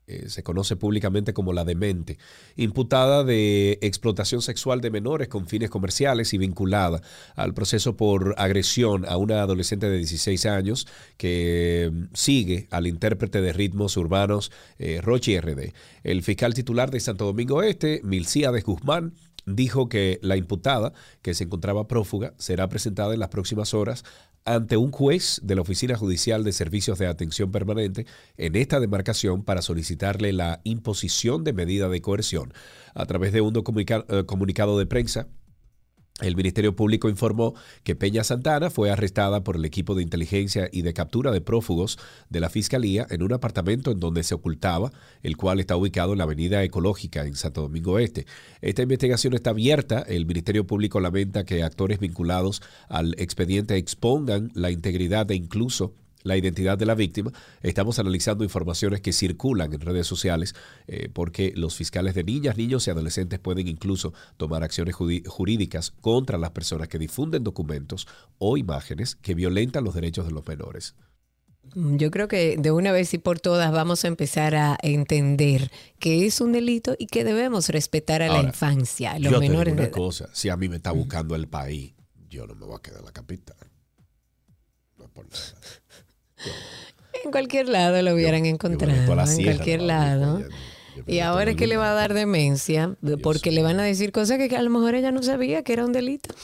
Eh, se conoce públicamente como la demente, imputada de explotación sexual de menores con fines comerciales y vinculada al proceso por agresión a una adolescente de 16 años que mm, sigue al intérprete de ritmos urbanos eh, Rochi RD. El fiscal titular de Santo Domingo Este, Milcíades Guzmán, dijo que la imputada, que se encontraba prófuga, será presentada en las próximas horas ante un juez de la Oficina Judicial de Servicios de Atención Permanente en esta demarcación para solicitarle la imposición de medida de coerción. A través de un eh, comunicado de prensa, el Ministerio Público informó que Peña Santana fue arrestada por el equipo de inteligencia y de captura de prófugos de la Fiscalía en un apartamento en donde se ocultaba, el cual está ubicado en la Avenida Ecológica en Santo Domingo Este. Esta investigación está abierta. El Ministerio Público lamenta que actores vinculados al expediente expongan la integridad e incluso la identidad de la víctima. Estamos analizando informaciones que circulan en redes sociales eh, porque los fiscales de niñas, niños y adolescentes pueden incluso tomar acciones jurídicas contra las personas que difunden documentos o imágenes que violentan los derechos de los menores.
Mm, Yo creo que de una vez y por todas vamos a empezar a entender que es un delito y que debemos respetar a la infancia, a
Yo
los
te digo
menores de
cosa, si a mí me está buscando el país, yo no me voy a quedar en la capital.
En cualquier lado lo hubieran encontrado, en cualquier lado. Y ahora es que le va a dar demencia, porque le van a decir cosas que, que a lo mejor ella no sabía que era un delito.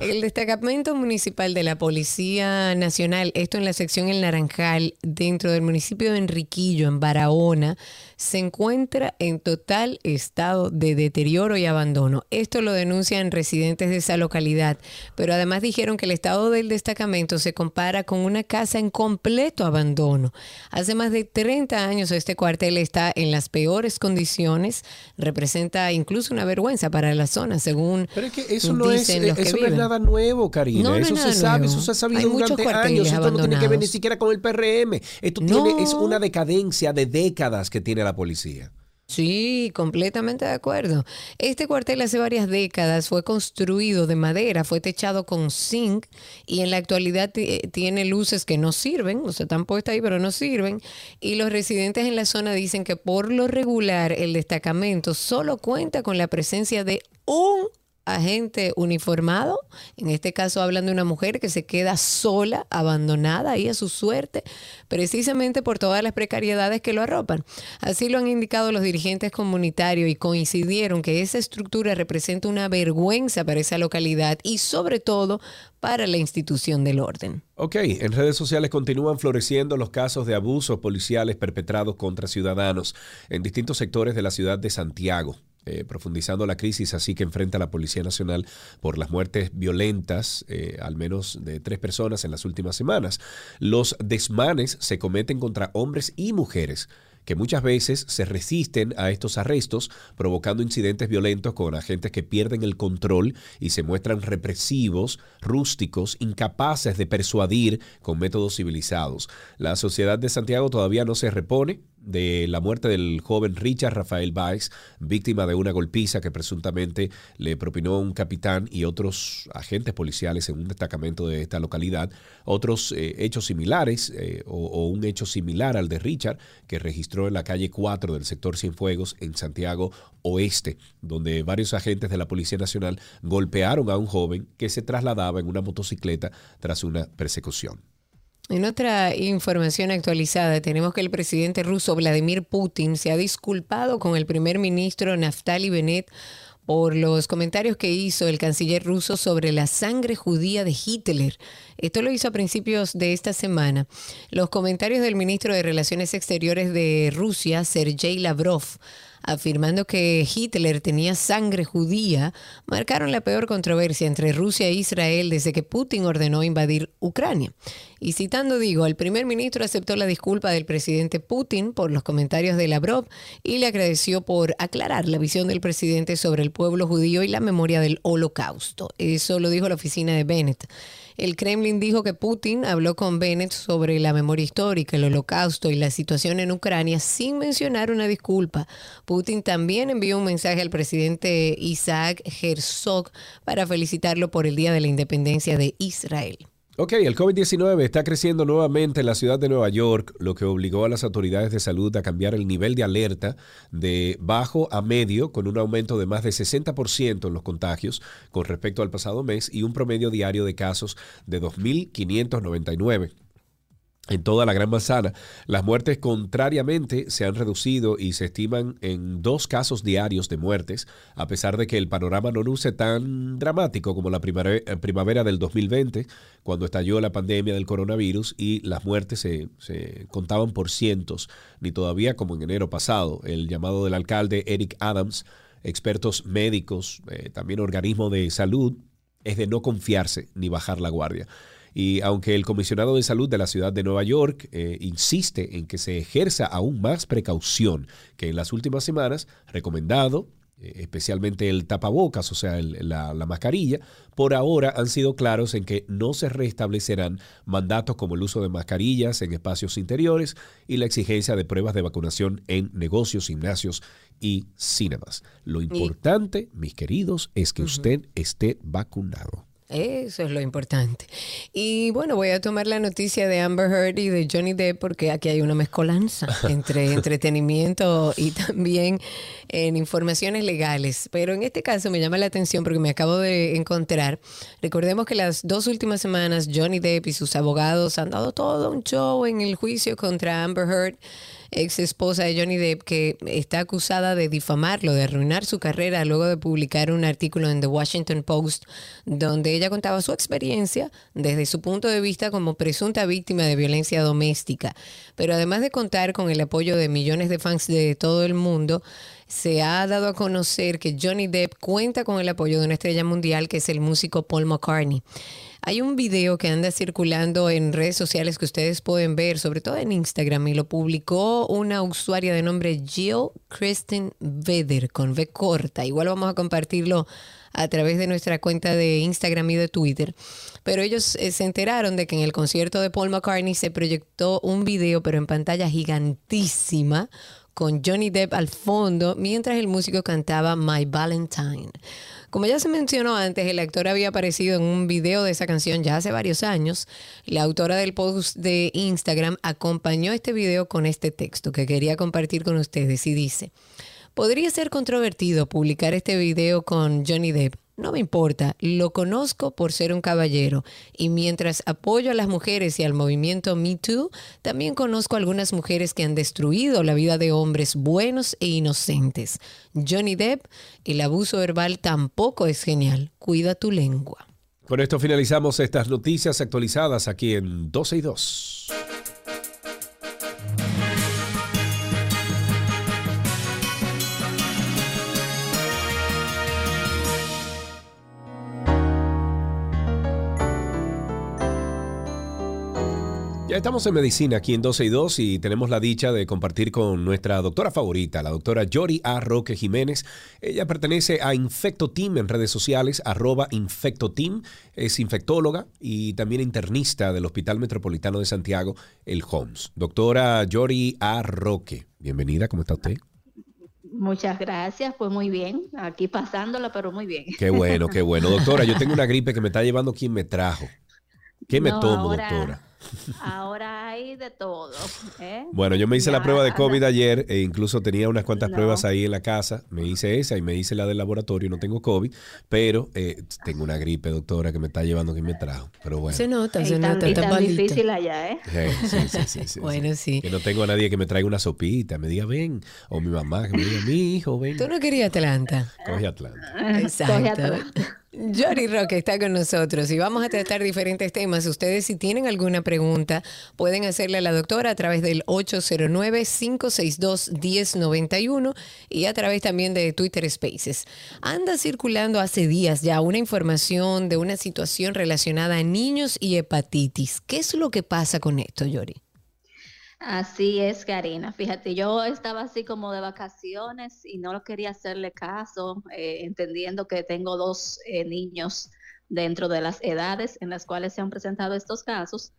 El destacamento municipal de la Policía Nacional, esto en la sección El Naranjal, dentro del municipio de Enriquillo, en Barahona, se encuentra en total estado de deterioro y abandono. Esto lo denuncian residentes de esa localidad, pero además dijeron que el estado del destacamento se compara con una casa en completo abandono. Hace más de 30 años este cuartel está en las peores condiciones, representa incluso una vergüenza para la zona, según
Pero es que eso no, es, eso no
viven.
nada nuevo, Karina.
No, no es
eso
nada
se sabe,
nuevo.
eso se ha sabido
Hay muchos
durante años. Esto no tiene que ver ni siquiera con el PRM. Esto tiene, es una decadencia de décadas que tiene la policía.
Sí, completamente de acuerdo. Este cuartel hace varias décadas fue construido de madera, fue techado con zinc y en la actualidad ti- tiene luces que no sirven, o sea, están puestas ahí pero no sirven. Y los residentes en la zona dicen que por lo regular el destacamento solo cuenta con la presencia de un agente uniformado, en este caso hablan de una mujer que se queda sola, abandonada ahí a su suerte, precisamente por todas las precariedades que lo arropan. Así lo han indicado los dirigentes comunitarios y coincidieron que esa estructura representa una vergüenza para esa localidad y sobre todo para la institución del orden.
Ok, en redes sociales continúan floreciendo los casos de abusos policiales perpetrados contra ciudadanos en distintos sectores de la ciudad de Santiago. Eh, profundizando la crisis así que enfrenta la Policía Nacional por las muertes violentas, eh, al menos de tres personas en las últimas semanas. Los desmanes se cometen contra hombres y mujeres que muchas veces se resisten a estos arrestos, provocando incidentes violentos con agentes que pierden el control y se muestran represivos, rústicos, incapaces de persuadir con métodos civilizados. La sociedad de Santiago todavía no se repone de la muerte del joven Richard Rafael Baez, víctima de una golpiza que presuntamente le propinó un capitán y otros agentes policiales en un destacamento de esta localidad. Otros eh, hechos similares eh, o, o un hecho similar al de Richard que registró en la calle 4 del sector Cienfuegos en Santiago Oeste, donde varios agentes de la Policía Nacional golpearon a un joven que se trasladaba en una motocicleta tras una persecución.
En otra información actualizada, tenemos que el presidente ruso Vladimir Putin se ha disculpado con el primer ministro Naftali Bennett por los comentarios que hizo el canciller ruso sobre la sangre judía de Hitler. Esto lo hizo a principios de esta semana. Los comentarios del ministro de Relaciones Exteriores de Rusia, Sergei Lavrov, afirmando que Hitler tenía sangre judía, marcaron la peor controversia entre Rusia e Israel desde que Putin ordenó invadir Ucrania. Y citando, digo, el primer ministro aceptó la disculpa del presidente Putin por los comentarios de Lavrov y le agradeció por aclarar la visión del presidente sobre el pueblo judío y la memoria del holocausto. Eso lo dijo la oficina de Bennett. El Kremlin dijo que Putin habló con Bennett sobre la memoria histórica, el holocausto y la situación en Ucrania sin mencionar una disculpa. Putin también envió un mensaje al presidente Isaac Herzog para felicitarlo por el Día de la Independencia de Israel.
Ok, el COVID-19 está creciendo nuevamente en la ciudad de Nueva York, lo que obligó a las autoridades de salud a cambiar el nivel de alerta de bajo a medio, con un aumento de más de 60% en los contagios con respecto al pasado mes y un promedio diario de casos de 2.599 en toda la Gran Manzana. Las muertes contrariamente se han reducido y se estiman en dos casos diarios de muertes, a pesar de que el panorama no luce tan dramático como la primavera, primavera del 2020, cuando estalló la pandemia del coronavirus y las muertes se, se contaban por cientos, ni todavía como en enero pasado. El llamado del alcalde Eric Adams, expertos médicos, eh, también organismos de salud, es de no confiarse ni bajar la guardia. Y aunque el comisionado de salud de la ciudad de Nueva York eh, insiste en que se ejerza aún más precaución que en las últimas semanas, recomendado, eh, especialmente el tapabocas, o sea, el- la, la mascarilla, por ahora han sido claros en que no se restablecerán mandatos como el uso de mascarillas en espacios interiores y la exigencia de pruebas de vacunación en negocios, gimnasios y cinemas. Lo importante, mis queridos, es que usted esté vacunado.
Eso es lo importante. Y bueno, voy a tomar la noticia de Amber Heard y de Johnny Depp porque aquí hay una mezcolanza (laughs) entre entretenimiento y también en informaciones legales. Pero en este caso me llama la atención porque me acabo de encontrar. Recordemos que las dos últimas semanas Johnny Depp y sus abogados han dado todo un show en el juicio contra Amber Heard ex esposa de Johnny Depp, que está acusada de difamarlo, de arruinar su carrera luego de publicar un artículo en The Washington Post donde ella contaba su experiencia desde su punto de vista como presunta víctima de violencia doméstica. Pero además de contar con el apoyo de millones de fans de todo el mundo, se ha dado a conocer que Johnny Depp cuenta con el apoyo de una estrella mundial que es el músico Paul McCartney. Hay un video que anda circulando en redes sociales que ustedes pueden ver, sobre todo en Instagram, y lo publicó una usuaria de nombre Jill Kristen Vedder, con V corta. Igual vamos a compartirlo a través de nuestra cuenta de Instagram y de Twitter. Pero ellos eh, se enteraron de que en el concierto de Paul McCartney se proyectó un video, pero en pantalla gigantísima, con Johnny Depp al fondo, mientras el músico cantaba My Valentine. Como ya se mencionó antes, el actor había aparecido en un video de esa canción ya hace varios años. La autora del post de Instagram acompañó este video con este texto que quería compartir con ustedes y dice, podría ser controvertido publicar este video con Johnny Depp no me importa, lo conozco por ser un caballero y mientras apoyo a las mujeres y al movimiento Me Too, también conozco a algunas mujeres que han destruido la vida de hombres buenos e inocentes. Johnny Depp, el abuso verbal tampoco es genial. Cuida tu lengua.
Con esto finalizamos estas noticias actualizadas aquí en 12 y 2. Estamos en medicina aquí en 12 y 2 y tenemos la dicha de compartir con nuestra doctora favorita, la doctora Yori A. Roque Jiménez. Ella pertenece a Infecto Team en redes sociales, arroba Infecto Team. Es infectóloga y también internista del Hospital Metropolitano de Santiago, el HOMS. Doctora Yori A. Roque, bienvenida, ¿cómo está usted?
Muchas gracias, pues muy bien, aquí pasándola, pero muy bien.
Qué bueno, qué bueno. Doctora, yo tengo una gripe que me está llevando quien me trajo. ¿Qué me
No,
tomo,
ahora-
doctora?
Ahora hay de todo. ¿eh?
Bueno, yo me hice la prueba de COVID (laughs) ayer e incluso tenía unas cuantas pruebas ahí en la casa. Me hice esa y me hice la del laboratorio. No tengo COVID, pero eh, tengo una gripe, doctora, que me está llevando que me trajo. Pero bueno.
Se nota,
Y
se
tan,
nota,
y
está
tan
malito.
difícil allá, ¿eh?
Sí, sí, sí, sí, sí,
Bueno, sí.
Que no tengo a nadie que me traiga una sopita, me diga ven. O mi mamá que me diga, mi hijo, ven.
Tú no querías Atlanta.
Coge Atlanta.
Coge
Exacto. Jory Roque está con nosotros y vamos a tratar diferentes temas. Ustedes si tienen alguna pregunta pueden hacerle a la doctora a través del 809-562-1091 y a través también de Twitter Spaces. Anda circulando hace días ya una información de una situación relacionada a niños y hepatitis. ¿Qué es lo que pasa con esto, Yori?
Así es, Karina. Fíjate, yo estaba así como de vacaciones y no quería hacerle caso, eh, entendiendo que tengo dos eh, niños dentro de las edades en las cuales se han presentado estos casos.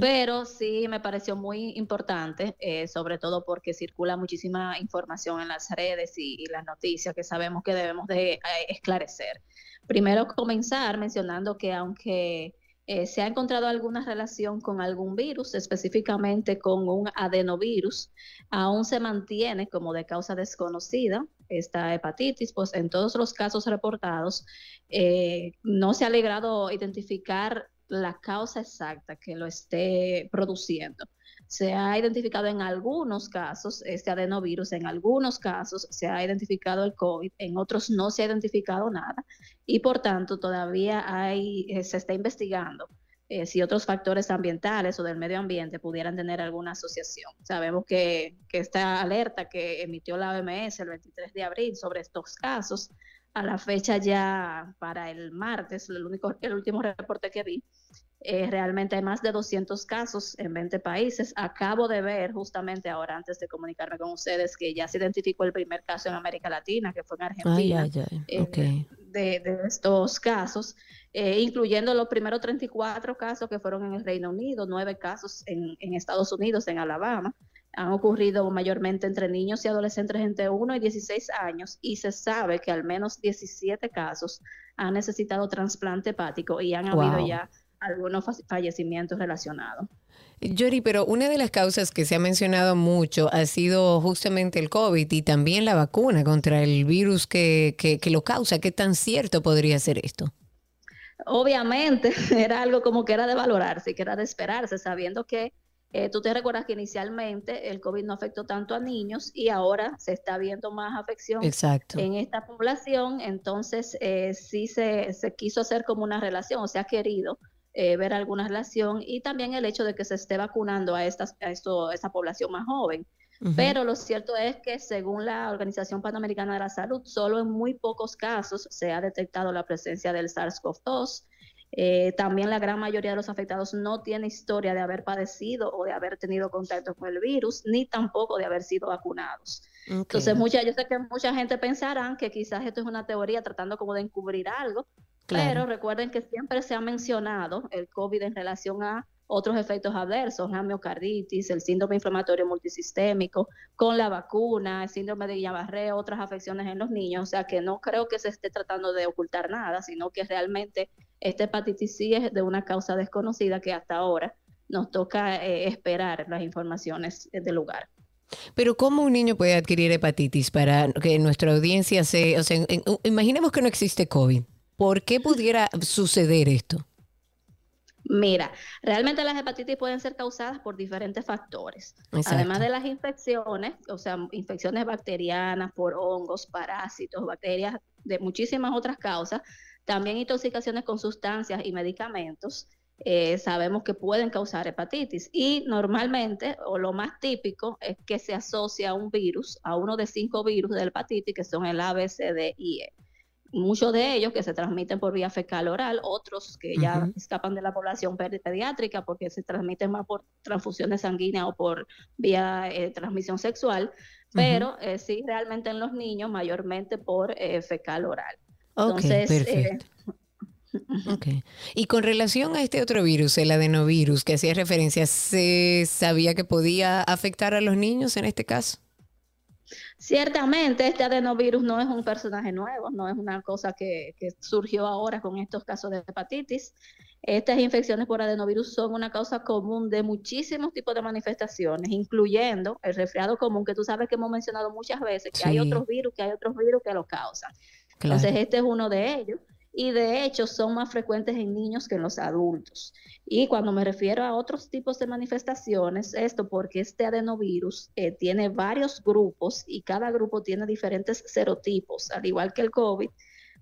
Pero sí me pareció muy importante, eh, sobre todo porque circula muchísima información en las redes y, y las noticias que sabemos que debemos de esclarecer. Primero comenzar mencionando que aunque eh, se ha encontrado alguna relación con algún virus, específicamente con un adenovirus, aún se mantiene como de causa desconocida esta hepatitis, pues en todos los casos reportados eh, no se ha logrado identificar la causa exacta que lo esté produciendo. Se ha identificado en algunos casos este adenovirus, en algunos casos se ha identificado el COVID, en otros no se ha identificado nada y por tanto todavía eh, se está investigando eh, si otros factores ambientales o del medio ambiente pudieran tener alguna asociación. Sabemos que, que esta alerta que emitió la OMS el 23 de abril sobre estos casos, a la fecha ya para el martes, el, único, el último reporte que vi, eh, realmente hay más de 200 casos en 20 países. Acabo de ver justamente ahora, antes de comunicarme con ustedes, que ya se identificó el primer caso en América Latina, que fue en
Ay,
Argentina,
ay, ay.
eh,
Ok.
de, de estos casos, eh, incluyendo los primeros 34 casos que fueron en el Reino Unido, nueve casos en, en Estados Unidos, en Alabama. Han ocurrido mayormente entre niños y adolescentes entre 1 y 16 años y se sabe que al menos 17 casos han necesitado trasplante hepático y han habido ya algunos fa- fallecimientos relacionados.
Yori, pero una de las causas que se ha mencionado mucho ha sido justamente el COVID y también la vacuna contra el virus que, que, que lo causa. ¿Qué tan cierto podría ser esto?
Obviamente (laughs) era algo como que era de valorarse, que era de esperarse, sabiendo que Eh, tú te recuerdas que inicialmente el COVID no afectó tanto a niños y ahora se está viendo más afección
Exacto.
en esta población, entonces eh, sí se, se quiso hacer como una relación, o se ha querido eh, ver alguna relación y también el hecho de que se esté vacunando a, estas, a esto, a esta población más joven. Pero lo cierto es que según la Organización Panamericana de la Salud, solo en muy pocos casos se ha detectado la presencia del SARS-CoV-2. Eh, también la gran mayoría de los afectados no tiene historia de haber padecido o de haber tenido contacto con el virus, ni tampoco de haber sido vacunados. Entonces, mucha, yo sé que mucha gente pensará que quizás esto es una teoría tratando como de encubrir algo,
Claro.
pero recuerden que siempre se ha mencionado el COVID en relación a otros efectos adversos, la miocarditis, el síndrome inflamatorio multisistémico, con la vacuna, el síndrome de Guillain-Barré, otras afecciones en los niños, o sea que no creo que se esté tratando de ocultar nada, sino que realmente esta hepatitis sí es de una causa desconocida que hasta ahora nos toca eh, esperar las informaciones del lugar.
Pero ¿cómo un niño puede adquirir hepatitis para que nuestra audiencia se... O sea, en- en- imaginemos que no existe COVID. ¿Por qué pudiera suceder esto?
Mira, realmente las hepatitis pueden ser causadas por diferentes factores.
Exacto.
Además de las infecciones, o sea, infecciones bacterianas por hongos, parásitos, bacterias, de muchísimas otras causas, también intoxicaciones con sustancias y medicamentos, eh, sabemos que pueden causar hepatitis. Y normalmente, o lo más típico, es que se asocia a un virus, a uno de cinco virus de hepatitis, que son el A, B, C, D y E muchos de ellos que se transmiten por vía fecal oral, otros que ya escapan de la población pedi- pediátrica porque se transmiten más por transfusiones sanguíneas o por vía eh, transmisión sexual, pero eh, sí realmente en los niños mayormente por eh, fecal oral. Entonces,
perfecto. (laughs) Y con relación a este otro virus, el adenovirus, que hacía referencia, ¿se sabía que podía afectar a los niños en este caso?
Ciertamente, este adenovirus no es un personaje nuevo, no es una cosa que, que surgió ahora con estos casos de hepatitis. Estas infecciones por adenovirus son una causa común de muchísimos tipos de manifestaciones, incluyendo el resfriado común, que tú sabes que hemos mencionado muchas veces, que hay otros virus, que hay otros virus que lo causan.
Claro.
Entonces, este es uno de ellos. Y de hecho son más frecuentes en niños que en los adultos. Y cuando me refiero a otros tipos de manifestaciones, esto porque este adenovirus eh, tiene varios grupos y cada grupo tiene diferentes serotipos, al igual que el COVID.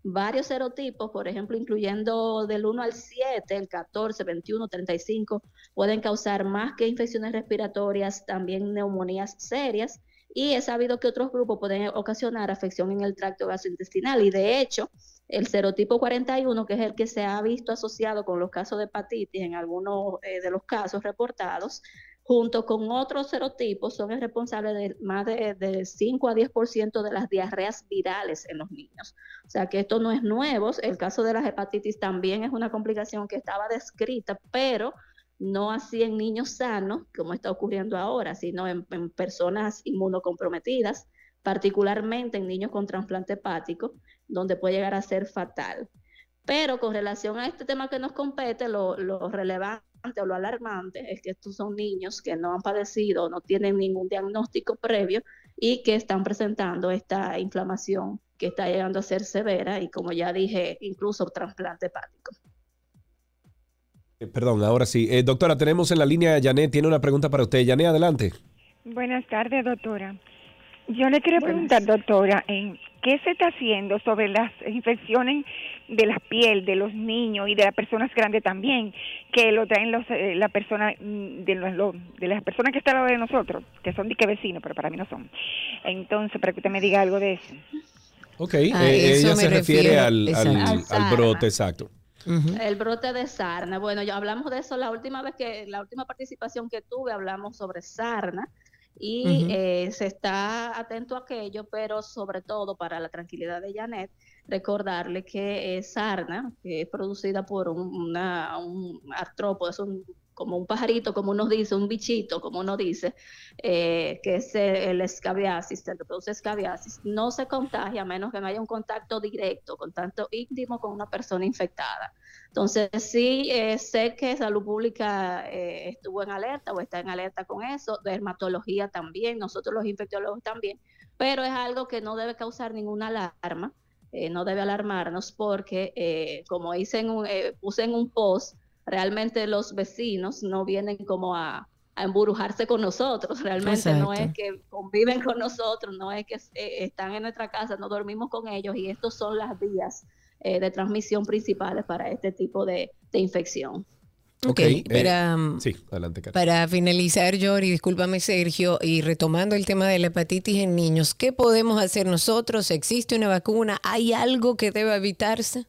Varios serotipos, por ejemplo, incluyendo del 1 al 7, el 14, 21, 35, pueden causar más que infecciones respiratorias, también neumonías serias. Y he sabido que otros grupos pueden ocasionar afección en el tracto gastrointestinal. Y de hecho, el serotipo 41, que es el que se ha visto asociado con los casos de hepatitis en algunos eh, de los casos reportados, junto con otros serotipos, son el responsable de más de, de 5 a 10% de las diarreas virales en los niños. O sea que esto no es nuevo. El caso de las hepatitis también es una complicación que estaba descrita, pero no así en niños sanos, como está ocurriendo ahora, sino en, en personas inmunocomprometidas, particularmente en niños con trasplante hepático, donde puede llegar a ser fatal. Pero con relación a este tema que nos compete, lo, lo relevante o lo alarmante es que estos son niños que no han padecido, no tienen ningún diagnóstico previo y que están presentando esta inflamación que está llegando a ser severa y como ya dije, incluso trasplante hepático.
Eh, Perdón, ahora sí. Eh, doctora, tenemos en la línea a Janet. Tiene una pregunta para usted. Janet, adelante.
Buenas tardes, doctora. Yo le quería preguntar, doctora, ¿en qué se está haciendo sobre las infecciones de la piel de los niños y de las personas grandes también, que lo traen los, eh, la persona mm, de, los, de las personas que están al lado de nosotros, que son de que vecinos, pero para mí no son. Entonces, para que usted me diga algo de eso.
Ok, eh,
eso
ella se refiere
refiero,
al, al-
exacto.
al
Al
brote, exacto.
El brote de sarna. Bueno, ya hablamos de eso la última vez que, la última participación que tuve, hablamos sobre sarna y eh, se está atento a aquello, pero sobre todo para la tranquilidad de Janet, recordarle que sarna, que es producida por un, una, un artrópodo, es un, como un pajarito, como uno dice, un bichito, como uno dice, eh, que es el escabiasis, se reproduce escabiasis, no se contagia a menos que no haya un contacto directo, contacto íntimo con una persona infectada. Entonces, sí, eh, sé que Salud Pública eh, estuvo en alerta o está en alerta con eso, dermatología también, nosotros los infectólogos también, pero es algo que no debe causar ninguna alarma, no debe alarmarnos porque, como hice en un, puse en un post, realmente los vecinos no vienen como a, a embrujarse con nosotros. Realmente no es que conviven con nosotros, no es que eh, están en nuestra casa, no dormimos con ellos y estos son las vías eh, de transmisión principales para este tipo de, infección.
Ok,
Eh,
para,
sí, adelante,
para finalizar, Yori, discúlpame Sergio, y retomando el tema de la hepatitis en niños, ¿qué podemos hacer nosotros? ¿Existe una vacuna? ¿Hay algo que deba evitarse?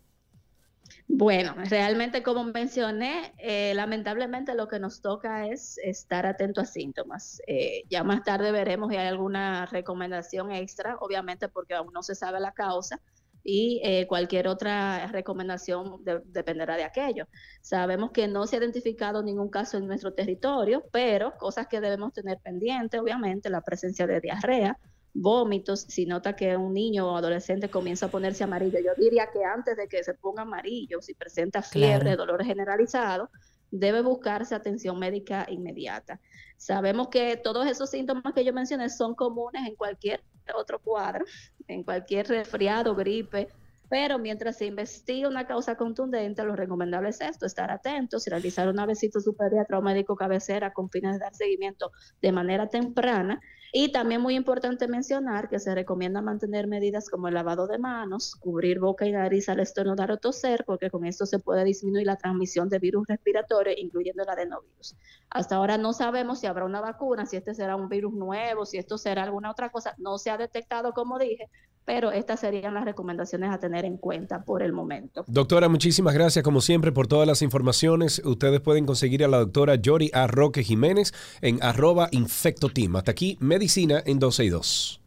Bueno, realmente como mencioné, eh, lamentablemente lo que nos toca es estar atento a síntomas. Eh, ya más tarde veremos si hay alguna recomendación extra, obviamente porque aún no se sabe la causa y eh, cualquier otra recomendación de- dependerá de aquello. Sabemos que no se ha identificado ningún caso en nuestro territorio, pero cosas que debemos tener pendiente, obviamente, la presencia de diarrea, vómitos, si nota que un niño o adolescente comienza a ponerse amarillo, yo diría que antes de que se ponga amarillo, si presenta fiebre,
Claro.
dolor generalizado, debe buscarse atención médica inmediata. Sabemos que todos esos síntomas que yo mencioné son comunes en cualquier otro cuadro, en cualquier resfriado, gripe, pero mientras se investiga una causa contundente, lo recomendable es esto, estar atentos, realizar una visita a su pediatra o médico cabecera con fines de dar seguimiento de manera temprana. Y también muy importante mencionar que se recomienda mantener medidas como el lavado de manos, cubrir boca y nariz al estornudar o toser, porque con esto se puede disminuir la transmisión de virus respiratorios, incluyendo el adenovirus. Hasta ahora no sabemos si habrá una vacuna, si este será un virus nuevo, si esto será alguna otra cosa. No se ha detectado, como dije, pero estas serían las recomendaciones a tener en cuenta por el momento.
Doctora, muchísimas gracias como siempre por todas las informaciones. Ustedes pueden conseguir a la doctora Yori A. Roque Jiménez en arroba infectoteam. Hasta aquí, medicina en 12 y 2.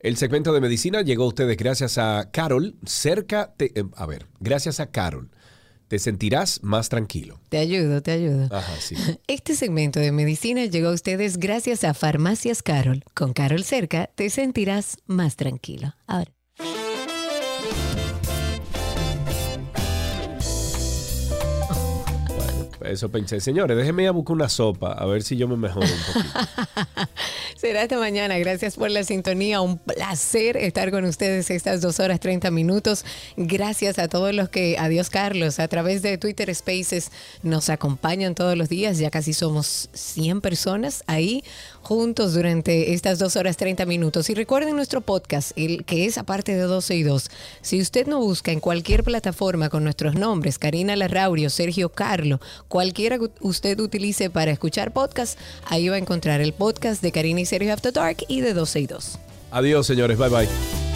El segmento de medicina llegó a ustedes gracias a Carol. Cerca, te- eh, a ver, gracias a Carol. Te sentirás más tranquilo.
Te ayudo, te ayudo.
Ajá, sí. (laughs)
Este segmento de medicina llegó a ustedes gracias a Farmacias Carol. Con Carol cerca te sentirás más tranquilo. Ahora.
Eso pensé. Señores, déjenme ir a buscar una sopa a ver si yo me mejoro un poquito. (laughs)
Será esta mañana. Gracias por la sintonía. Un placer estar con ustedes estas dos horas 30 minutos. Gracias a todos los que, adiós Carlos, a través de Twitter Spaces nos acompañan todos los días. Ya casi somos 100 personas ahí juntos durante estas dos horas 30 minutos. Y recuerden nuestro podcast, el que es aparte de 12 y 2. Si usted no busca en cualquier plataforma con nuestros nombres, Karina Larraurio, Sergio Carlo, cualquiera que usted utilice para escuchar podcast, ahí va a encontrar el podcast de Karina y Sergio After Dark y de 12 y 2.
Adiós, señores. Bye bye.